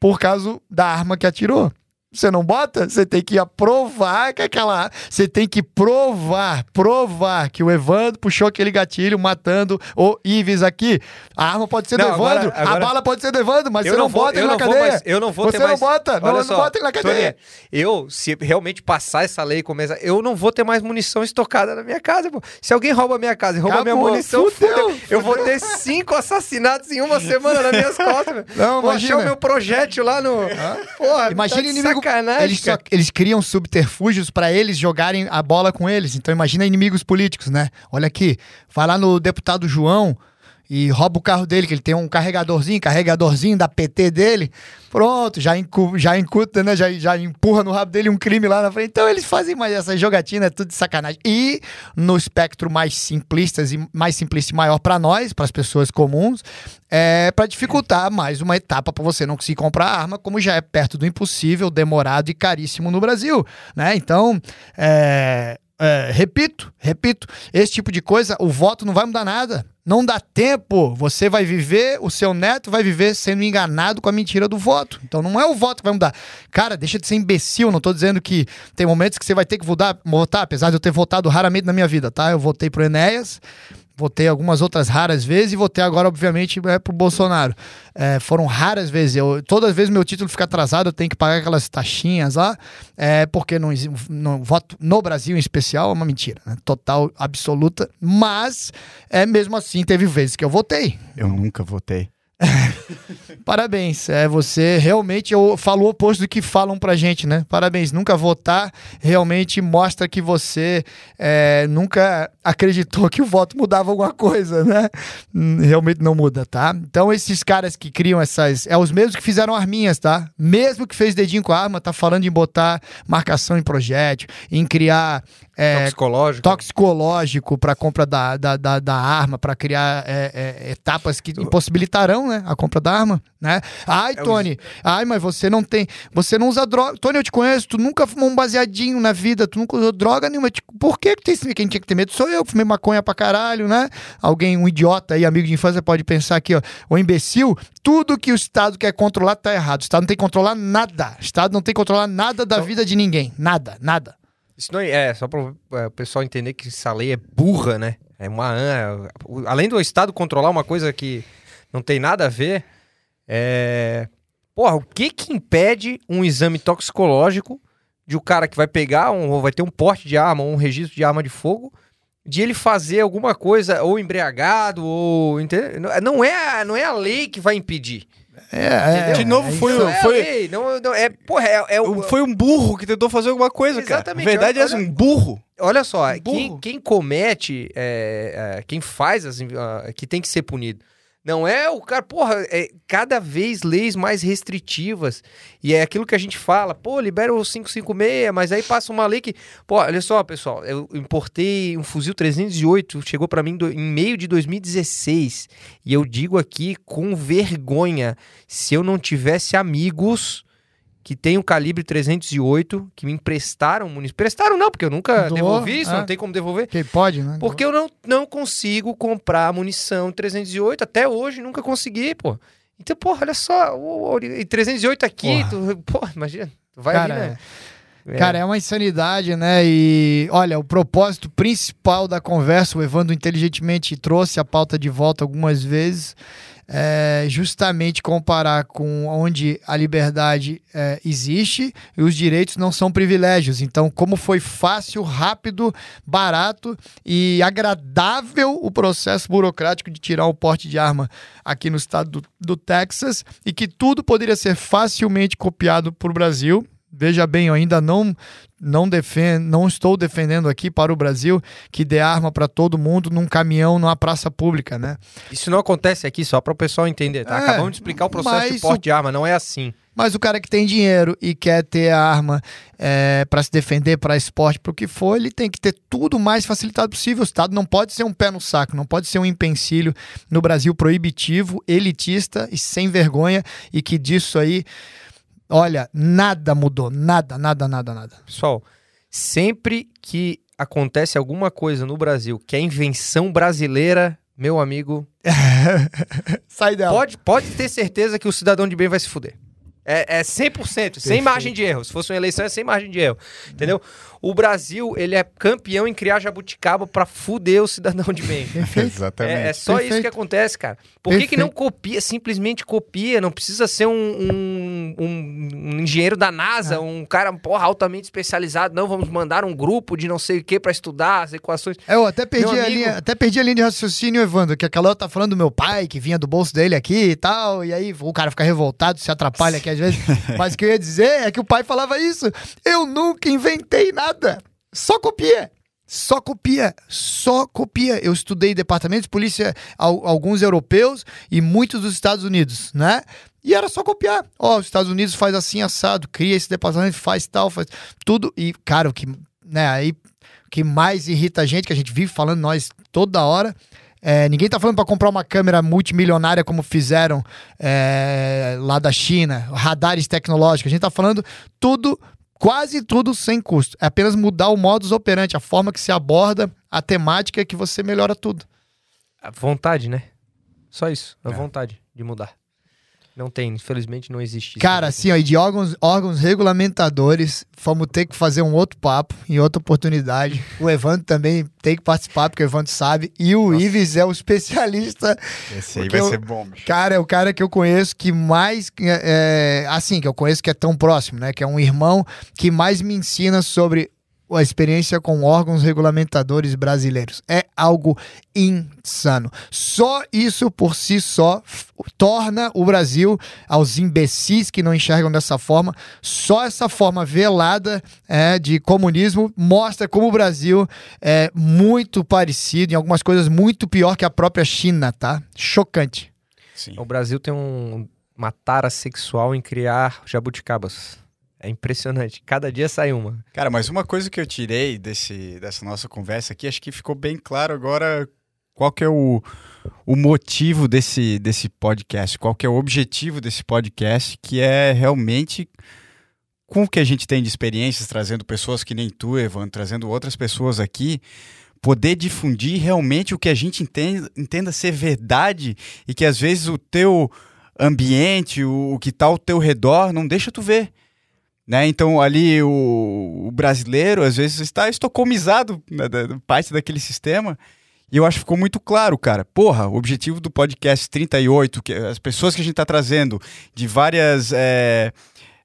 por causa da arma que atirou. Você não bota? Você tem que aprovar que aquela. Você tem que provar, provar que o Evandro puxou aquele gatilho matando o Ives aqui. A arma pode ser não, do Evandro, agora, agora... a bala pode ser do Evandro, mas você não, bota ele na cadeia. Mais, eu não vou você ter mais... não bota, não, não, bota ele na cadeia. Eu, se realmente passar essa lei e começar, eu não vou ter mais munição estocada na minha casa. Pô. Se alguém rouba a minha casa e rouba Acabou, minha munição, fudeu, fudeu. eu vou ter cinco assassinatos em uma semana nas minhas costas. Não, vou imagina. achar o meu projétil lá no. Ah? Porra, imagina tá inimigo sacanagem, eles, só, eles criam subterfúgios para eles jogarem a bola com eles. Então imagina inimigos políticos, né? Olha aqui, vai lá no deputado João e rouba o carro dele, que ele tem um carregadorzinho, carregadorzinho da PT dele. Pronto, já, incu, já incuta, né? Já, já empurra no rabo dele um crime lá na frente. Então eles fazem mais essa jogatina, é tudo de sacanagem. E no espectro mais simplistas e mais simplista e maior para nós, para as pessoas comuns, é para dificultar mais uma etapa para você não conseguir comprar arma, como já é perto do impossível, demorado e caríssimo no Brasil, né? Então, é, é, repito, repito, esse tipo de coisa, o voto não vai mudar nada. Não dá tempo. Você vai viver, o seu neto vai viver sendo enganado com a mentira do voto. Então não é o voto que vai mudar. Cara, deixa de ser imbecil. Não tô dizendo que tem momentos que você vai ter que votar, votar apesar de eu ter votado raramente na minha vida, tá? Eu votei pro Enéas votei algumas outras raras vezes e votei agora, obviamente, é, pro Bolsonaro. É, foram raras vezes. Eu, todas as vezes meu título fica atrasado, eu tenho que pagar aquelas taxinhas lá, é, porque não, não voto no Brasil em especial é uma mentira, né? total, absoluta. Mas, é mesmo assim, teve vezes que eu votei. Eu nunca votei. Parabéns. É, você realmente eu, falou o oposto do que falam pra gente, né? Parabéns. Nunca votar realmente mostra que você é, nunca acreditou que o voto mudava alguma coisa, né? Realmente não muda, tá? Então, esses caras que criam essas. É os mesmos que fizeram arminhas, tá? Mesmo que fez dedinho com a arma, tá falando em botar marcação em projétil, em criar é, toxicológico toxicológico para compra da, da, da, da arma, para criar é, é, etapas que impossibilitarão né, a compra da arma. Né? Ai, é Tony, ai, mas você não tem. Você não usa droga. Tony, eu te conheço, tu nunca fumou um baseadinho na vida, tu nunca usou droga nenhuma. Tipo, por que, que tem, quem tinha que ter medo sou eu, fumei maconha pra caralho, né? Alguém, um idiota aí, amigo de infância, pode pensar aqui, ó, o imbecil, tudo que o Estado quer controlar tá errado. O Estado não tem que controlar nada. O Estado não tem que controlar nada da então, vida de ninguém. Nada, nada. Isso não é, é só para é, o pessoal entender que essa lei é burra, né? É uma é, além do Estado controlar uma coisa que não tem nada a ver, é Porra, o que que impede um exame toxicológico de o um cara que vai pegar um, vai ter um porte de arma, um registro de arma de fogo, de ele fazer alguma coisa ou embriagado ou não é não é a lei que vai impedir. É, é, de novo, é foi, não foi, é, não, não, é, porra, é, é, foi um burro que tentou fazer alguma coisa, Exatamente, cara. A verdade olha, é um burro. Olha só, um burro. Quem, quem, comete, é, é, quem faz, as, uh, que tem que ser punido. Não é o cara, porra, é cada vez leis mais restritivas. E é aquilo que a gente fala, pô, libera o 556, mas aí passa uma lei que, pô, olha só, pessoal, eu importei um fuzil 308, chegou para mim do, em meio de 2016. E eu digo aqui com vergonha, se eu não tivesse amigos que tem o calibre 308, que me emprestaram munição. Prestaram não, porque eu nunca Doou, devolvi isso, é. não tem como devolver. Quem pode, né? Porque eu não, não consigo comprar munição 308, até hoje nunca consegui, pô. Então, porra, olha só, o, o, 308 aqui, porra, tu, porra imagina, vai Cara, ali, né? É. Cara, é uma insanidade, né? E olha, o propósito principal da conversa, o Evandro inteligentemente trouxe a pauta de volta algumas vezes é, justamente comparar com onde a liberdade é, existe e os direitos não são privilégios. Então, como foi fácil, rápido, barato e agradável o processo burocrático de tirar o porte de arma aqui no estado do, do Texas e que tudo poderia ser facilmente copiado para o Brasil. Veja bem, eu ainda não não defendo, não estou defendendo aqui para o Brasil que dê arma para todo mundo num caminhão numa praça pública, né? Isso não acontece aqui só para o pessoal entender, tá? É, Acabamos de explicar o processo de porte o... de arma, não é assim. Mas o cara que tem dinheiro e quer ter a arma é, para se defender, para esporte, para o que for, ele tem que ter tudo o mais facilitado possível. O Estado não pode ser um pé no saco, não pode ser um empecilho no Brasil proibitivo, elitista e sem vergonha, e que disso aí Olha, nada mudou, nada, nada, nada, nada. Pessoal, sempre que acontece alguma coisa no Brasil que é invenção brasileira, meu amigo. Sai dela. Pode, pode ter certeza que o cidadão de bem vai se fuder. É, é 100%, Perfeito. sem margem de erro. Se fosse uma eleição, é sem margem de erro. Entendeu? O Brasil, ele é campeão em criar jabuticaba para fuder o cidadão de bem. Exatamente. É, é só Perfeito. isso que acontece, cara. Por que, que não copia, simplesmente copia? Não precisa ser um, um, um engenheiro da NASA, ah. um cara, porra, altamente especializado. Não, vamos mandar um grupo de não sei o que para estudar as equações. É, eu até perdi, a linha, até perdi a linha de raciocínio, Evandro, que aquela tá falando do meu pai, que vinha do bolso dele aqui e tal, e aí o cara fica revoltado, se atrapalha aqui às vezes. Mas o que eu ia dizer é que o pai falava isso. Eu nunca inventei nada. Só copia. Só copia, só copia. Eu estudei departamentos de polícia, alguns europeus e muitos dos Estados Unidos, né? E era só copiar. Ó, oh, os Estados Unidos faz assim assado, cria esse departamento, faz tal, faz tudo. E, cara, o que, né, aí, o que mais irrita a gente, que a gente vive falando nós toda hora, é, ninguém tá falando para comprar uma câmera multimilionária como fizeram é, lá da China, radares tecnológicos. A gente tá falando tudo quase tudo sem custo. É apenas mudar o modus operandi, a forma que se aborda a temática que você melhora tudo. A vontade, né? Só isso, a é. vontade de mudar. Não tem, infelizmente não existe. Cara, assim, ó, e de órgãos, órgãos regulamentadores, vamos ter que fazer um outro papo em outra oportunidade. O Evandro também tem que participar, porque o Evandro sabe. E o Nossa. Ives é o especialista. Esse aí vai eu, ser bom. Bicho. Cara, é o cara que eu conheço que mais. É, é, assim, que eu conheço que é tão próximo, né? Que é um irmão que mais me ensina sobre a experiência com órgãos regulamentadores brasileiros. É algo insano. Só isso por si só torna o Brasil, aos imbecis que não enxergam dessa forma, só essa forma velada é, de comunismo mostra como o Brasil é muito parecido, em algumas coisas muito pior que a própria China, tá? Chocante. Sim. O Brasil tem um, uma tara sexual em criar jabuticabas. É impressionante. Cada dia sai uma. Cara, mas uma coisa que eu tirei desse, dessa nossa conversa aqui, acho que ficou bem claro agora qual que é o, o motivo desse, desse podcast, qual que é o objetivo desse podcast, que é realmente com o que a gente tem de experiências, trazendo pessoas que nem tu, Evan, trazendo outras pessoas aqui, poder difundir realmente o que a gente entenda, entenda ser verdade e que às vezes o teu ambiente, o, o que está ao teu redor, não deixa tu ver. Né? Então, ali o, o, brasileiro, às vezes, está estocomizado né, da, parte daquele sistema. E eu acho que ficou muito claro, cara. Porra, o objetivo do podcast 38, que as pessoas que a gente está trazendo de várias. É,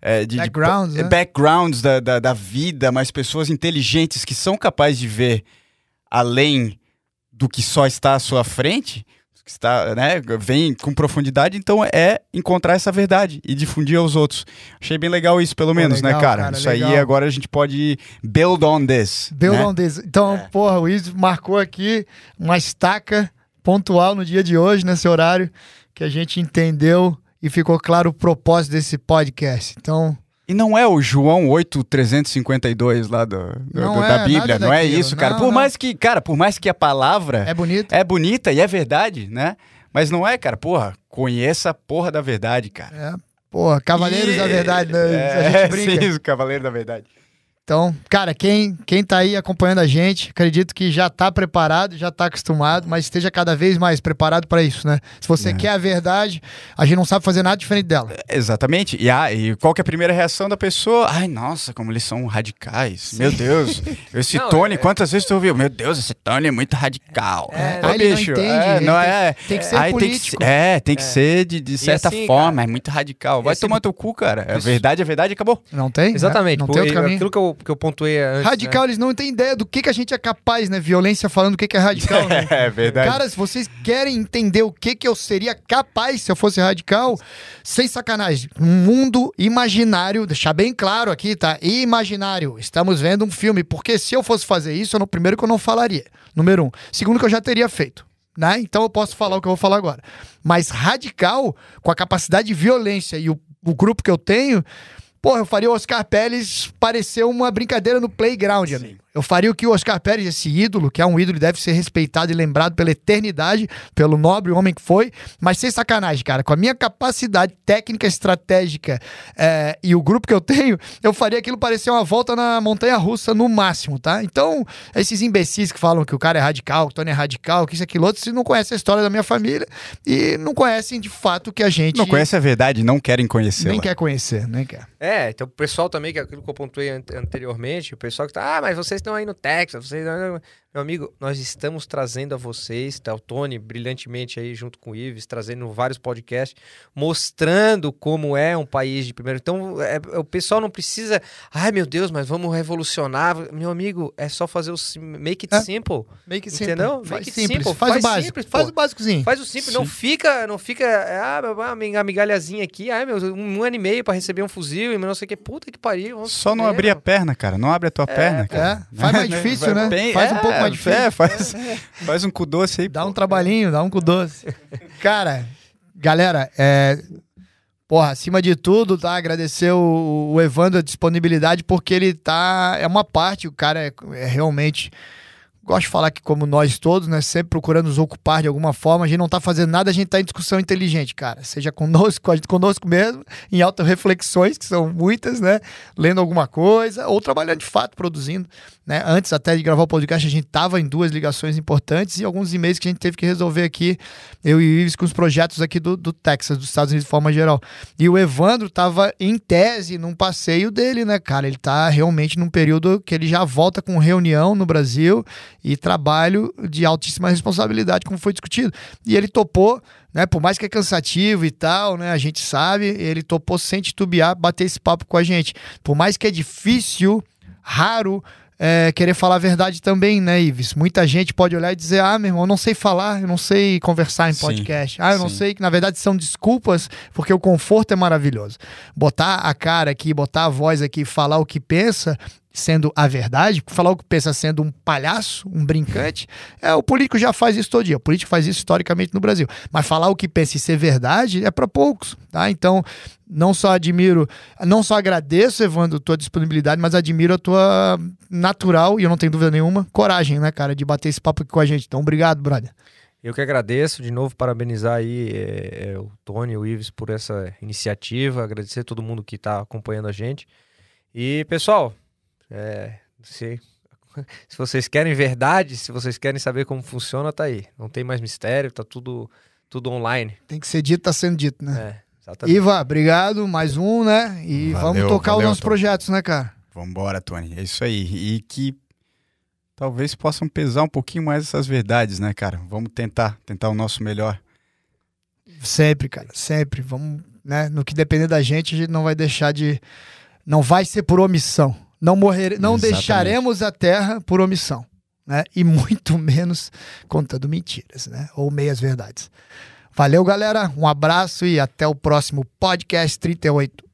é, de, backgrounds, de, né? backgrounds da, da, da vida, mas pessoas inteligentes que são capazes de ver além do que só está à sua frente que está, né, vem com profundidade, então é encontrar essa verdade e difundir aos outros. Achei bem legal isso, pelo menos, né, legal, né, cara? cara isso legal. aí agora a gente pode build on this. Build né? on this. Então, é. porra, o Iso marcou aqui uma estaca pontual no dia de hoje, nesse horário, que a gente entendeu e ficou claro o propósito desse podcast. Então, e não é o João 8,352 lá do, do, do é, da Bíblia, não é isso, cara. Não, por não. mais que, cara, por mais que a palavra é bonita. é bonita e é verdade, né? Mas não é, cara, porra, conheça a porra da verdade, cara. É, porra, Cavaleiros e... da Verdade, né? É, a gente brinca. Sim, Cavaleiro da Verdade. Então, cara, quem, quem tá aí acompanhando a gente, acredito que já tá preparado, já tá acostumado, mas esteja cada vez mais preparado para isso, né? Se você é. quer a verdade, a gente não sabe fazer nada diferente dela. Exatamente. E, ah, e qual que é a primeira reação da pessoa? Ai, nossa, como eles são radicais. Sim. Meu Deus. Esse não, Tony, é... quantas vezes tu ouviu? Meu Deus, esse Tony é muito radical. É, Ô, bicho, não entende. É, não é, tem que ser ai, político. Tem que, é, tem que é. ser de, de certa assim, forma, cara, é muito radical. Vai tomar teu cu, cara. É verdade, é verdade, acabou. Não tem? Exatamente. Não tem outro caminho. Aquilo que eu, que eu pontuei antes, Radical, né? eles não têm ideia do que, que a gente é capaz, né? Violência falando o que, que é radical. Né? é verdade. Cara, se vocês querem entender o que, que eu seria capaz se eu fosse radical, sem sacanagem, um mundo imaginário, deixar bem claro aqui, tá? Imaginário. Estamos vendo um filme, porque se eu fosse fazer isso, eu, no primeiro que eu não falaria. Número um. Segundo que eu já teria feito. Né? Então eu posso falar o que eu vou falar agora. Mas radical, com a capacidade de violência e o, o grupo que eu tenho, Porra, eu faria o Oscar Pérez parecer uma brincadeira no playground, amigo. Eu faria o que o Oscar Pérez, esse ídolo, que é um ídolo e deve ser respeitado e lembrado pela eternidade, pelo nobre homem que foi, mas sem sacanagem, cara. Com a minha capacidade técnica, estratégica é, e o grupo que eu tenho, eu faria aquilo parecer uma volta na montanha russa no máximo, tá? Então, esses imbecis que falam que o cara é radical, que o Tony é radical, que isso, aquilo outro, se não conhecem a história da minha família e não conhecem de fato que a gente. Não conhece a verdade, não querem conhecer. Nem quer conhecer, nem quer. É, então o pessoal também, que é aquilo que eu pontuei anteriormente, o pessoal que tá, ah, mas vocês estão aí no Texas, vocês meu amigo, nós estamos trazendo a vocês, tá? O Tony brilhantemente aí junto com o Ives, trazendo vários podcasts, mostrando como é um país de primeiro. Então, é, o pessoal não precisa, ai meu Deus, mas vamos revolucionar. Meu amigo, é só fazer o make it é. simple. Make it simple. Entendeu? Faz make it simples. simple. Faz, faz o básico. Simples, faz o básicozinho. Faz o simples. Não fica, não fica, ah, uma migalhazinha aqui, ai meu, um, ano e meio para receber um fuzil e não sei o que. Puta que pariu. Só não abrir a perna, cara. Não abre a tua é, perna, cara. É. Faz mais difícil, né? Bem, faz um pouco mais difícil. É, faz, faz um cu doce aí. Dá pô. um trabalhinho, dá um cu doce. Cara, galera, é. Porra, acima de tudo, tá? Agradecer o, o Evandro a disponibilidade, porque ele tá. É uma parte, o cara é, é realmente gosto de falar que, como nós todos, né, sempre procurando nos ocupar de alguma forma, a gente não tá fazendo nada, a gente tá em discussão inteligente, cara. Seja conosco, conosco mesmo, em auto-reflexões, que são muitas, né? Lendo alguma coisa, ou trabalhando de fato, produzindo. Né? Antes até de gravar o podcast, a gente tava em duas ligações importantes e alguns e-mails que a gente teve que resolver aqui, eu e o Ives, com os projetos aqui do, do Texas, dos Estados Unidos de forma geral. E o Evandro tava em tese num passeio dele, né, cara? Ele tá realmente num período que ele já volta com reunião no Brasil e trabalho de altíssima responsabilidade, como foi discutido. E ele topou, né, por mais que é cansativo e tal, né, a gente sabe, ele topou sem titubear, bater esse papo com a gente. Por mais que é difícil, raro, é, querer falar a verdade também, né, Ives? Muita gente pode olhar e dizer: ah, meu irmão, eu não sei falar, eu não sei conversar em podcast. Sim, ah, eu sim. não sei, que na verdade são desculpas, porque o conforto é maravilhoso. Botar a cara aqui, botar a voz aqui, falar o que pensa, sendo a verdade, falar o que pensa sendo um palhaço, um brincante, é, o político já faz isso todo dia. O político faz isso historicamente no Brasil. Mas falar o que pensa e ser verdade é para poucos, tá? Então, não só admiro, não só agradeço, Evandro, tua disponibilidade, mas admiro a tua natural, e eu não tenho dúvida nenhuma, coragem, né, cara, de bater esse papo aqui com a gente. Então, obrigado, brother. Eu que agradeço, de novo, parabenizar aí é, é, o Tony e o Ives por essa iniciativa, agradecer a todo mundo que está acompanhando a gente. E, pessoal, é, se, se vocês querem verdade, se vocês querem saber como funciona, tá aí. Não tem mais mistério, tá tudo, tudo online. Tem que ser dito, tá sendo dito, né? É, exatamente. Iva, obrigado, mais um, né? E valeu, vamos tocar valeu, os nossos Tony. projetos, né, cara? Vambora, Tony. É isso aí. E que talvez possam pesar um pouquinho mais essas verdades, né, cara? Vamos tentar, tentar o nosso melhor. Sempre, cara, sempre. Vamos, né? No que depender da gente, a gente não vai deixar de. Não vai ser por omissão. Não, morrer, não deixaremos a terra por omissão, né? E muito menos contando mentiras, né? Ou meias verdades. Valeu, galera. Um abraço e até o próximo podcast 38.